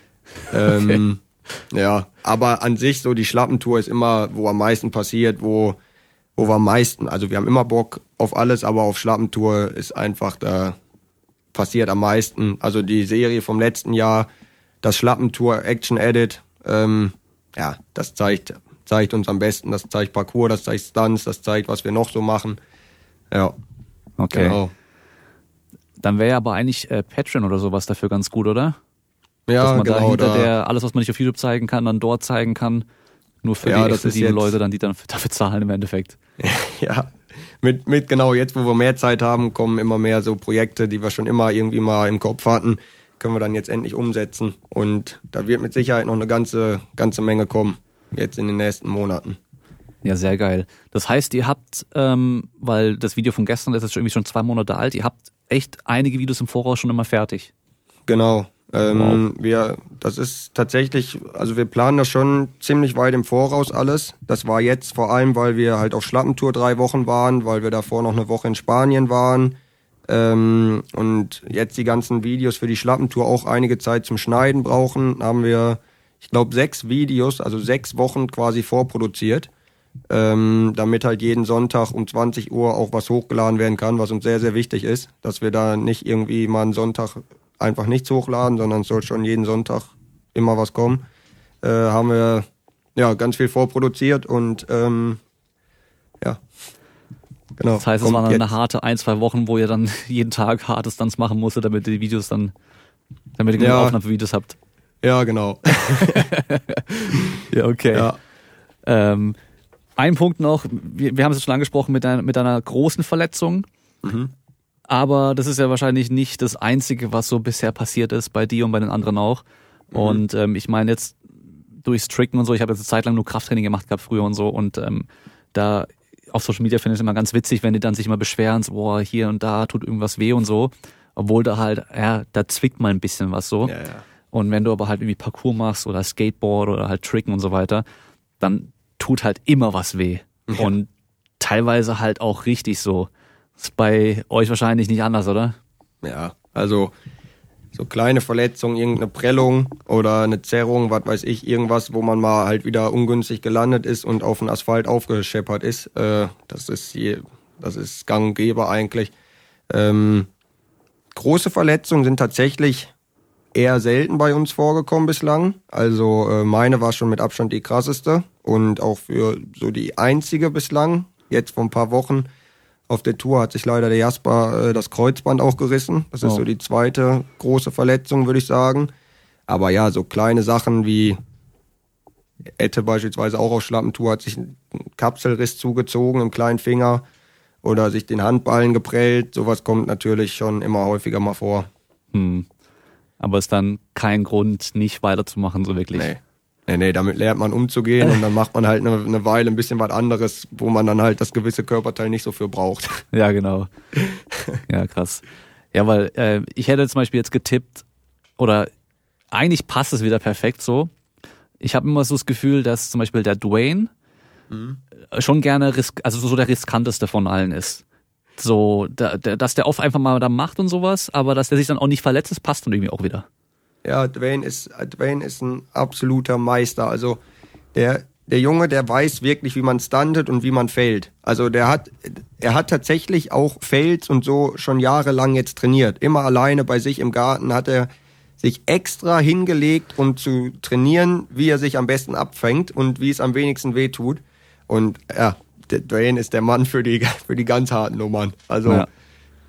Ähm, okay. Ja, aber an sich so die Schlappentour ist immer, wo am meisten passiert, wo, wo wir am meisten, also wir haben immer Bock auf alles, aber auf Schlappentour ist einfach, da passiert am meisten. Also die Serie vom letzten Jahr, das Schlappentour Action Edit, ähm, ja, das zeigt, zeigt uns am besten, das zeigt Parcours, das zeigt Stunts, das zeigt, was wir noch so machen. Ja. Okay. Genau. Dann wäre aber eigentlich äh, Patreon oder sowas dafür ganz gut, oder? Ja, Dass man genau. Da hinter der, alles, was man nicht auf YouTube zeigen kann, dann dort zeigen kann. Nur für ja, die exklusiven Leute dann, die dann dafür zahlen im Endeffekt. ja. Mit, mit genau jetzt, wo wir mehr Zeit haben, kommen immer mehr so Projekte, die wir schon immer irgendwie mal im Kopf hatten können wir dann jetzt endlich umsetzen. Und da wird mit Sicherheit noch eine ganze, ganze Menge kommen, jetzt in den nächsten Monaten. Ja, sehr geil. Das heißt, ihr habt, ähm, weil das Video von gestern ist jetzt irgendwie schon zwei Monate alt, ihr habt echt einige Videos im Voraus schon immer fertig. Genau. Ähm, wow. Wir, das ist tatsächlich, also wir planen das schon ziemlich weit im Voraus alles. Das war jetzt vor allem, weil wir halt auf Schlappentour drei Wochen waren, weil wir davor noch eine Woche in Spanien waren ähm, und jetzt die ganzen Videos für die Schlappentour auch einige Zeit zum Schneiden brauchen, haben wir, ich glaube, sechs Videos, also sechs Wochen quasi vorproduziert, ähm, damit halt jeden Sonntag um 20 Uhr auch was hochgeladen werden kann, was uns sehr, sehr wichtig ist, dass wir da nicht irgendwie mal einen Sonntag einfach nichts hochladen, sondern es soll schon jeden Sonntag immer was kommen. Äh, haben wir ja ganz viel vorproduziert und ähm, ja, Genau. Das heißt, es waren dann eine harte ein, zwei Wochen, wo ihr dann jeden Tag harte Stunts machen musstet, damit ihr die Videos dann, damit ihr ja. Aufnahme für Videos habt. Ja, genau. ja, okay. Ja. Ähm, ein Punkt noch, wir, wir haben es jetzt schon angesprochen mit, einer, mit einer großen Verletzung. Mhm. Aber das ist ja wahrscheinlich nicht das Einzige, was so bisher passiert ist, bei dir und bei den anderen auch. Mhm. Und ähm, ich meine jetzt durchs Tricken und so, ich habe jetzt eine Zeit lang nur Krafttraining gemacht gehabt früher und so und ähm, da auf Social Media finde ich es immer ganz witzig, wenn die dann sich immer beschweren, so, boah, hier und da tut irgendwas weh und so. Obwohl da halt, ja, da zwickt mal ein bisschen was so. Ja, ja. Und wenn du aber halt irgendwie Parkour machst oder Skateboard oder halt Tricken und so weiter, dann tut halt immer was weh. Ja. Und teilweise halt auch richtig so. ist bei euch wahrscheinlich nicht anders, oder? Ja, also so kleine Verletzungen, irgendeine Prellung oder eine Zerrung, was weiß ich, irgendwas, wo man mal halt wieder ungünstig gelandet ist und auf den Asphalt aufgescheppert ist. Äh, das ist hier, das ist gang und gäbe eigentlich. Ähm, große Verletzungen sind tatsächlich eher selten bei uns vorgekommen bislang. Also äh, meine war schon mit Abstand die krasseste und auch für so die einzige bislang. Jetzt vor ein paar Wochen auf der Tour hat sich leider der Jasper äh, das Kreuzband auch gerissen. Das ist oh. so die zweite große Verletzung, würde ich sagen. Aber ja, so kleine Sachen wie Ette beispielsweise auch auf Schlappentour hat sich ein Kapselriss zugezogen im kleinen Finger oder sich den Handballen geprellt. Sowas kommt natürlich schon immer häufiger mal vor. Hm. Aber ist dann kein Grund, nicht weiterzumachen, so wirklich. Nee. Nee, nee, damit lernt man umzugehen und dann macht man halt eine, eine Weile ein bisschen was anderes, wo man dann halt das gewisse Körperteil nicht so für braucht. Ja, genau. Ja, krass. Ja, weil äh, ich hätte zum Beispiel jetzt getippt, oder eigentlich passt es wieder perfekt so. Ich habe immer so das Gefühl, dass zum Beispiel der Dwayne mhm. schon gerne risk also so der riskanteste von allen ist. So, da, der, dass der oft einfach mal da macht und sowas, aber dass der sich dann auch nicht verletzt, das passt dann irgendwie auch wieder. Ja, Dwayne ist, Dwayne ist ein absoluter Meister. Also der, der Junge, der weiß wirklich, wie man stuntet und wie man fällt. Also der hat, er hat tatsächlich auch Fails und so schon jahrelang jetzt trainiert. Immer alleine bei sich im Garten hat er sich extra hingelegt, um zu trainieren, wie er sich am besten abfängt und wie es am wenigsten weh tut. Und ja, Dwayne ist der Mann für die, für die ganz harten Nummern. Also ja.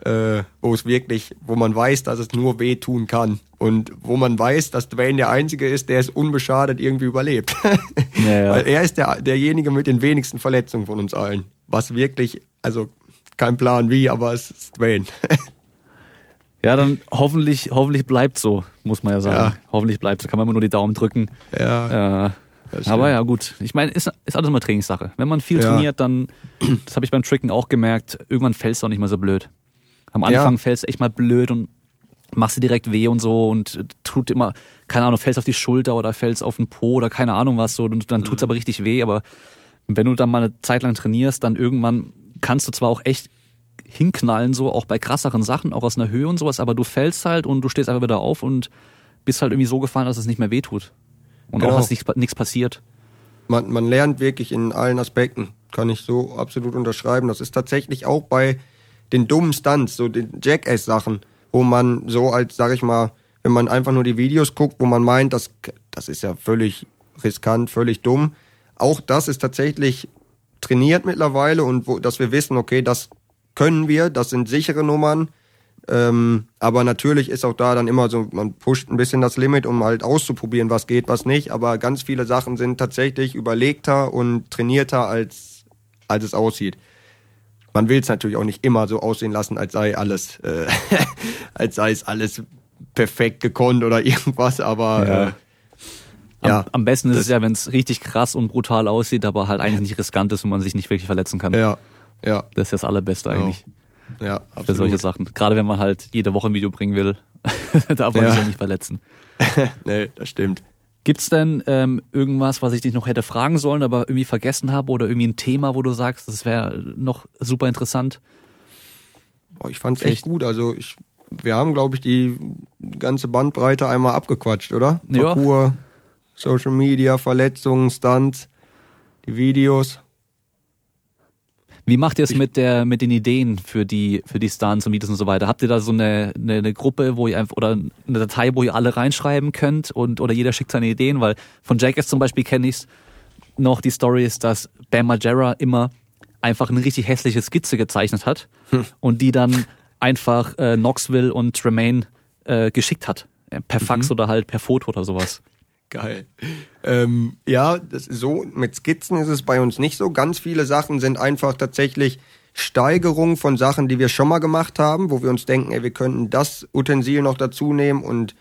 Äh, wo es wirklich, wo man weiß, dass es nur weh tun kann und wo man weiß, dass Dwayne der Einzige ist, der es unbeschadet irgendwie überlebt. Ja, ja. Weil er ist der, derjenige mit den wenigsten Verletzungen von uns allen. Was wirklich, also kein Plan wie, aber es ist Dwayne. Ja, dann hoffentlich, hoffentlich bleibt so, muss man ja sagen. Ja. Hoffentlich bleibt so, kann man immer nur die Daumen drücken. Ja. Äh, aber ja, gut. Ich meine, ist, ist alles immer Trainingssache. Wenn man viel ja. trainiert, dann, das habe ich beim Tricken auch gemerkt, irgendwann fällst du auch nicht mehr so blöd. Am Anfang ja. fällst du echt mal blöd und machst dir direkt weh und so und tut immer, keine Ahnung, fällst auf die Schulter oder fällst auf den Po oder keine Ahnung was so und dann tut's mhm. aber richtig weh. Aber wenn du dann mal eine Zeit lang trainierst, dann irgendwann kannst du zwar auch echt hinknallen, so auch bei krasseren Sachen, auch aus einer Höhe und sowas, aber du fällst halt und du stehst einfach wieder auf und bist halt irgendwie so gefallen, dass es nicht mehr weh tut. Und genau. auch, dass nichts passiert. Man, man lernt wirklich in allen Aspekten, kann ich so absolut unterschreiben. Das ist tatsächlich auch bei den dummen Stunts, so den Jackass-Sachen, wo man so als, sag ich mal, wenn man einfach nur die Videos guckt, wo man meint, das, das ist ja völlig riskant, völlig dumm. Auch das ist tatsächlich trainiert mittlerweile und wo, dass wir wissen, okay, das können wir, das sind sichere Nummern. Ähm, aber natürlich ist auch da dann immer so, man pusht ein bisschen das Limit, um halt auszuprobieren, was geht, was nicht. Aber ganz viele Sachen sind tatsächlich überlegter und trainierter, als, als es aussieht man will es natürlich auch nicht immer so aussehen lassen, als sei alles, äh, als sei es alles perfekt gekonnt oder irgendwas, aber ja. Äh, ja, am, am besten ist es ja, wenn es richtig krass und brutal aussieht, aber halt eigentlich nicht riskant ist und man sich nicht wirklich verletzen kann. Ja, ja. Das ist das Allerbeste eigentlich. Ja, absolut. Für solche Sachen. Gerade wenn man halt jede Woche ein Video bringen will, darf man ja. sich ja nicht verletzen. nee, das stimmt. Gibt's denn ähm, irgendwas, was ich dich noch hätte fragen sollen, aber irgendwie vergessen habe oder irgendwie ein Thema, wo du sagst, das wäre noch super interessant? Boah, ich fand's echt, echt gut. Also ich, wir haben, glaube ich, die ganze Bandbreite einmal abgequatscht, oder? Ja. Parcours, Social Media, Verletzungen, Stunts, die Videos. Wie macht ihr es mit der mit den Ideen für die für die Stunts und Videos und so weiter? Habt ihr da so eine, eine, eine Gruppe, wo ihr einfach oder eine Datei, wo ihr alle reinschreiben könnt und oder jeder schickt seine Ideen? Weil von Jackass zum Beispiel kenne ich noch die Story ist, dass Bam Margera immer einfach eine richtig hässliche Skizze gezeichnet hat hm. und die dann einfach äh, Knoxville und Tremaine äh, geschickt hat. Per Fax mhm. oder halt per Foto oder sowas. Geil. Ähm, ja, das ist so, mit Skizzen ist es bei uns nicht so. Ganz viele Sachen sind einfach tatsächlich Steigerung von Sachen, die wir schon mal gemacht haben, wo wir uns denken, ey, wir könnten das Utensil noch dazu nehmen und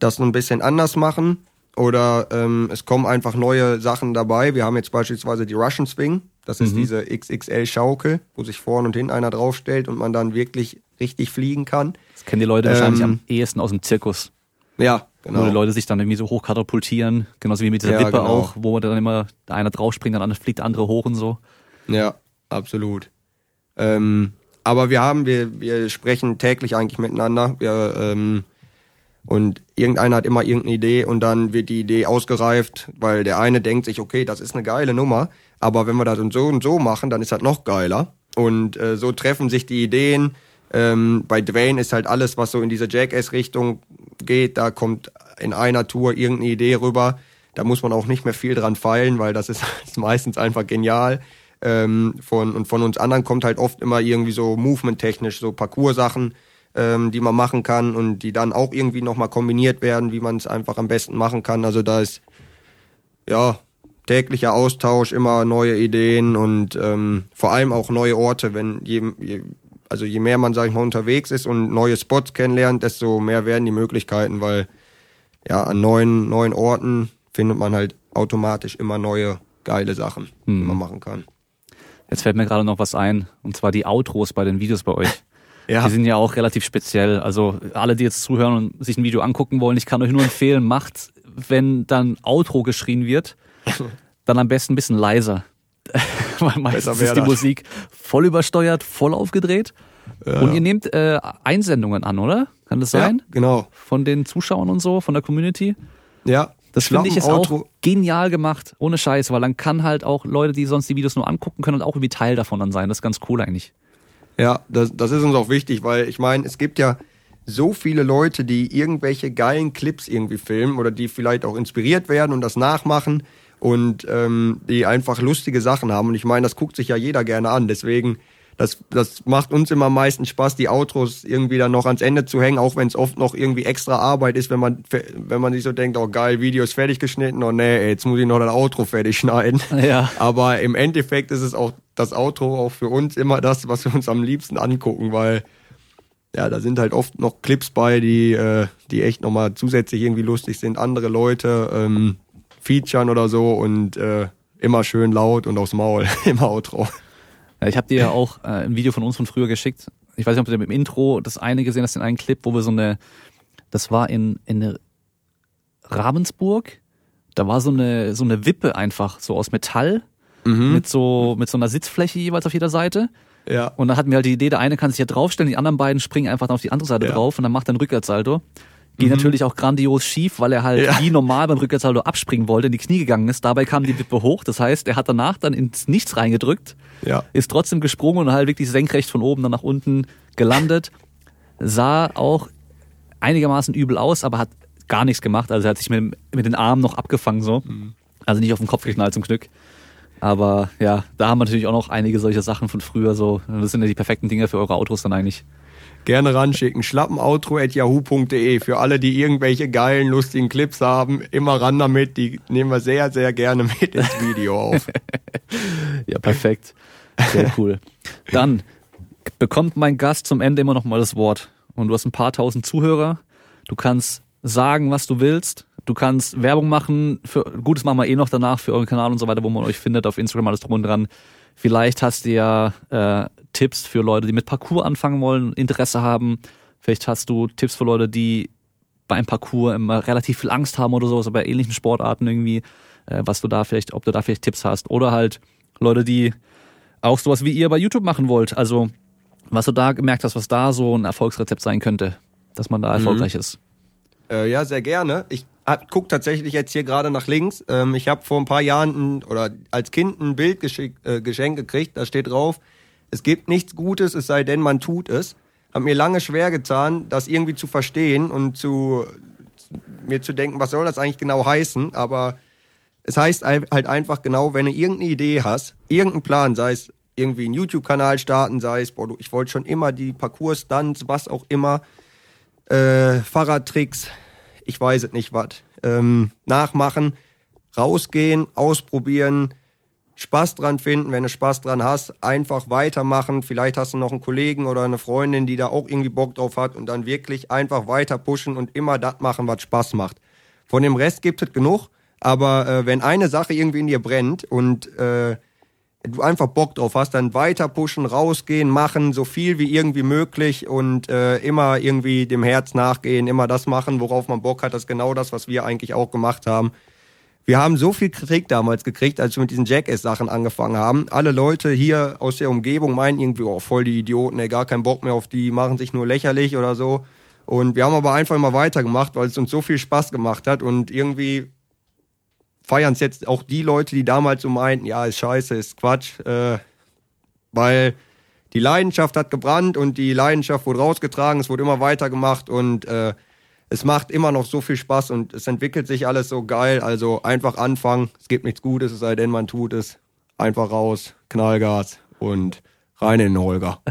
das ein bisschen anders machen. Oder ähm, es kommen einfach neue Sachen dabei. Wir haben jetzt beispielsweise die Russian Swing. Das ist mhm. diese XXL-Schaukel, wo sich vorne und hinten einer draufstellt und man dann wirklich richtig fliegen kann. Das kennen die Leute ähm, wahrscheinlich am ehesten aus dem Zirkus. Ja, Genau. Wo die Leute sich dann irgendwie so hochkatapultieren, genauso wie mit dieser ja, Wippe genau. auch, wo dann immer der eine draufspringt, dann fliegt der andere hoch und so. Ja, absolut. Ähm, aber wir haben, wir, wir sprechen täglich eigentlich miteinander. Wir, ähm, und irgendeiner hat immer irgendeine Idee und dann wird die Idee ausgereift, weil der eine denkt sich, okay, das ist eine geile Nummer, aber wenn wir das und so und so machen, dann ist das noch geiler. Und äh, so treffen sich die Ideen. Ähm, bei Dwayne ist halt alles, was so in diese Jackass-Richtung geht, da kommt in einer Tour irgendeine Idee rüber. Da muss man auch nicht mehr viel dran feilen, weil das ist, ist meistens einfach genial. Ähm, von, und von uns anderen kommt halt oft immer irgendwie so movement-technisch, so Parcours-Sachen, ähm, die man machen kann und die dann auch irgendwie nochmal kombiniert werden, wie man es einfach am besten machen kann. Also da ist ja täglicher Austausch, immer neue Ideen und ähm, vor allem auch neue Orte, wenn je, je also je mehr man, sag ich mal, unterwegs ist und neue Spots kennenlernt, desto mehr werden die Möglichkeiten, weil ja, an neuen, neuen Orten findet man halt automatisch immer neue geile Sachen, hm. die man machen kann. Jetzt fällt mir gerade noch was ein, und zwar die Outros bei den Videos bei euch. ja. Die sind ja auch relativ speziell. Also alle, die jetzt zuhören und sich ein Video angucken wollen, ich kann euch nur empfehlen, macht, wenn dann Outro geschrien wird, dann am besten ein bisschen leiser. Weil meistens ist die das. Musik voll übersteuert, voll aufgedreht. Ja. Und ihr nehmt äh, Einsendungen an, oder? Kann das sein? Ja, genau. Von den Zuschauern und so, von der Community? Ja. Das finde ich ist auch genial gemacht, ohne Scheiß, weil dann kann halt auch Leute, die sonst die Videos nur angucken können, auch irgendwie Teil davon dann sein. Das ist ganz cool eigentlich. Ja, das, das ist uns auch wichtig, weil ich meine, es gibt ja so viele Leute, die irgendwelche geilen Clips irgendwie filmen oder die vielleicht auch inspiriert werden und das nachmachen und ähm, die einfach lustige Sachen haben. Und ich meine, das guckt sich ja jeder gerne an. Deswegen das, das macht uns immer am meisten Spaß, die Outros irgendwie dann noch ans Ende zu hängen, auch wenn es oft noch irgendwie extra Arbeit ist, wenn man, wenn man sich so denkt, oh geil, Video ist fertig geschnitten, oh nee, jetzt muss ich noch das Outro fertig schneiden. Ja. Aber im Endeffekt ist es auch das Outro auch für uns immer das, was wir uns am liebsten angucken, weil ja, da sind halt oft noch Clips bei, die, äh, die echt nochmal zusätzlich irgendwie lustig sind, andere Leute ähm, featuren oder so und äh, immer schön laut und aufs Maul im Outro. Ja, ich habe dir ja auch äh, ein Video von uns von früher geschickt. Ich weiß nicht, ob du im Intro das eine gesehen hast, in einem Clip, wo wir so eine, das war in, in Ravensburg, da war so eine, so eine Wippe einfach, so aus Metall, Mhm. mit so, mit so einer Sitzfläche jeweils auf jeder Seite. Ja. Und dann hatten wir halt die Idee, der eine kann sich hier draufstellen, die anderen beiden springen einfach dann auf die andere Seite Ja. drauf und dann macht er ein Rückwärtssalto. Geht natürlich auch grandios schief, weil er halt Ja. wie normal beim Rückwärtssalto abspringen wollte, in die Knie gegangen ist. Dabei kam die Wippe hoch. Das heißt, er hat danach dann ins Nichts reingedrückt, Ja. ist trotzdem gesprungen und halt wirklich senkrecht von oben dann nach unten gelandet. Sah auch einigermaßen übel aus, aber hat gar nichts gemacht. Also er hat sich mit, mit den Armen noch abgefangen so. Also nicht auf den Kopf geknallt zum Glück. Aber ja, da haben wir natürlich auch noch einige solche Sachen von früher so. Das sind ja die perfekten Dinge für eure Autos dann eigentlich. Gerne ranschicken. Schlappenauto.yahoo.de für alle, die irgendwelche geilen, lustigen Clips haben. Immer ran damit. Die nehmen wir sehr, sehr gerne mit ins Video auf. Ja, perfekt. Sehr cool. Dann bekommt mein Gast zum Ende immer noch mal das Wort. Und du hast ein paar tausend Zuhörer. Du kannst sagen, was du willst. Du kannst Werbung machen. Für, gut, das machen wir eh noch danach für euren Kanal und so weiter, wo man euch findet, auf Instagram alles drum und dran. Vielleicht hast du ja äh, Tipps für Leute, die mit Parcours anfangen wollen, Interesse haben. Vielleicht hast du Tipps für Leute, die beim Parcours immer relativ viel Angst haben oder sowas, bei ähnlichen Sportarten irgendwie, äh, was du da vielleicht, ob du da vielleicht Tipps hast. Oder halt Leute, die auch sowas wie ihr bei YouTube machen wollt. Also, was du da gemerkt hast, was da so ein Erfolgsrezept sein könnte, dass man da erfolgreich ist. Äh, ja, sehr gerne. Ich hab, guck tatsächlich jetzt hier gerade nach links. Ähm, ich habe vor ein paar Jahren ein, oder als Kind ein Bild äh, geschenkt gekriegt. Da steht drauf, es gibt nichts Gutes, es sei denn, man tut es. Hab mir lange schwer getan, das irgendwie zu verstehen und zu mir zu denken, was soll das eigentlich genau heißen. Aber es heißt halt einfach genau, wenn du irgendeine Idee hast, irgendeinen Plan, sei es irgendwie einen YouTube-Kanal starten, sei es, boah, du- ich wollte schon immer die Parcours-Stunts, was auch immer, äh, Fahrradtricks, ich weiß es nicht was, ähm, nachmachen, rausgehen, ausprobieren, Spaß dran finden, wenn du Spaß dran hast, einfach weitermachen. Vielleicht hast du noch einen Kollegen oder eine Freundin, die da auch irgendwie Bock drauf hat und dann wirklich einfach weiter pushen und immer das machen, was Spaß macht. Von dem Rest gibt es genug, aber äh, wenn eine Sache irgendwie in dir brennt und äh, du einfach Bock drauf hast, dann weiter pushen, rausgehen, machen, so viel wie irgendwie möglich und äh, immer irgendwie dem Herz nachgehen, immer das machen, worauf man Bock hat. Das ist genau das, was wir eigentlich auch gemacht haben. Wir haben so viel Kritik damals gekriegt, als wir mit diesen Jackass-Sachen angefangen haben. Alle Leute hier aus der Umgebung meinen irgendwie, oh, voll die Idioten, ey, gar keinen Bock mehr auf die, machen sich nur lächerlich oder so. Und wir haben aber einfach immer weitergemacht, weil es uns so viel Spaß gemacht hat und irgendwie feiern es jetzt auch die Leute, die damals so meinten, ja, ist scheiße, ist Quatsch, äh, weil die Leidenschaft hat gebrannt und die Leidenschaft wurde rausgetragen, es wurde immer weitergemacht und äh, es macht immer noch so viel Spaß und es entwickelt sich alles so geil. Also einfach anfangen, es gibt nichts Gutes, es sei denn, man tut es. Einfach raus, Knallgas und rein in den Holger.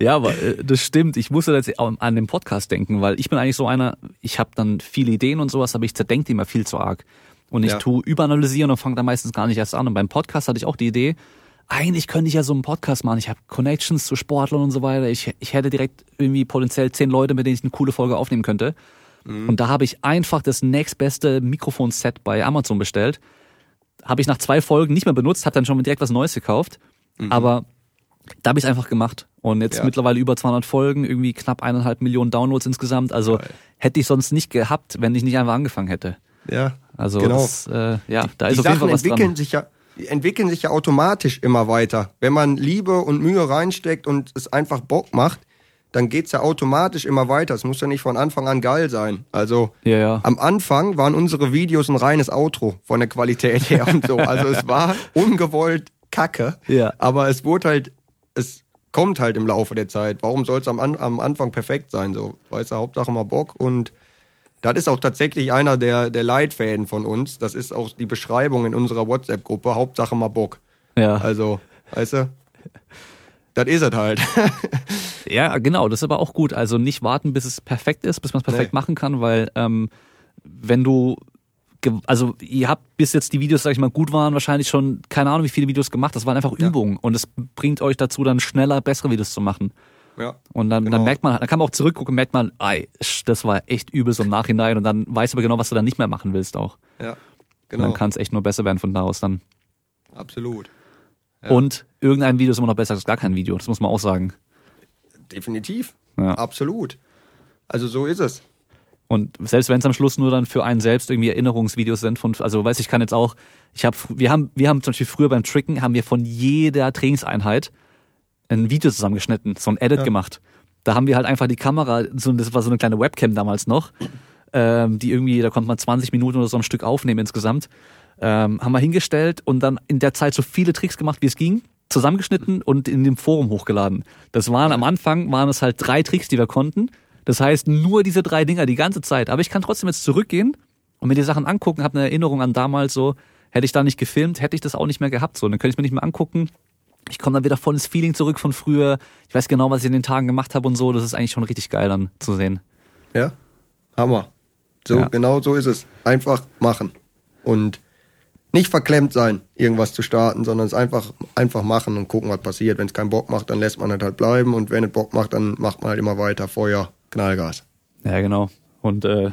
ja, aber äh, das stimmt. Ich musste jetzt an den Podcast denken, weil ich bin eigentlich so einer, ich habe dann viele Ideen und sowas, aber ich zerdenke die immer viel zu arg. Und ich Ja. tue überanalysieren und fange da meistens gar nicht erst an. Und beim Podcast hatte ich auch die Idee, eigentlich könnte ich ja so einen Podcast machen. Ich habe Connections zu Sportlern und so weiter. Ich, ich hätte direkt irgendwie potenziell zehn Leute, mit denen ich eine coole Folge aufnehmen könnte. Und da habe ich einfach das nächstbeste Mikrofonset bei Amazon bestellt. Habe ich nach zwei Folgen nicht mehr benutzt, habe dann schon direkt was Neues gekauft. Aber da habe ich es einfach gemacht. Und jetzt Ja. mittlerweile über 200 Folgen, irgendwie knapp eineinhalb Millionen Downloads insgesamt. Also Geil. hätte ich sonst nicht gehabt, wenn ich nicht einfach angefangen hätte. Ja, Also genau. das, äh, ja, da die ist auf jeden Sachen Fall was entwickeln dran. sich ja die entwickeln sich ja automatisch immer weiter. Wenn man Liebe und Mühe reinsteckt und es einfach Bock macht, dann geht's ja automatisch immer weiter. Es muss ja nicht von Anfang an geil sein. Also Ja, ja. am Anfang waren unsere Videos ein reines Outro von der Qualität her und so. Also es war ungewollt Kacke. Ja. Aber es wurde halt, es kommt halt im Laufe der Zeit. Warum soll es am, am Anfang perfekt sein? So, weißt du, Hauptsache mal Bock und das ist auch tatsächlich einer der, der Leitfäden von uns. Das ist auch die Beschreibung in unserer WhatsApp-Gruppe. Hauptsache mal Bock. Ja. Also, weißt du, das ist es halt. Ja, genau, das ist aber auch gut. Also nicht warten, bis es perfekt ist, bis man es perfekt Nee. machen kann, weil ähm, wenn du also ihr habt bis jetzt die Videos, sag ich mal, gut waren, wahrscheinlich schon, keine Ahnung, wie viele Videos gemacht. Das waren einfach Ja. Übungen und es bringt euch dazu, dann schneller bessere Videos zu machen. Ja. Und dann, dann Genau. merkt man, dann kann man auch zurückgucken, merkt man, ey, das war echt übel so im Nachhinein und dann weißt du aber genau, was du dann nicht mehr machen willst auch. Ja. Und Genau. dann kann es echt nur besser werden von da aus dann. Absolut. Ja. Und irgendein Video ist immer noch besser als gar kein Video, das muss man auch sagen. Definitiv. Ja. Absolut. Also so ist es. Und selbst wenn es am Schluss nur dann für einen selbst irgendwie Erinnerungsvideos sind von, also weiß ich kann jetzt auch, ich habe, wir haben, wir haben zum Beispiel früher beim Tricken haben wir von jeder Trainingseinheit ein Video zusammengeschnitten, so ein Edit Ja. gemacht. Da haben wir halt einfach die Kamera, so, das war so eine kleine Webcam damals noch, ähm, die irgendwie, da konnte man 20 Minuten oder so am Stück aufnehmen insgesamt, ähm, haben wir hingestellt und dann in der Zeit so viele Tricks gemacht, wie es ging, zusammengeschnitten und in dem Forum hochgeladen. Das waren am Anfang, waren es halt drei Tricks, die wir konnten. Das heißt, nur diese drei Dinger die ganze Zeit. Aber ich kann trotzdem jetzt zurückgehen und mir die Sachen angucken, habe eine Erinnerung an damals so, hätte ich da nicht gefilmt, hätte ich das auch nicht mehr gehabt. So, dann könnte ich mir nicht mehr angucken. Ich komme dann wieder voll ins Feeling zurück von früher. Ich weiß genau, was ich in den Tagen gemacht habe und so. Das ist eigentlich schon richtig geil dann zu sehen. Ja. Hammer. So, Ja. genau so ist es. Einfach machen. Und nicht verklemmt sein, irgendwas zu starten, sondern es einfach, einfach machen und gucken, was passiert. Wenn es keinen Bock macht, dann lässt man es halt bleiben. Und wenn es Bock macht, dann macht man halt immer weiter. Feuer, Knallgas. Ja, genau. Und äh,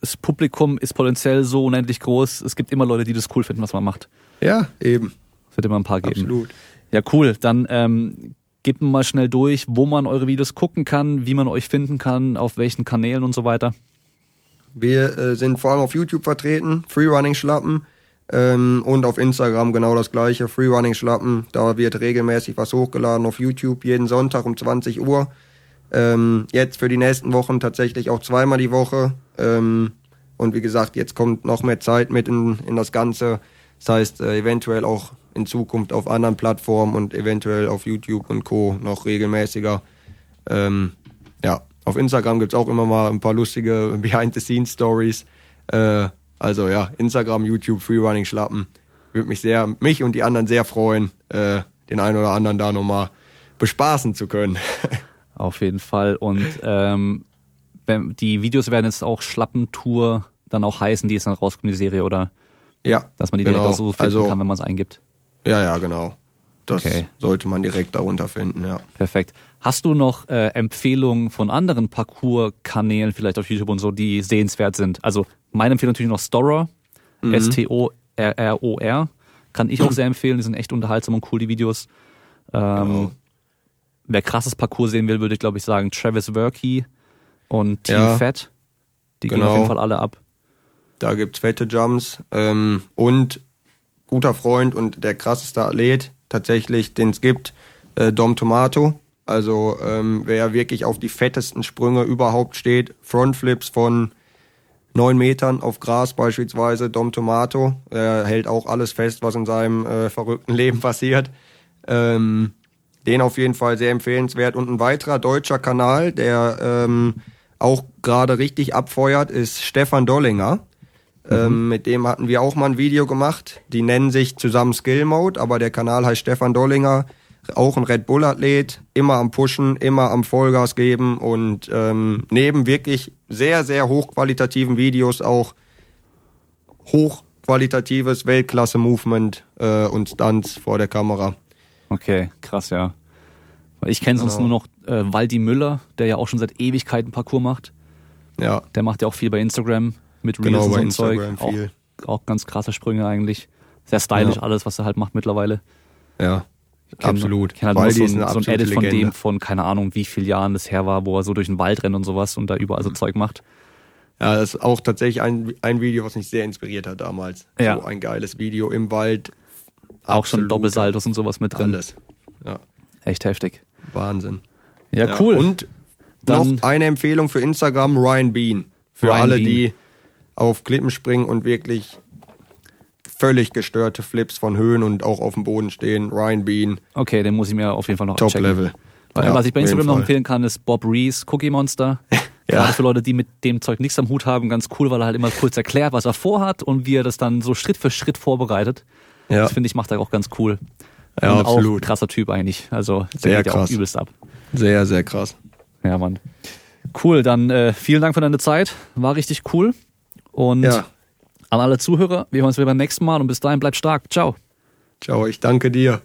das Publikum ist potenziell so unendlich groß. Es gibt immer Leute, die das cool finden, was man macht. Ja, eben. Es wird immer ein paar geben. Absolut. Ja, cool. Dann ähm, gebt mir mal schnell durch, wo man eure Videos gucken kann, wie man euch finden kann, auf welchen Kanälen und so weiter. Wir äh, sind vor allem auf YouTube vertreten, Freerunning Schlappen. Ähm, und auf Instagram genau das gleiche, Freerunning Schlappen. Da wird regelmäßig was hochgeladen auf YouTube, jeden Sonntag um 20 Uhr. Ähm, jetzt für die nächsten Wochen tatsächlich auch zweimal die Woche. Ähm, und wie gesagt, jetzt kommt noch mehr Zeit mit in, in das Ganze. Das heißt, äh, eventuell auch in Zukunft auf anderen Plattformen und eventuell auf YouTube und Co. noch regelmäßiger. Ähm, ja, auf Instagram gibt's auch immer mal ein paar lustige Behind-the-Scenes-Stories. Äh, also ja, Instagram, YouTube, Freerunning Schlappen. Würde mich sehr, mich und die anderen sehr freuen, äh, den einen oder anderen da nochmal bespaßen zu können. Auf jeden Fall. Und ähm, die Videos werden jetzt auch Schlappentour dann auch heißen, die jetzt dann rauskommt, die Serie, oder ja, dass man die direkt genau. auch so finden also, kann, wenn man es eingibt. Ja, ja, genau. Das Okay. sollte man direkt darunter finden, ja. Perfekt. Hast du noch äh, Empfehlungen von anderen Parcours-Kanälen, vielleicht auf YouTube und so, die sehenswert sind? Also meine Empfehlung natürlich noch Storer, Mhm. S-T-O-R-R-O-R. Kann ich auch sehr empfehlen, die sind echt unterhaltsam und cool, die Videos. Ähm, Genau. Wer krasses Parcours sehen will, würde ich glaube ich sagen Travis Werkey und Team Ja. Fat. Die gehen Genau. auf jeden Fall alle ab. Da gibt's fette Jumps. Ähm, und guter Freund und der krasseste Athlet tatsächlich, den es gibt, äh, Dom Tomato. Also ähm, wer wirklich auf die fettesten Sprünge überhaupt steht, Frontflips von neun Metern auf Gras beispielsweise, Dom Tomato. Er hält auch alles fest, was in seinem äh, verrückten Leben passiert. Ähm, den auf jeden Fall sehr empfehlenswert. Und ein weiterer deutscher Kanal, der ähm, auch gerade richtig abfeuert, ist Stefan Dollinger. Ähm, mit dem hatten wir auch mal ein Video gemacht. Die nennen sich zusammen Skill Mode, aber der Kanal heißt Stefan Dollinger. Auch ein Red Bull-Athlet, immer am Pushen, immer am Vollgas geben und ähm, neben wirklich sehr, sehr hochqualitativen Videos auch hochqualitatives Weltklasse-Movement äh, und Stunts vor der Kamera. Okay, krass, ja. Ich kenne sonst Genau. nur noch äh, Waldi Müller, der ja auch schon seit Ewigkeiten Parcours macht. Ja, Der macht ja auch viel bei Instagram mit Reels genau, und so ein Zeug. Auch, auch ganz krasse Sprünge eigentlich. Sehr stylisch Ja. alles, was er halt macht mittlerweile. Ja, kenn- absolut. kenn halt nur so, so ein Edit von Legende. dem von keine Ahnung wie viel Jahren das her war, wo er so durch den Wald rennt und sowas und da überall so Mhm. Zeug macht. Ja, das ist auch tatsächlich ein, ein Video, was mich sehr inspiriert hat damals. Ja. So ein geiles Video im Wald. Auch schon Doppelsaltos und sowas mit drin. Alles. Ja, Echt heftig. Wahnsinn. Ja, cool. Und Dann- noch eine Empfehlung für Instagram, Ryan Bean. Für Ryan alle, Bean. die auf Klippen springen und wirklich völlig gestörte Flips von Höhen und auch auf dem Boden stehen. Ryan Bean, okay, den muss ich mir auf jeden Fall noch Top checken. Level. Ja, was ich bei Instagram noch empfehlen kann, ist Bob Rees Cookie Monster. Gerade für Leute, die mit dem Zeug nichts am Hut haben, ganz cool, weil er halt immer kurz erklärt, was er vorhat und wie er das dann so Schritt für Schritt vorbereitet. Ja. Das finde ich, macht er auch ganz cool. Ja, Und absolut. Auch ein krasser Typ eigentlich. Also der Sehr geht ja auch krass. übelst ab. Sehr, sehr krass. Ja, Mann. Cool, dann äh, vielen Dank für deine Zeit. War richtig cool. Und Ja. an alle Zuhörer, wir hören uns wieder beim nächsten Mal und bis dahin bleibt stark. Ciao. Ciao, ich danke dir.